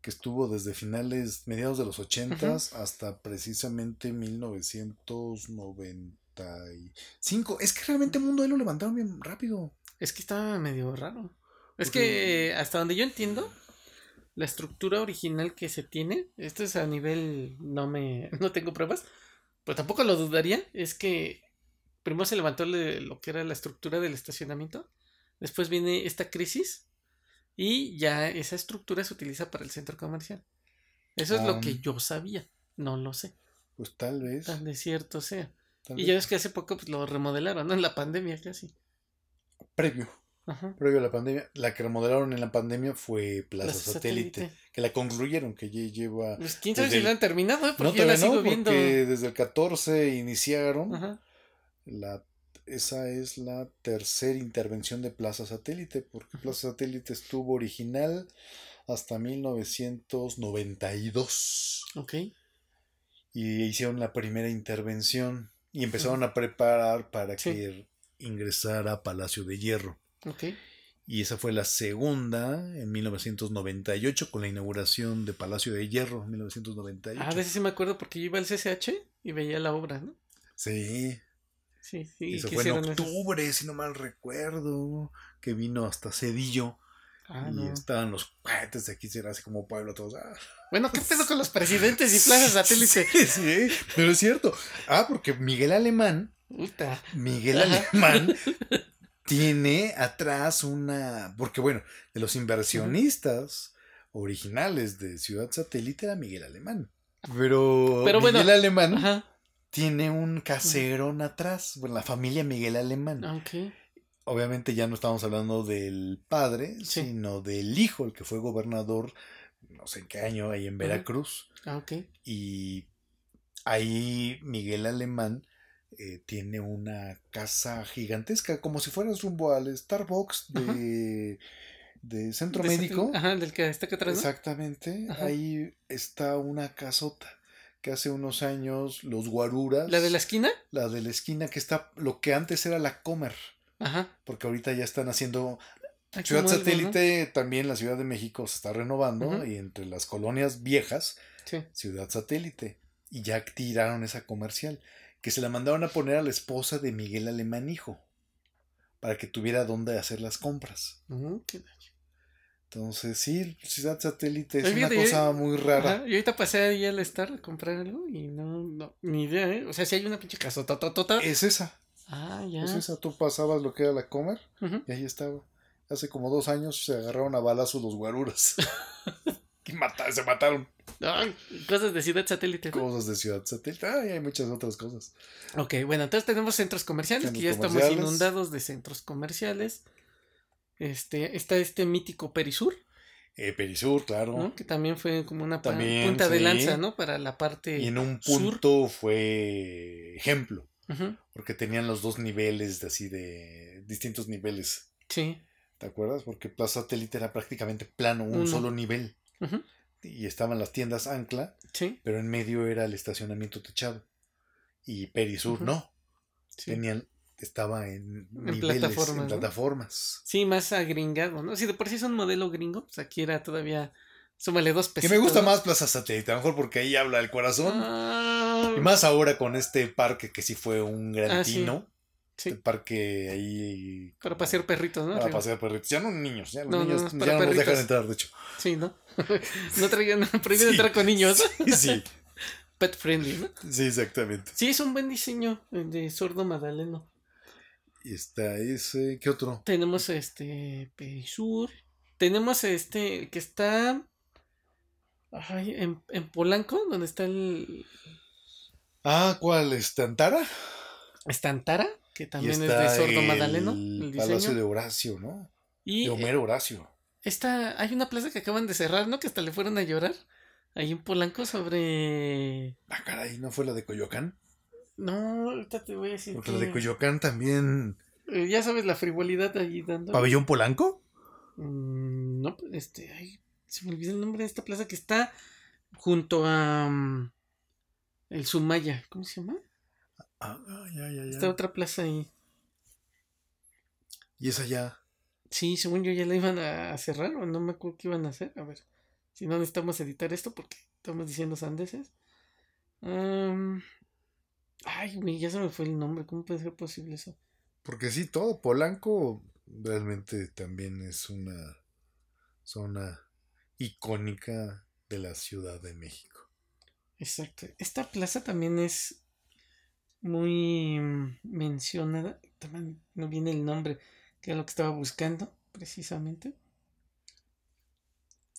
que estuvo desde finales, mediados de los 80 hasta precisamente 1995. Es que realmente Mundo E lo levantaron bien rápido. Es que estaba medio raro. Es Porque- que hasta donde yo entiendo, la estructura original que se tiene, esto es a nivel, no me, [LAUGHS] no tengo pruebas, pero tampoco lo dudaría, es que primero se levantó le- lo que era la estructura del estacionamiento, después viene esta crisis y ya esa estructura se utiliza para el centro comercial. Eso es lo Ah. que yo sabía, no lo sé, Pues tal vez. tan de cierto sea. tal Y vez ya ves que hace poco pues, lo remodelaron, ¿no? En la pandemia casi. Previo, Ajá. previo a la pandemia. La que remodelaron en la pandemia fue Plaza, Plaza Satélite, Satélite. Que la concluyeron, que ya lleva. Pues quién sabe si el- han terminado, ¿eh? No, Porque yo la todavía no, sigo viendo. porque desde el 14 iniciaron. Ajá. La, esa es la tercera intervención de Plaza Satélite, porque Plaza Satélite estuvo original hasta 1992 Ok. y hicieron la primera intervención y empezaron a preparar para Sí. que ingresara a Palacio de Hierro. Ok. Y esa fue la segunda en 1998 con la inauguración de Palacio de Hierro, 1998. Ah, a veces sí me acuerdo porque yo iba al CCH y veía la obra, ¿no? Sí, Sí, sí. eso fue en octubre, si no mal recuerdo, que vino hasta Cedillo. Ah, y no. estaban los cohetes de aquí, era así como pueblo, todos. ah. Bueno, ¿qué pedo con los presidentes y plazas [LAUGHS] satélite? Sí, sí, pero es cierto. Ah, porque Miguel Alemán. Miguel Ajá. Alemán [LAUGHS] tiene atrás una, porque bueno, de los inversionistas originales de Ciudad Satélite era Miguel Alemán. Pero, Pero bueno, Miguel Alemán Ajá. Tiene un caserón atrás, bueno, la familia Miguel Alemán. Ok. Obviamente ya no estamos hablando del padre, Sí. sino del hijo, el que fue gobernador, no sé en qué año, ahí en Veracruz. Ah, ok. Y ahí Miguel Alemán eh, tiene una casa gigantesca, como si fueras rumbo al Starbucks de, de Centro De Médico. Ajá, del que está acá atrás. ¿no? Exactamente. Ajá. Ahí está una casota que hace unos años los guaruras. ¿La de la esquina? la de la esquina que está lo que antes era la Comer, Ajá. porque ahorita ya están haciendo Ah, Ciudad. Satélite, también la Ciudad de México se está renovando y entre las colonias viejas Sí. Ciudad Satélite. Y ya tiraron esa comercial. Que se la mandaron a poner a la esposa de Miguel Alemán Hijo. Para que tuviera dónde hacer las compras. Qué- Entonces, sí, Ciudad Satélite es una cosa muy rara. Ajá, Y ahorita pasé ahí al Star a comprar algo y no, no, ni idea, ¿eh? O sea, si hay una pinche casota, tota. Es esa. Ah, ya. Es esa. Tú pasabas lo que era la Comer y ahí estaba. Hace como dos años se agarraron a balazos los guaruras. [LAUGHS] y mata- se mataron. Cosas de ciudad satélite. ¿no? Cosas de Ciudad Satélite. Ay, hay muchas otras cosas. Ok, bueno, entonces tenemos centros comerciales, Centros que ya estamos inundados de centros comerciales. Este, está este mítico Perisur, Eh, Perisur, claro. ¿no? Que también fue como una También, punta de lanza, ¿no? Para la parte Y en un sur. punto fue ejemplo, porque tenían los dos niveles de así de distintos niveles. Sí. ¿Te acuerdas? Porque Plaza Satélite era prácticamente plano, un Uno. solo nivel. Y estaban las tiendas Ancla, Sí. pero en medio era el estacionamiento techado. Y Perisur no. Sí. Tenían, estaba en, En niveles, plataformas, en ¿no? plataformas. Sí, más agringado, ¿no? Si de por sí es un modelo gringo, pues aquí era todavía. Súmale dos Que pesos. me gusta más Plaza Satélite, a lo mejor porque ahí habla el corazón. Ah, Y más ahora con este parque que sí fue un gran Ah, tino. sí, El parque ahí. para pasear perritos, ¿no? Para Arriba. pasear perritos. Ya no niños, ya los No, niños no, ya no nos dejan entrar, de hecho. Sí, ¿no? [LAUGHS] no traigan prohibido Sí. entrar con niños. [LAUGHS] Sí, sí, Pet friendly, ¿no? sí, exactamente. Sí, es un buen diseño el de sordo Madaleno. Y está ese. ¿Qué otro? Tenemos este Perisur. Tenemos este que está ay, en, en Polanco, donde está el Ah, ¿cuál? ¿Está Antara? está Antara, que también es de sordo el Madaleno, el Palacio de Horacio, ¿no? Y De Homero Horacio. esta, hay una plaza que acaban de cerrar, ¿no? Que hasta le fueron a llorar. Ahí en Polanco sobre. Ah, caray, ¿no fue la de Coyoacán? No, ahorita te voy a decir. Porque que- de Coyoacán también. Eh, ya sabes la frivolidad allí dando. ¿Pabellón Polanco? Mm, no, este. Ay, se me olvidó el nombre de esta plaza que está junto a. mm, el Sumaya. ¿Cómo se llama? Ah, ah, ya, ya, ya. Está otra plaza ahí. Y esa ya. Sí, según yo ya la iban a cerrar o no me acuerdo qué iban a hacer. A ver, si no necesitamos editar esto porque estamos diciendo sandeces. Am, ay, güey, ya se me fue el nombre. ¿Cómo puede ser posible eso? Porque sí, todo Polanco realmente también es una zona icónica de la Ciudad de México. Exacto. Esta plaza también es muy mm, mencionada. También no viene el nombre, que era lo que estaba buscando, precisamente.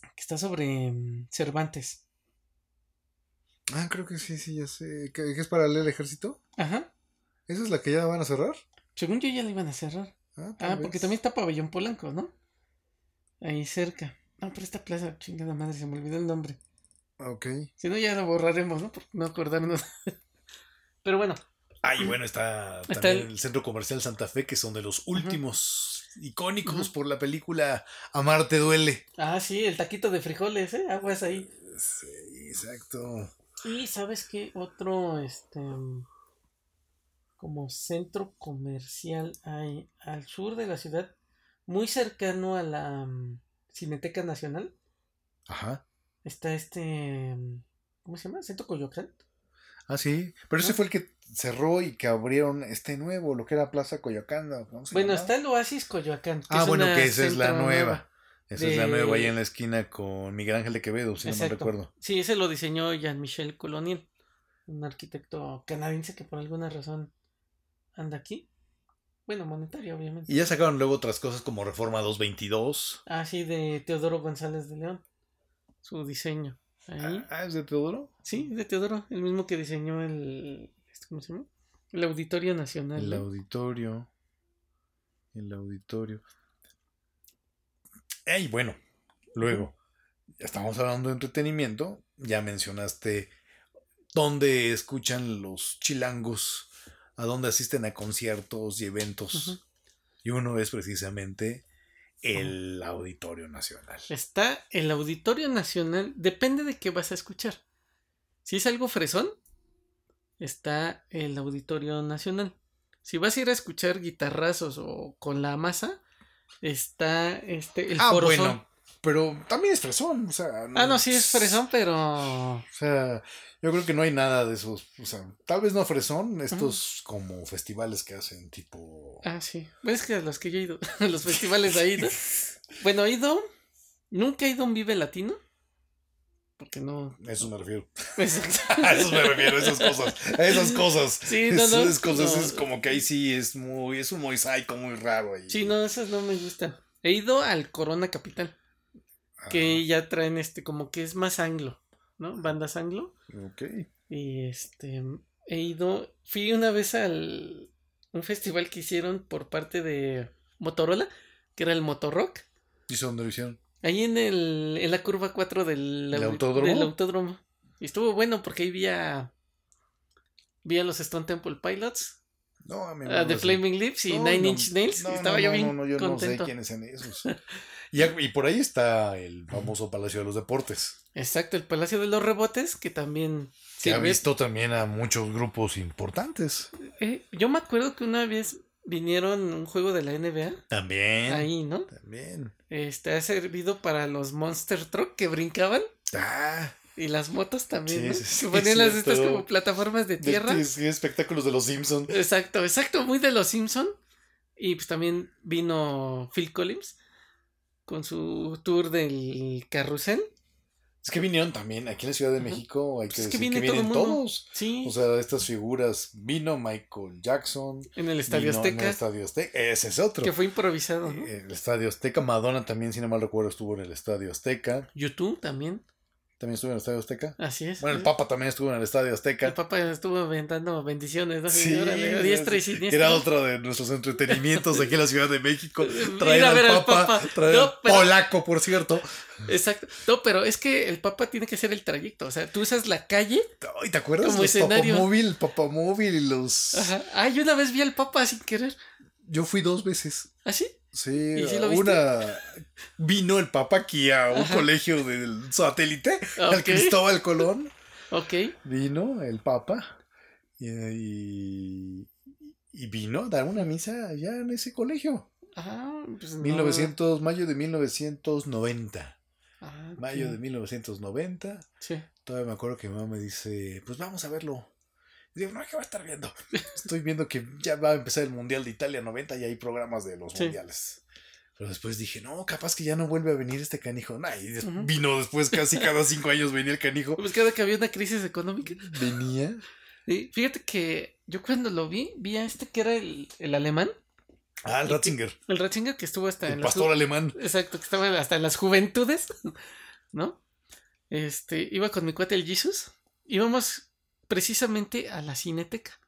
Que está sobre mm, Cervantes. Ah, creo que sí, sí, ya sé. ¿Qué, qué es para el ejército? Ajá. ¿Esa es la que ya van a cerrar? Según yo ya la iban a cerrar. Ah, Ah, porque también está Pabellón Polanco, ¿no? Ahí cerca. No, pero esta plaza, chingada madre, se me olvidó el nombre. Ah, Ok. Si no, ya lo borraremos, ¿no? Por no acordarnos. [LAUGHS] pero bueno, Ah, y bueno, está Está también el- el... Centro Comercial Santa Fe, que son de los últimos icónicos por la película Amarte Duele. ah, sí, el taquito de frijoles, ¿eh? Aguas ahí. Sí, exacto. Y sabes qué otro, este, como centro comercial hay al sur de la ciudad, muy cercano a la mm, Cineteca Nacional, Ajá. está este. mm, ¿Cómo se llama? Centro Coyoacán. Ah, sí. Pero ese fue el que cerró y que abrieron este nuevo, lo que era Plaza Coyoacán. ¿no? ¿Cómo se Bueno, llamaba? está el Oasis Coyoacán. Ah, bueno, que esa es la nueva. Es la de- nueva ahí en la esquina con Miguel Ángel de Quevedo, si no me recuerdo. Sí, ese lo diseñó Jean-Michel Coloniel, un arquitecto canadiense que por alguna razón anda aquí. Bueno, monetario, obviamente. Y ya sacaron luego otras cosas como Reforma 222. Ah, sí, de Teodoro González de León. Su diseño. Ahí. Ah, ¿es de Teodoro? Sí, de Teodoro, el mismo que diseñó el. este, ¿Cómo se llama? El Auditorio Nacional. El ¿no? auditorio. El auditorio. Y bueno, luego, ya estamos hablando de entretenimiento. Ya mencionaste dónde escuchan los chilangos, a dónde asisten a conciertos y eventos. Y uno es precisamente el Auditorio Nacional. Está el Auditorio Nacional. Depende de qué vas a escuchar. Si es algo fresón, está el Auditorio Nacional. Si vas a ir a escuchar guitarrazos o con la masa, está este el ah, Foro bueno, Sol. pero también es fresón. O sea, Ah, no, sí es fresón, pero O sea, yo creo que no hay nada de esos. O sea, tal vez no fresón, estos como festivales que hacen tipo. Ah, sí. Bueno, es que a los que yo he ido, a [LAUGHS] los festivales ahí, ¿no? Bueno, he ido. Nunca he ido a un Vive Latino. Porque no. A eso me refiero. [LAUGHS] Exacto. A eso me refiero, esas cosas. A esas cosas. Sí, no, no, esas cosas no. es como que ahí sí es muy. Es un mosaico muy raro. Ahí. Sí, no, esas no me gustan. He ido al Corona Capital. Ah, Que ya traen este, como que es más anglo, ¿no? Bandas anglo. Ok. Y este. He ido. Fui una vez al. Un festival que hicieron por parte de Motorola, que era el Motorrock. ¿Y eso dónde lo hicieron? Ahí en el en la curva 4 del, ¿Del audi- autódromo? del autódromo. Y estuvo bueno porque ahí vi a, vi a los Stone Temple Pilots, No, a mí a The Flaming Lips y Nine Inch Nails. y estaba yo bien no, no, yo contento. no sé quiénes son esos. [LAUGHS] Y, y por ahí está el famoso Palacio de los Deportes. Exacto, el Palacio de los Rebotes, que también Que ha visto también a muchos grupos importantes. Eh, yo me acuerdo que una vez vinieron un juego de la NBA También. ahí, ¿no? También. Este ha servido para los Monster Truck que brincaban Ah, y las motos también, Sí, ¿no? sí, que ponían las estas como plataformas de tierra. de- sí, espectáculos de los Simpsons. Exacto, exacto, muy de los Simpson. Y pues también vino Phil Collins con su tour del carrusel. Es que vinieron también aquí en la Ciudad de. México. Hay que Pues es que decir que, vienen todos. Sí, O sea, estas figuras. Vino Michael Jackson. en el Estadio vino en el Azteca, Estadio Azteca. Ese es otro. que fue improvisado, ¿no? El Estadio Azteca. Madonna también, si no mal recuerdo, estuvo en el Estadio Azteca. YouTube también, También estuvo en el Estadio Azteca. así es. Bueno, el. Papa también estuvo en el Estadio El Azteca. Papa estuvo aventando bendiciones, ¿no? Sí, Órale, diestra y es- siniestra. Era otro de nuestros entretenimientos aquí en la Ciudad de México. [LAUGHS] Traer al Papa, Papa. traer No, al pero- polaco, por cierto. Exacto. No, pero es que el Papa tiene que hacer el trayecto. O sea, tú usas la calle. Ay, ¿Te acuerdas? Como los escenario. Papamóvil, el Papamóvil y los... Ajá. Ay, una vez vi al Papa sin querer. Yo fui dos veces. ¿Así? Sí, ¿Y sí una vino el Papa aquí a un Ajá. colegio del satélite, al Ok. Cristóbal Colón. Ok. Vino el Papa y, y, vino a dar una misa allá en ese colegio. Ah, pues no. 1900, mayo de 1990. Ah, ok. Mayo de 1990. Sí. Todavía me acuerdo que mi mamá me dice, pues vamos a verlo. Y digo, no, ¿qué va a estar viendo? Estoy viendo que ya va a empezar el Mundial de Italia 90 y hay programas de los Sí. mundiales. Pero después dije, no, capaz que ya no vuelve a venir este canijo. Nah, y vino después, casi cada cinco años venía el canijo. Pues cada que había una crisis económica. Venía. Fíjate que yo cuando lo vi, vi a este que era el, el alemán, Ah, el Ratzinger, el Ratzinger que estuvo hasta el en pastor alemán. Exacto, que estaba hasta en las juventudes, [LAUGHS] ¿no? Este, iba con mi cuate el Jesus. Íbamos precisamente a la cineteca.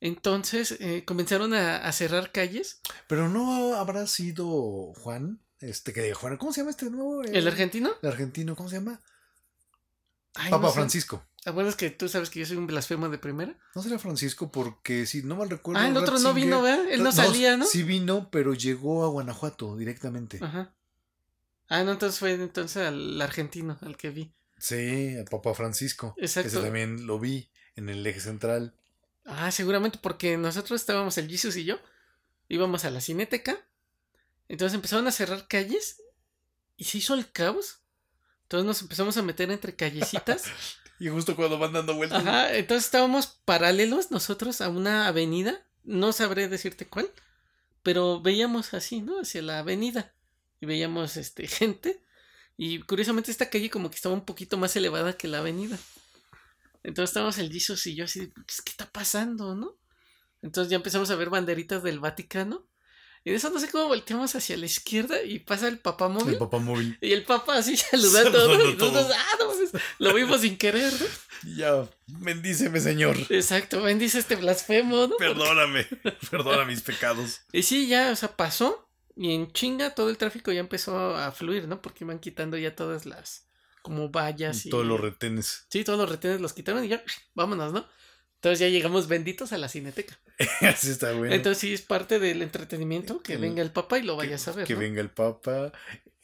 Entonces eh, comenzaron a, a cerrar calles. Pero no habrá sido Juan, este que Juan, ¿cómo se llama este nuevo? ¿El argentino? El argentino, ¿cómo se llama? Ay, Papa no. Francisco. Bueno, es que tú sabes que yo soy un blasfemo de primera. No será Francisco porque si no mal recuerdo. Ah, el otro no vino, ¿verdad? Él no, salía, ¿no? Sí vino, pero llegó a Guanajuato directamente. Ajá. Ah, no, entonces fue entonces al argentino, al que vi. Sí, a Papa Francisco. Exacto. Ese también lo vi en el eje central. Ah, seguramente porque nosotros estábamos el Jesus y yo. Íbamos a la cineteca. Entonces empezaron a cerrar calles y se hizo el caos. Entonces nos empezamos a meter entre callecitas. [LAUGHS] Y justo cuando van dando vueltas. Ajá, entonces estábamos paralelos nosotros a una avenida. No sabré decirte cuál. Pero veíamos así, ¿no? Hacia la avenida. Y veíamos este [LAUGHS] gente. Y curiosamente esta calle como que estaba un poquito más elevada que la avenida. Entonces estábamos el Jesus y yo así, pues, ¿qué está pasando, no? Entonces ya empezamos a ver banderitas del Vaticano. Y de eso no sé cómo volteamos hacia la izquierda y pasa el papá móvil. El papá móvil. Y el papá así [LAUGHS] saludando. Saludando. Y nosotros, ah, no, lo vimos sin querer, ¿no? Ya, bendíceme, Señor. Exacto, bendice este blasfemo, ¿no? Perdóname. [LAUGHS] Perdona mis pecados. Y sí, ya, o sea, pasó. Y en chinga todo el tráfico ya empezó a fluir, ¿no? Porque iban quitando ya todas las como vallas y. Todos los retenes. Sí, todos los retenes los quitaron y ya, [SNIFFS] vámonos, ¿no? Entonces ya llegamos benditos a la cineteca. [LAUGHS] Así está bueno. Entonces sí es parte del entretenimiento que El- venga el papá y lo que, vayas a ver. que ¿no? venga el Papa.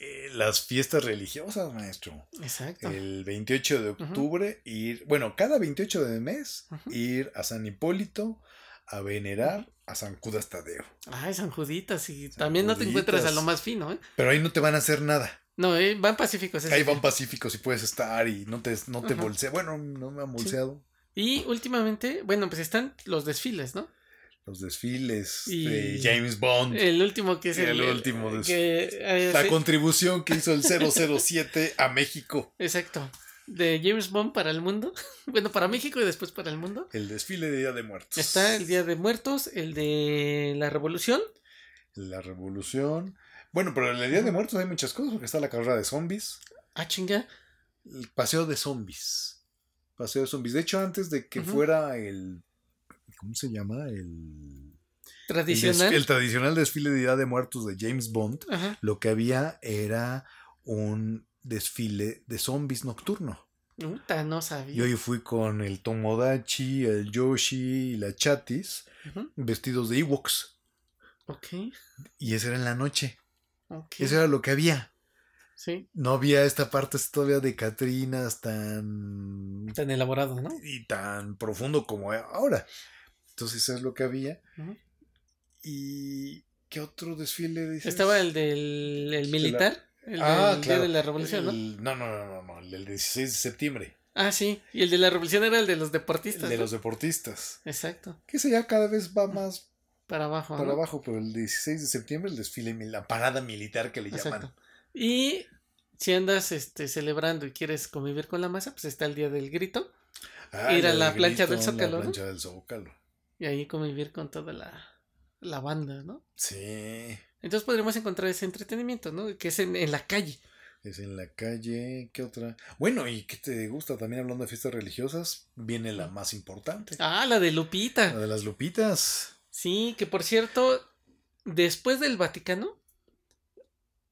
Eh, las fiestas religiosas, maestro. Exacto. El 28 de octubre, ir, bueno, cada 28 de mes, ir a San Hipólito a venerar a San Judas Tadeo. Ay, San Juditas. Y San también no te encuentras a lo más fino, ¿eh? Pero ahí no te van a hacer nada. No, eh, van pacíficos. Ahí van pacíficos y puedes estar y no te, no te bolsea. Bueno, no me han bolseado. Y últimamente, bueno, pues están los desfiles, ¿no? Los desfiles Y- de James Bond. El último que es el, el último des- que, eh, la sí, contribución que hizo el 007 a México. Exacto. De James Bond para el mundo. [LAUGHS] Bueno, para México y después para el mundo. El desfile de Día de Muertos. Está el Día de Muertos, el de la Revolución. La revolución. Bueno, pero en el Día de Muertos hay muchas cosas, porque está la carrera de zombies, Ah, chinga. el paseo de zombies. Paseo de zombies. De hecho, antes de que fuera el. ¿Cómo se llama? El. Tradicional. el tradicional desfile de Día de Muertos de James Bond, lo que había era un desfile de zombies nocturno. No sabía. Yo hoy fui con el Tomodachi, el Yoshi y la Chatis, vestidos de Ewoks. Ok. Y eso era en la noche. Ok. Eso era lo que había. Sí. No había esta parte todavía de Catrinas tan. Tan elaborado, ¿no? y tan profundo como ahora. Entonces eso es lo que había. ¿Y qué otro desfile dices? Estaba el del el militar. El Ah, del Día claro. de la Revolución, ¿no? El- No, no, no, no, no, el del 16 de septiembre. Ah, sí. Y el de la Revolución era el de los El deportistas. de ¿no? los deportistas. Exacto. Que ese ya cada vez va más Para abajo. para ¿no? abajo, pero el 16 de septiembre, el desfile, la parada militar que le llaman. Y si andas este, celebrando y quieres convivir con la masa, pues está el día del grito. Ah, Ir a el la plancha del Zócalo, La ¿no? plancha del Zócalo. Y ahí convivir con toda la, la banda, ¿no? Sí. Entonces podremos encontrar ese entretenimiento, ¿no? Que es en, en la calle. Es en la calle. ¿Qué otra? Bueno, ¿y qué te gusta? También hablando de fiestas religiosas, viene la más importante. Ah, la de Lupita. La de las lupitas. Sí, que por cierto, después del Vaticano,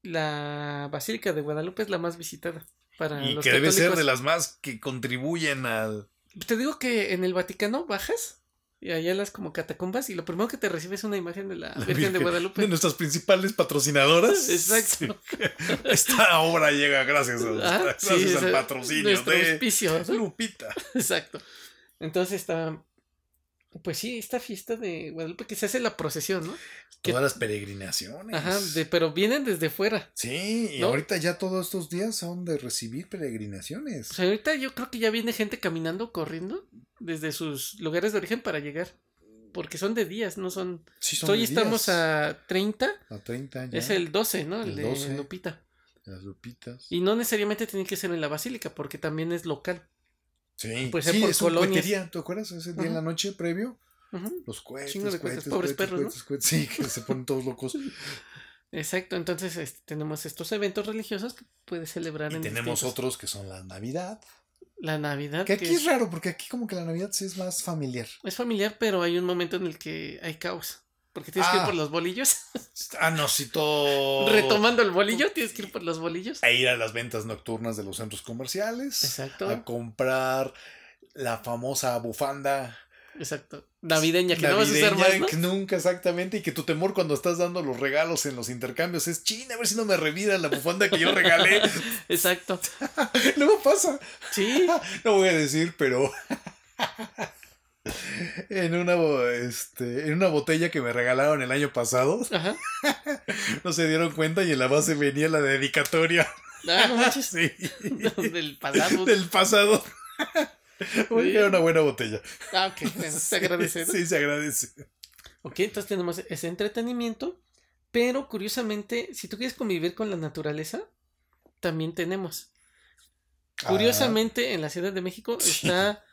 la Basílica de Guadalupe es la más visitada. Para Y los que debe ser de las más que contribuyen al. Te digo que en el Vaticano bajas y allá las como catacumbas y lo primero que te recibe es una imagen de la, la Virgen de Guadalupe. de nuestras principales patrocinadoras. Exacto. Sí. Esta obra llega gracias, a, Ah, gracias sí, al patrocinio de auspicio, ¿no? Lupita. [LAUGHS] Exacto. Entonces está. Pues sí, esta fiesta de Guadalupe que se hace la procesión, ¿no? Que- Todas las peregrinaciones. Ajá, de, pero vienen desde fuera. Sí, y ¿No? ahorita ya todos estos días son de recibir peregrinaciones. O sea, ahorita yo creo que ya viene gente caminando, corriendo, desde sus lugares de origen para llegar. Porque son de días, no son. Sí, son Hoy de estamos días. a 30, a 30 ya. es el 12, ¿no? El, El de 12. Lupita. Las lupitas. Y no necesariamente tiene que ser en la basílica, porque también es local. Sí, puede ser sí, por es colonias. cohetería, ¿te acuerdas? Ese día en la noche previo, Ujú, los cohetes, Chingo de cohetes, pobres cohetes, perros, ¿no? cohetes, cohetes, sí, que se ponen todos locos. [LAUGHS] Exacto, entonces este, tenemos estos eventos religiosos que puedes celebrar Y en tenemos distintos- otros que son la Navidad. La Navidad. Que aquí es raro, porque aquí como que la Navidad sí es más familiar. es familiar, pero hay un momento en el que hay caos. Porque tienes que ir Ah. por los bolillos. [LAUGHS] Ah, no, sí, todo... Retomando el bolillo, tienes que ir por los bolillos. A ir a las ventas nocturnas de los centros comerciales. Exacto. A comprar la famosa bufanda Exacto. Navideña, que no vas a navideña, más, nunca exactamente, y que tu temor cuando estás dando los regalos en los intercambios es, china, a ver si no me revira la bufanda que yo regalé. [LAUGHS] Exacto. [LAUGHS] Luego pasa. Sí. [LAUGHS] No voy a decir, pero en una, este, en una botella que me regalaron el año pasado. Ajá. No se dieron cuenta y en la base venía la dedicatoria. Ah, no manches. Sí. Del pasado. Del pasado. [LAUGHS] Oye, Era una buena botella. Ah, ok. Bueno, se [LAUGHS] agradece. ¿no? Sí, se agradece. Ok, entonces tenemos ese entretenimiento. Pero curiosamente, si tú quieres convivir con la naturaleza, también tenemos. Curiosamente, en la Ciudad de México Sí. está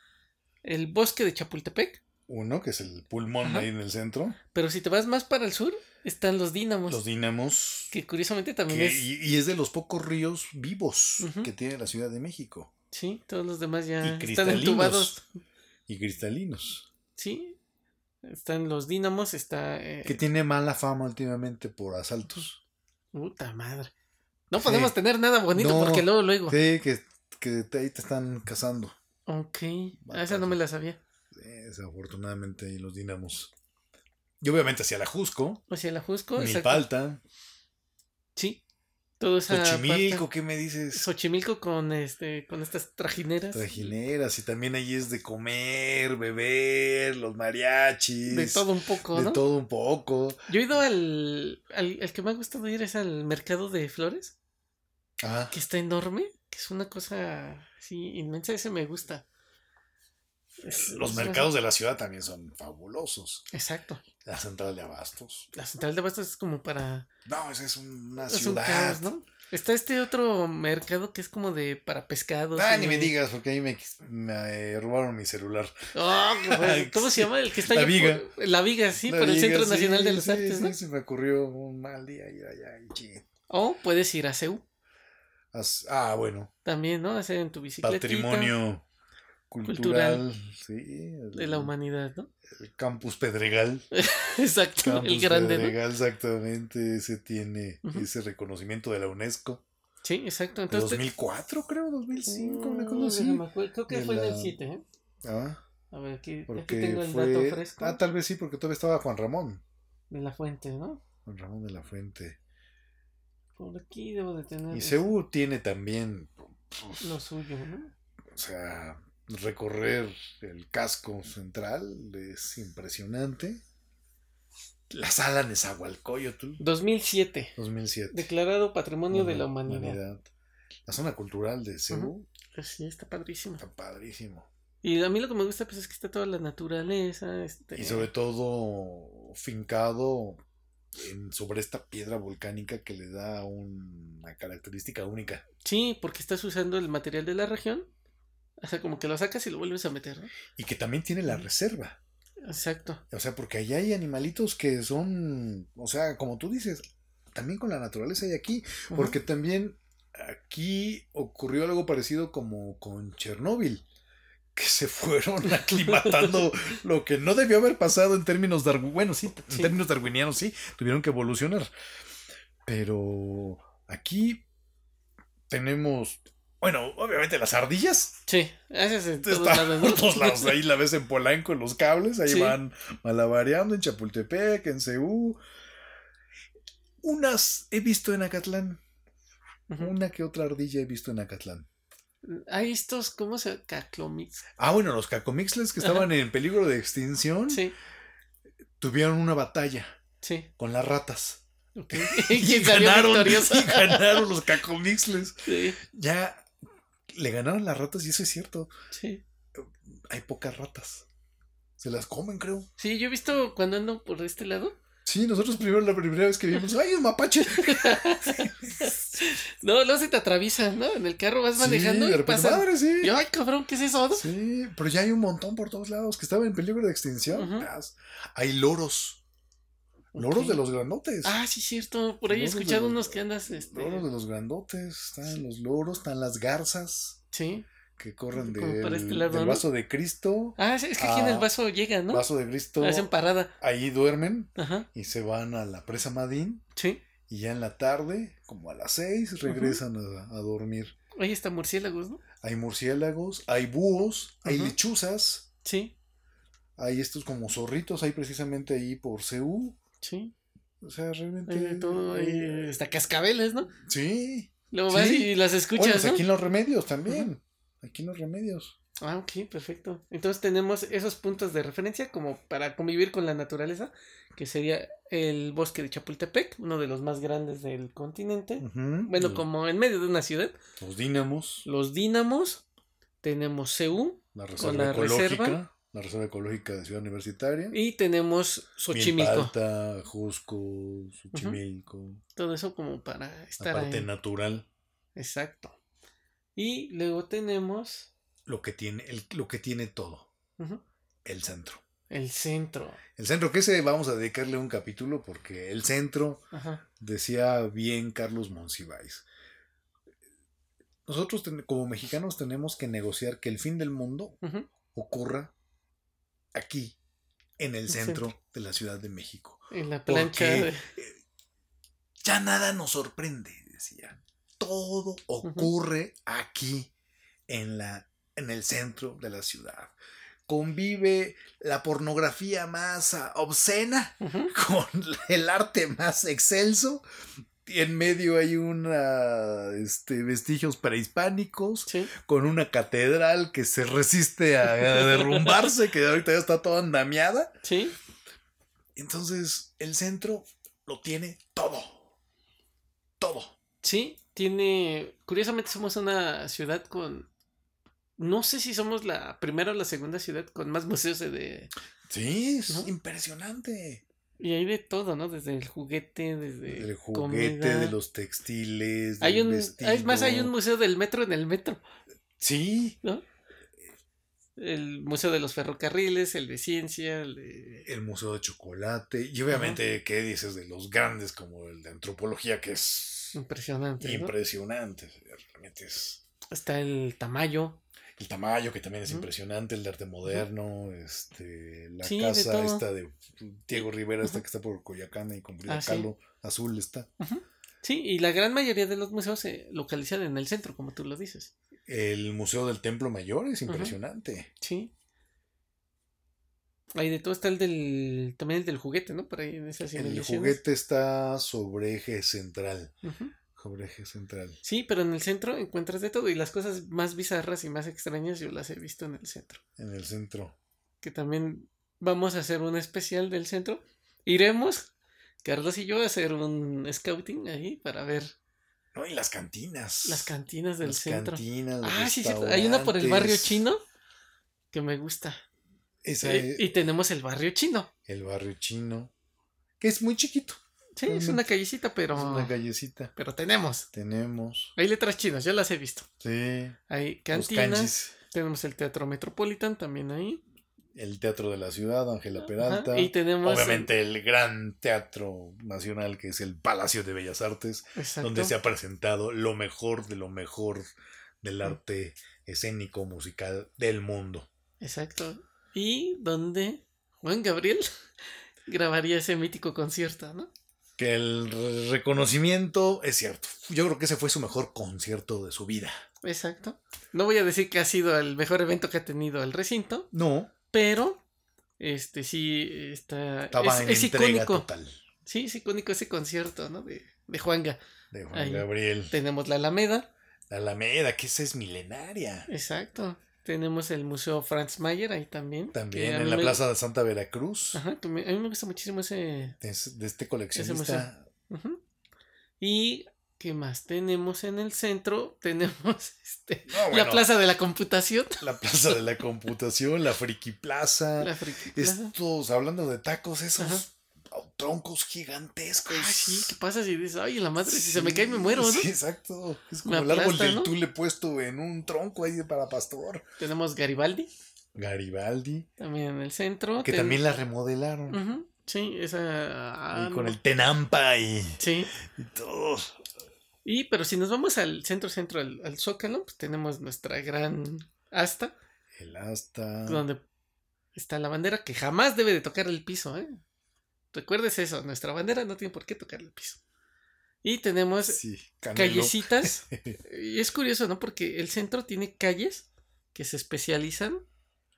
el bosque de Chapultepec. Uno, que es el pulmón Ajá. ahí en el centro. Pero si te vas más para el sur, están los dínamos. Los dínamos. que curiosamente también que- es. y, y es de los pocos ríos vivos que tiene la Ciudad de México. Sí, todos los demás ya están entubados. Y cristalinos. Sí. Están los dínamos, está. eh, Que tiene mala fama últimamente por asaltos. Puta madre. No Sí. podemos tener nada bonito No. porque luego, luego. Sí, que, que ahí te están cazando. Ok. Ah, esa no me la sabía. Desafortunadamente ahí los dinamos. Y obviamente hacia la Jusco, O sea, la Jusco. Milpalta, Sí. Todo esa Xochimilco, parte- ¿qué me dices? Xochimilco con este con estas trajineras. Trajineras, y también ahí es de comer, beber, los mariachis. De todo un poco, de ¿no? todo un poco. Yo he ido al, al. El que me ha gustado ir es al mercado de flores, Ah, que está enorme, que es una cosa así inmensa. Ese me gusta. Es- los es- mercados de la ciudad también son fabulosos. Exacto. La central de abastos. La central de abastos es como para. No, esa es una un ciudad. caos, ¿no? Está este otro mercado que es como de para pescados. Ah, y- ni me digas, porque ahí me, me eh, robaron mi celular. Ah, [LAUGHS] ¿Cómo se llama? El que está La Viga. por- la Viga, sí, La por el Viga, Centro sí, Nacional de las sí, Artes, sí, ¿no? se me ocurrió un mal día ir allá. y. O puedes ir a CEU Ah, bueno. también, ¿no? Hacer en tu bicicleta. Patrimonio cultural. Sí, el, de la humanidad, ¿no? el campus Pedregal. [LAUGHS] Exacto, Campus el grande, ¿no? Pedregal, exactamente. Ese tiene ese reconocimiento de la UNESCO. Sí, exacto. De Entonces, 2004, creo, 2005, una Mm, cosa así. déjame acuerdo, Creo que De fue en el la- 7, ¿eh? Ah, A ver, aquí, aquí tengo el fue. dato fresco Ah, tal vez sí, porque todavía estaba Juan Ramón. de la fuente, ¿no? Juan Ramón de la Fuente. Por aquí debo de tener Y Seúl tiene también, lo suyo, ¿no? o sea, recorrer el casco central es impresionante. La sala Nezahualcóyotl, 2007, 2007. declarado Patrimonio de la Humanidad. Humanidad. La zona cultural de Seúl Pues sí, está padrísimo. está padrísimo. Y a mí lo que me gusta pues es que está toda la naturaleza, este... Y sobre todo fincado en- sobre esta piedra volcánica que le da una característica única. Sí, porque estás usando el material de la región. O sea, como que lo sacas y lo vuelves a meter, ¿no? Y que también tiene la reserva. Exacto. O sea, porque allá hay animalitos que son, o sea, como tú dices, también con la naturaleza hay aquí. Porque también aquí ocurrió algo parecido como con Chernóbil, que se fueron [LAUGHS] aclimatando lo que no debió haber pasado en términos darwinianos. Bueno, sí, en Sí. términos darwinianos sí, tuvieron que evolucionar. Pero aquí tenemos, bueno, obviamente las ardillas. Sí, haces en todos lados, ¿no? por todos lados. [LAUGHS] Ahí la ves en Polanco, en los cables. Ahí Sí. van malabareando en Chapultepec, en Ceú. Unas he visto en Acatlán. Una que otra ardilla he visto en Acatlán. Hay estos, ¿cómo se llama? Caclomix. Ah, bueno, los cacomixles que estaban en peligro de extinción Sí, tuvieron una batalla sí. con las ratas. Ok. [LAUGHS] [LAUGHS] Y ¿Quién salió ganaron, y ganaron los cacomixles. Sí, Ya le ganaron las ratas y eso es cierto. sí. Hay pocas ratas. Se las comen, creo. Sí, yo he visto cuando ando por este lado. Sí, nosotros primero la primera vez que vimos, ¡ay, un mapache! [LAUGHS] No, luego se te atraviesan, ¿no? En el carro vas manejando sí, de repente, madre, sí. Y, ay, cabrón, ¿qué es eso? no? Sí, pero ya hay un montón por todos lados que estaban en peligro de extinción. Hay loros. Loros de los grandotes. Ah, sí, cierto. Por ahí he Loros escuchado unos que andas, este... Loros de los grandotes. Están los loros, están las garzas Sí. que corren del, este lado, del ¿no? vaso de Cristo. Ah, sí, es que aquí en el vaso llegan, ¿no? Vaso de Cristo. Hacen parada. Ahí duermen Ajá. y se van a la presa Madín. Sí. Y ya en la tarde, como a las seis, regresan a, a dormir. Oye, está murciélagos, ¿no? Hay murciélagos, hay búhos, hay lechuzas. Sí, Hay estos como zorritos ahí precisamente ahí por CU. Sí. O sea, realmente. Todo, hay hasta cascabeles, ¿no? Sí. Luego Sí. vas y las Bueno, escuchas, pues ¿no? aquí en los remedios también. Aquí en los remedios. Ah, ok, perfecto. Entonces tenemos esos puntos de referencia como para convivir con la naturaleza, que sería el bosque de Chapultepec, uno de los más grandes del continente. Bueno, como en medio de una ciudad. Los dínamos, Los dínamos, tenemos la reserva la ecológica, reserva. La reserva ecológica de Ciudad Universitaria. y tenemos Xochimilco. Milpa Alta, Jusco, Xochimilco, Todo eso como para la estar parte ahí. natural, Exacto. Y luego tenemos lo que tiene, el- lo que tiene todo, el centro. el centro. El centro, que ese vamos a dedicarle un capítulo porque el centro, Ajá. decía bien Carlos Monsiváis, nosotros como mexicanos tenemos que negociar que el fin del mundo ocurra aquí, en el centro, de la Ciudad de México. En la plancha. Porque de- ya nada nos sorprende, decía. Todo ocurre aquí, en, la, en el centro de la ciudad. Convive la pornografía más obscena [LAUGHS] con el arte más excelso. Y en medio hay una, este, vestigios prehispánicos, Sí. con una catedral que se resiste a, a derrumbarse, que ahorita ya está toda andamiada. Sí. Entonces, el centro lo tiene todo. Todo. Sí. Tiene. Curiosamente somos una ciudad con. No sé si somos la primera o la segunda ciudad con más museos de- de. Sí, es ¿No? impresionante. Y hay de todo, ¿no? Desde el juguete, desde. El juguete, comida. de los textiles, Hay un. vestido. Es más, hay un museo del metro en el metro, Sí, ¿no? El museo de los ferrocarriles, el de ciencia, el de. el museo de chocolate. Y obviamente, ¿qué dices de los grandes como el de antropología, que es Impresionante. ¿no? impresionante? Realmente es. Está el Tamayo. El Tamayo, que también es impresionante, el de arte moderno, este, la Sí, de casa todo. esta de Diego Rivera, esta que está por Coyacán y con Frida Ah, sí. Azul está. Sí, y la gran mayoría de los museos se localizan en el centro, como tú lo dices. El Museo del Templo Mayor es impresionante. Sí. Ahí de todo está el del. También el del juguete, ¿no? Por ahí en esas El juguete está sobre eje central. Sobre eje central. Sí, pero en el centro encuentras de todo. Y las cosas más bizarras y más extrañas yo las he visto en el centro. En el centro. Que también vamos a hacer un especial del centro. Iremos, Carlos y yo, a hacer un scouting ahí para ver No, y las cantinas. las cantinas del Las centro. cantinas. los Ah, sí, cierto. Hay una por el barrio chino que me gusta. Esa Eh, es y tenemos el barrio chino. el barrio chino. Que es muy chiquito. Sí, es una callecita, pero. Es una callecita. Pero tenemos. Tenemos. Hay letras chinas, yo las he visto. Sí. Hay cantinas. Tenemos el Teatro Metropolitan también ahí. El Teatro de la Ciudad, Ángela Peralta. Ajá, Y tenemos. Obviamente el gran teatro nacional que es el Palacio de Bellas Artes, Exacto. donde se ha presentado lo mejor de lo mejor del arte escénico musical del mundo. Exacto. Y donde Juan Gabriel [LAUGHS] grabaría ese mítico concierto, ¿no? Que el re- reconocimiento es cierto. Yo creo que ese fue su mejor concierto de su vida. Exacto. No voy a decir que ha sido el mejor evento que ha tenido el recinto, No, pero este sí está. estaba es, en es entrega icónico. total Sí, es icónico ese concierto, ¿no? De, de Juanga. de Juan Ahí. Gabriel. Tenemos la Alameda. La Alameda, que esa es milenaria. Exacto. Tenemos el Museo Franz Mayer ahí también. También en la me- Plaza de Santa Veracruz. Ajá, que me- a mí me gusta muchísimo ese. Es de este coleccionista. Ujú. Y. ¿Qué más tenemos en el centro? [LAUGHS] Tenemos este, No, bueno, la Plaza de la Computación. la Plaza de la Computación, la Friki Plaza. [LAUGHS] La Friki Plaza. Estos, hablando de tacos, esos Ajá. Troncos gigantescos. Ah, sí, ¿qué pasa si dices, ay, la madre, si se me cae me muero, ¿no? Sí, exacto. Es como el árbol del ¿no? tule puesto en un tronco ahí para pastor. Tenemos Garibaldi, Garibaldi, también en el centro. que Ten- también la remodelaron. Sí, esa. ah, y con no. el Tenampa y, Sí. y todo. Y, pero si nos vamos al centro, centro, al, al Zócalo, pues tenemos nuestra gran asta, El asta. donde está la bandera que jamás debe de tocar el piso, ¿eh? Recuerdes eso, nuestra bandera no tiene por qué tocar el piso. Y tenemos Sí, callecitas. [LAUGHS] y es curioso, ¿no? Porque el centro tiene calles que se especializan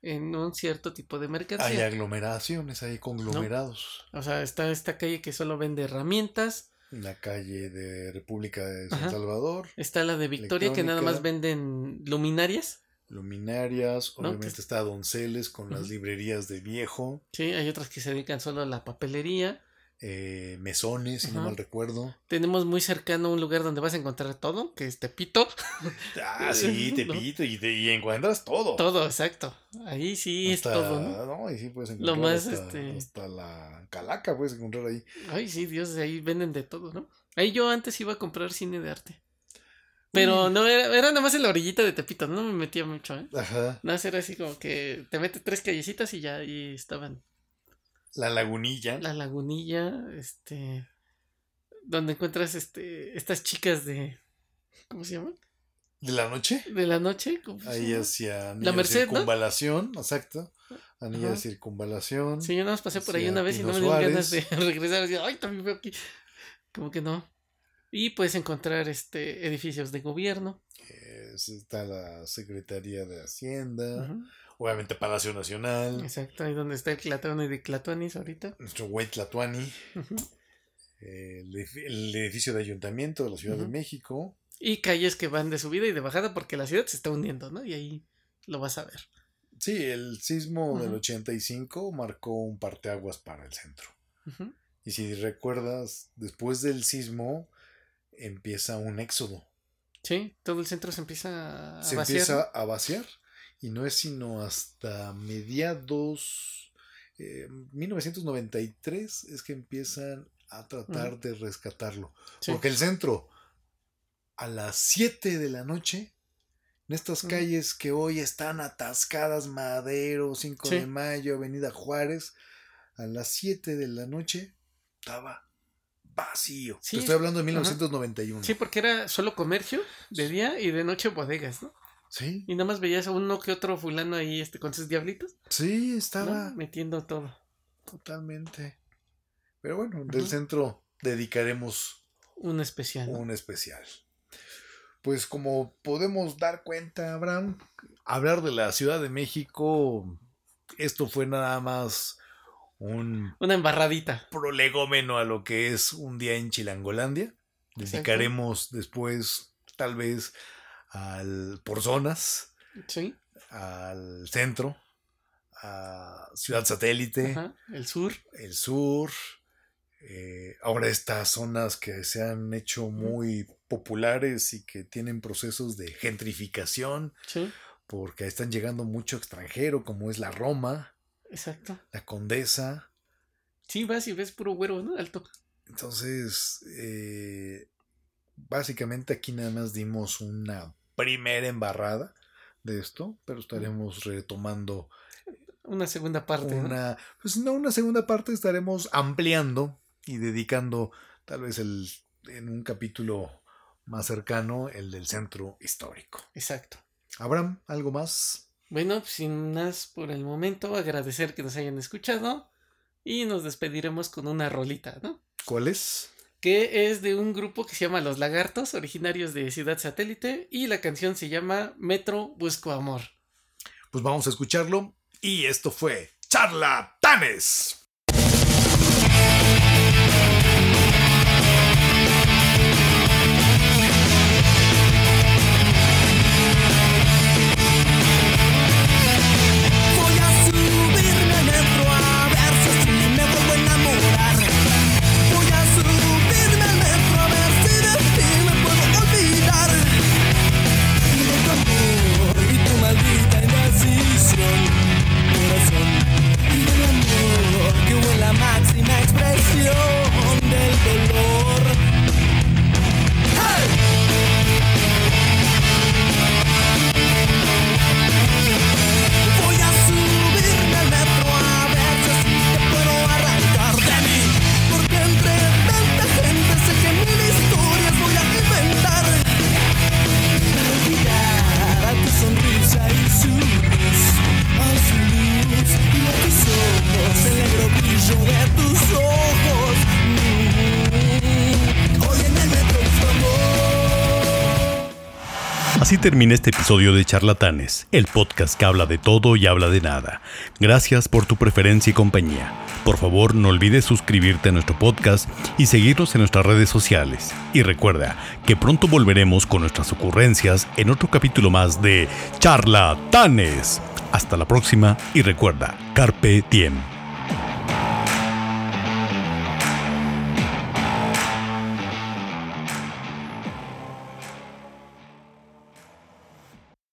en un cierto tipo de Hay mercancía. aglomeraciones, hay conglomerados. O sea, está esta calle que solo vende herramientas. En la calle de República de San Ajá. Salvador. Está la de Victoria que nada más venden luminarias. Luminarias, No, obviamente que- está Donceles con las librerías de viejo, Sí, hay otras que se dedican solo a la papelería. eh, mesones, si no mal recuerdo. Tenemos muy cercano un lugar donde vas a encontrar todo, que es Tepito. Ah, [LAUGHS] sí, No. Tepito, y, te- y encuentras todo. Todo, exacto. Ahí sí Hasta- es todo, ¿no? y sí puedes Lo encontrar más, hasta, este- hasta la calaca puedes encontrar ahí. Ay, sí, Dios, ahí venden de todo, ¿no? Ahí yo antes iba a comprar cine de arte. Pero no, era, era nada más en la orillita de Tepito, no me metía mucho, ¿eh? Ajá. Nada más era así como que te mete tres callecitas y ya ahí estaban. La lagunilla. La lagunilla, este. Donde encuentras este estas chicas de. ¿Cómo se llaman? ¿De la noche? De la noche. ¿cómo se Ahí llama? hacia Anilla La de Merced, ¿no? circunvalación, exacto. Anilla de Ajá. circunvalación. Sí, yo nada más pasé por ahí una vez y no me dieron ganas de [LAUGHS] regresar. Así, Ay, también veo aquí. Como que no. Y puedes encontrar este edificios de gobierno. Eh, está la Secretaría de Hacienda. Obviamente Palacio Nacional. Exacto, ahí donde está el Clatuani de Clatuanis ahorita. Nuestro güey Tlatuani. Eh, el, edif- el edificio de ayuntamiento de la Ciudad de. México. Y calles que van de subida y de bajada porque la ciudad se está hundiendo, ¿no? Y ahí lo vas a ver. Sí, el sismo del Ujú. 85 marcó un parteaguas para el centro. Y si recuerdas, después del sismo empieza un éxodo. Sí, todo el centro se empieza a Se vaciar. empieza a vaciar y no es sino hasta mediados eh, 1993 es que empiezan a tratar de rescatarlo. Sí. Porque el centro a las 7 de la noche en estas calles que hoy están atascadas, Madero, 5 Sí. de Mayo, Avenida Juárez, a las 7 de la noche estaba vacío. Sí, Te estoy hablando de ajá. 1991. Sí, porque era solo comercio de día y de noche bodegas, ¿no? Sí, Y nada más veías a uno que otro fulano ahí este, con sus diablitos, sí, ¿no? estaba Metiendo todo. totalmente. Pero bueno, del centro dedicaremos Un especial. un especial. Pues como podemos dar cuenta, Abraham, hablar de la Ciudad de México, esto fue nada más un Una embarradita. prolegómeno a lo que es un día en Chilangolandia. Dedicaremos después, tal vez, al por zonas, Sí. al centro, a Ciudad Satélite, Ajá. El sur. el sur. eh, ahora estas zonas que se han hecho muy populares y que tienen procesos de gentrificación, Sí. porque están llegando mucho extranjero, como es la Roma, Exacto. la Condesa. Sí, vas y ves puro güero, ¿no? Alto. Entonces, eh, básicamente aquí nada más dimos una primera embarrada de esto, pero estaremos retomando Una segunda parte. ¿no? una, pues no una segunda parte, estaremos ampliando y dedicando tal vez el, en un capítulo más cercano el del centro histórico. Exacto. Abraham, ¿algo más? Bueno, pues, sin más por el momento, agradecer que nos hayan escuchado y nos despediremos con una rolita, ¿no? ¿Cuál es? Que es de un grupo que se llama Los Lagartos, originarios de Ciudad Satélite, y la canción se llama Metro Busco Amor. Pues vamos a escucharlo. Y esto fue Charlatanes. Así termina este episodio de Charlatanes, el podcast que habla de todo y habla de nada. Gracias por tu preferencia y compañía. Por favor, no olvides suscribirte a nuestro podcast y seguirnos en nuestras redes sociales. Y recuerda que pronto volveremos con nuestras ocurrencias en otro capítulo más de Charlatanes. Hasta la próxima y recuerda, Carpe Diem. Bye.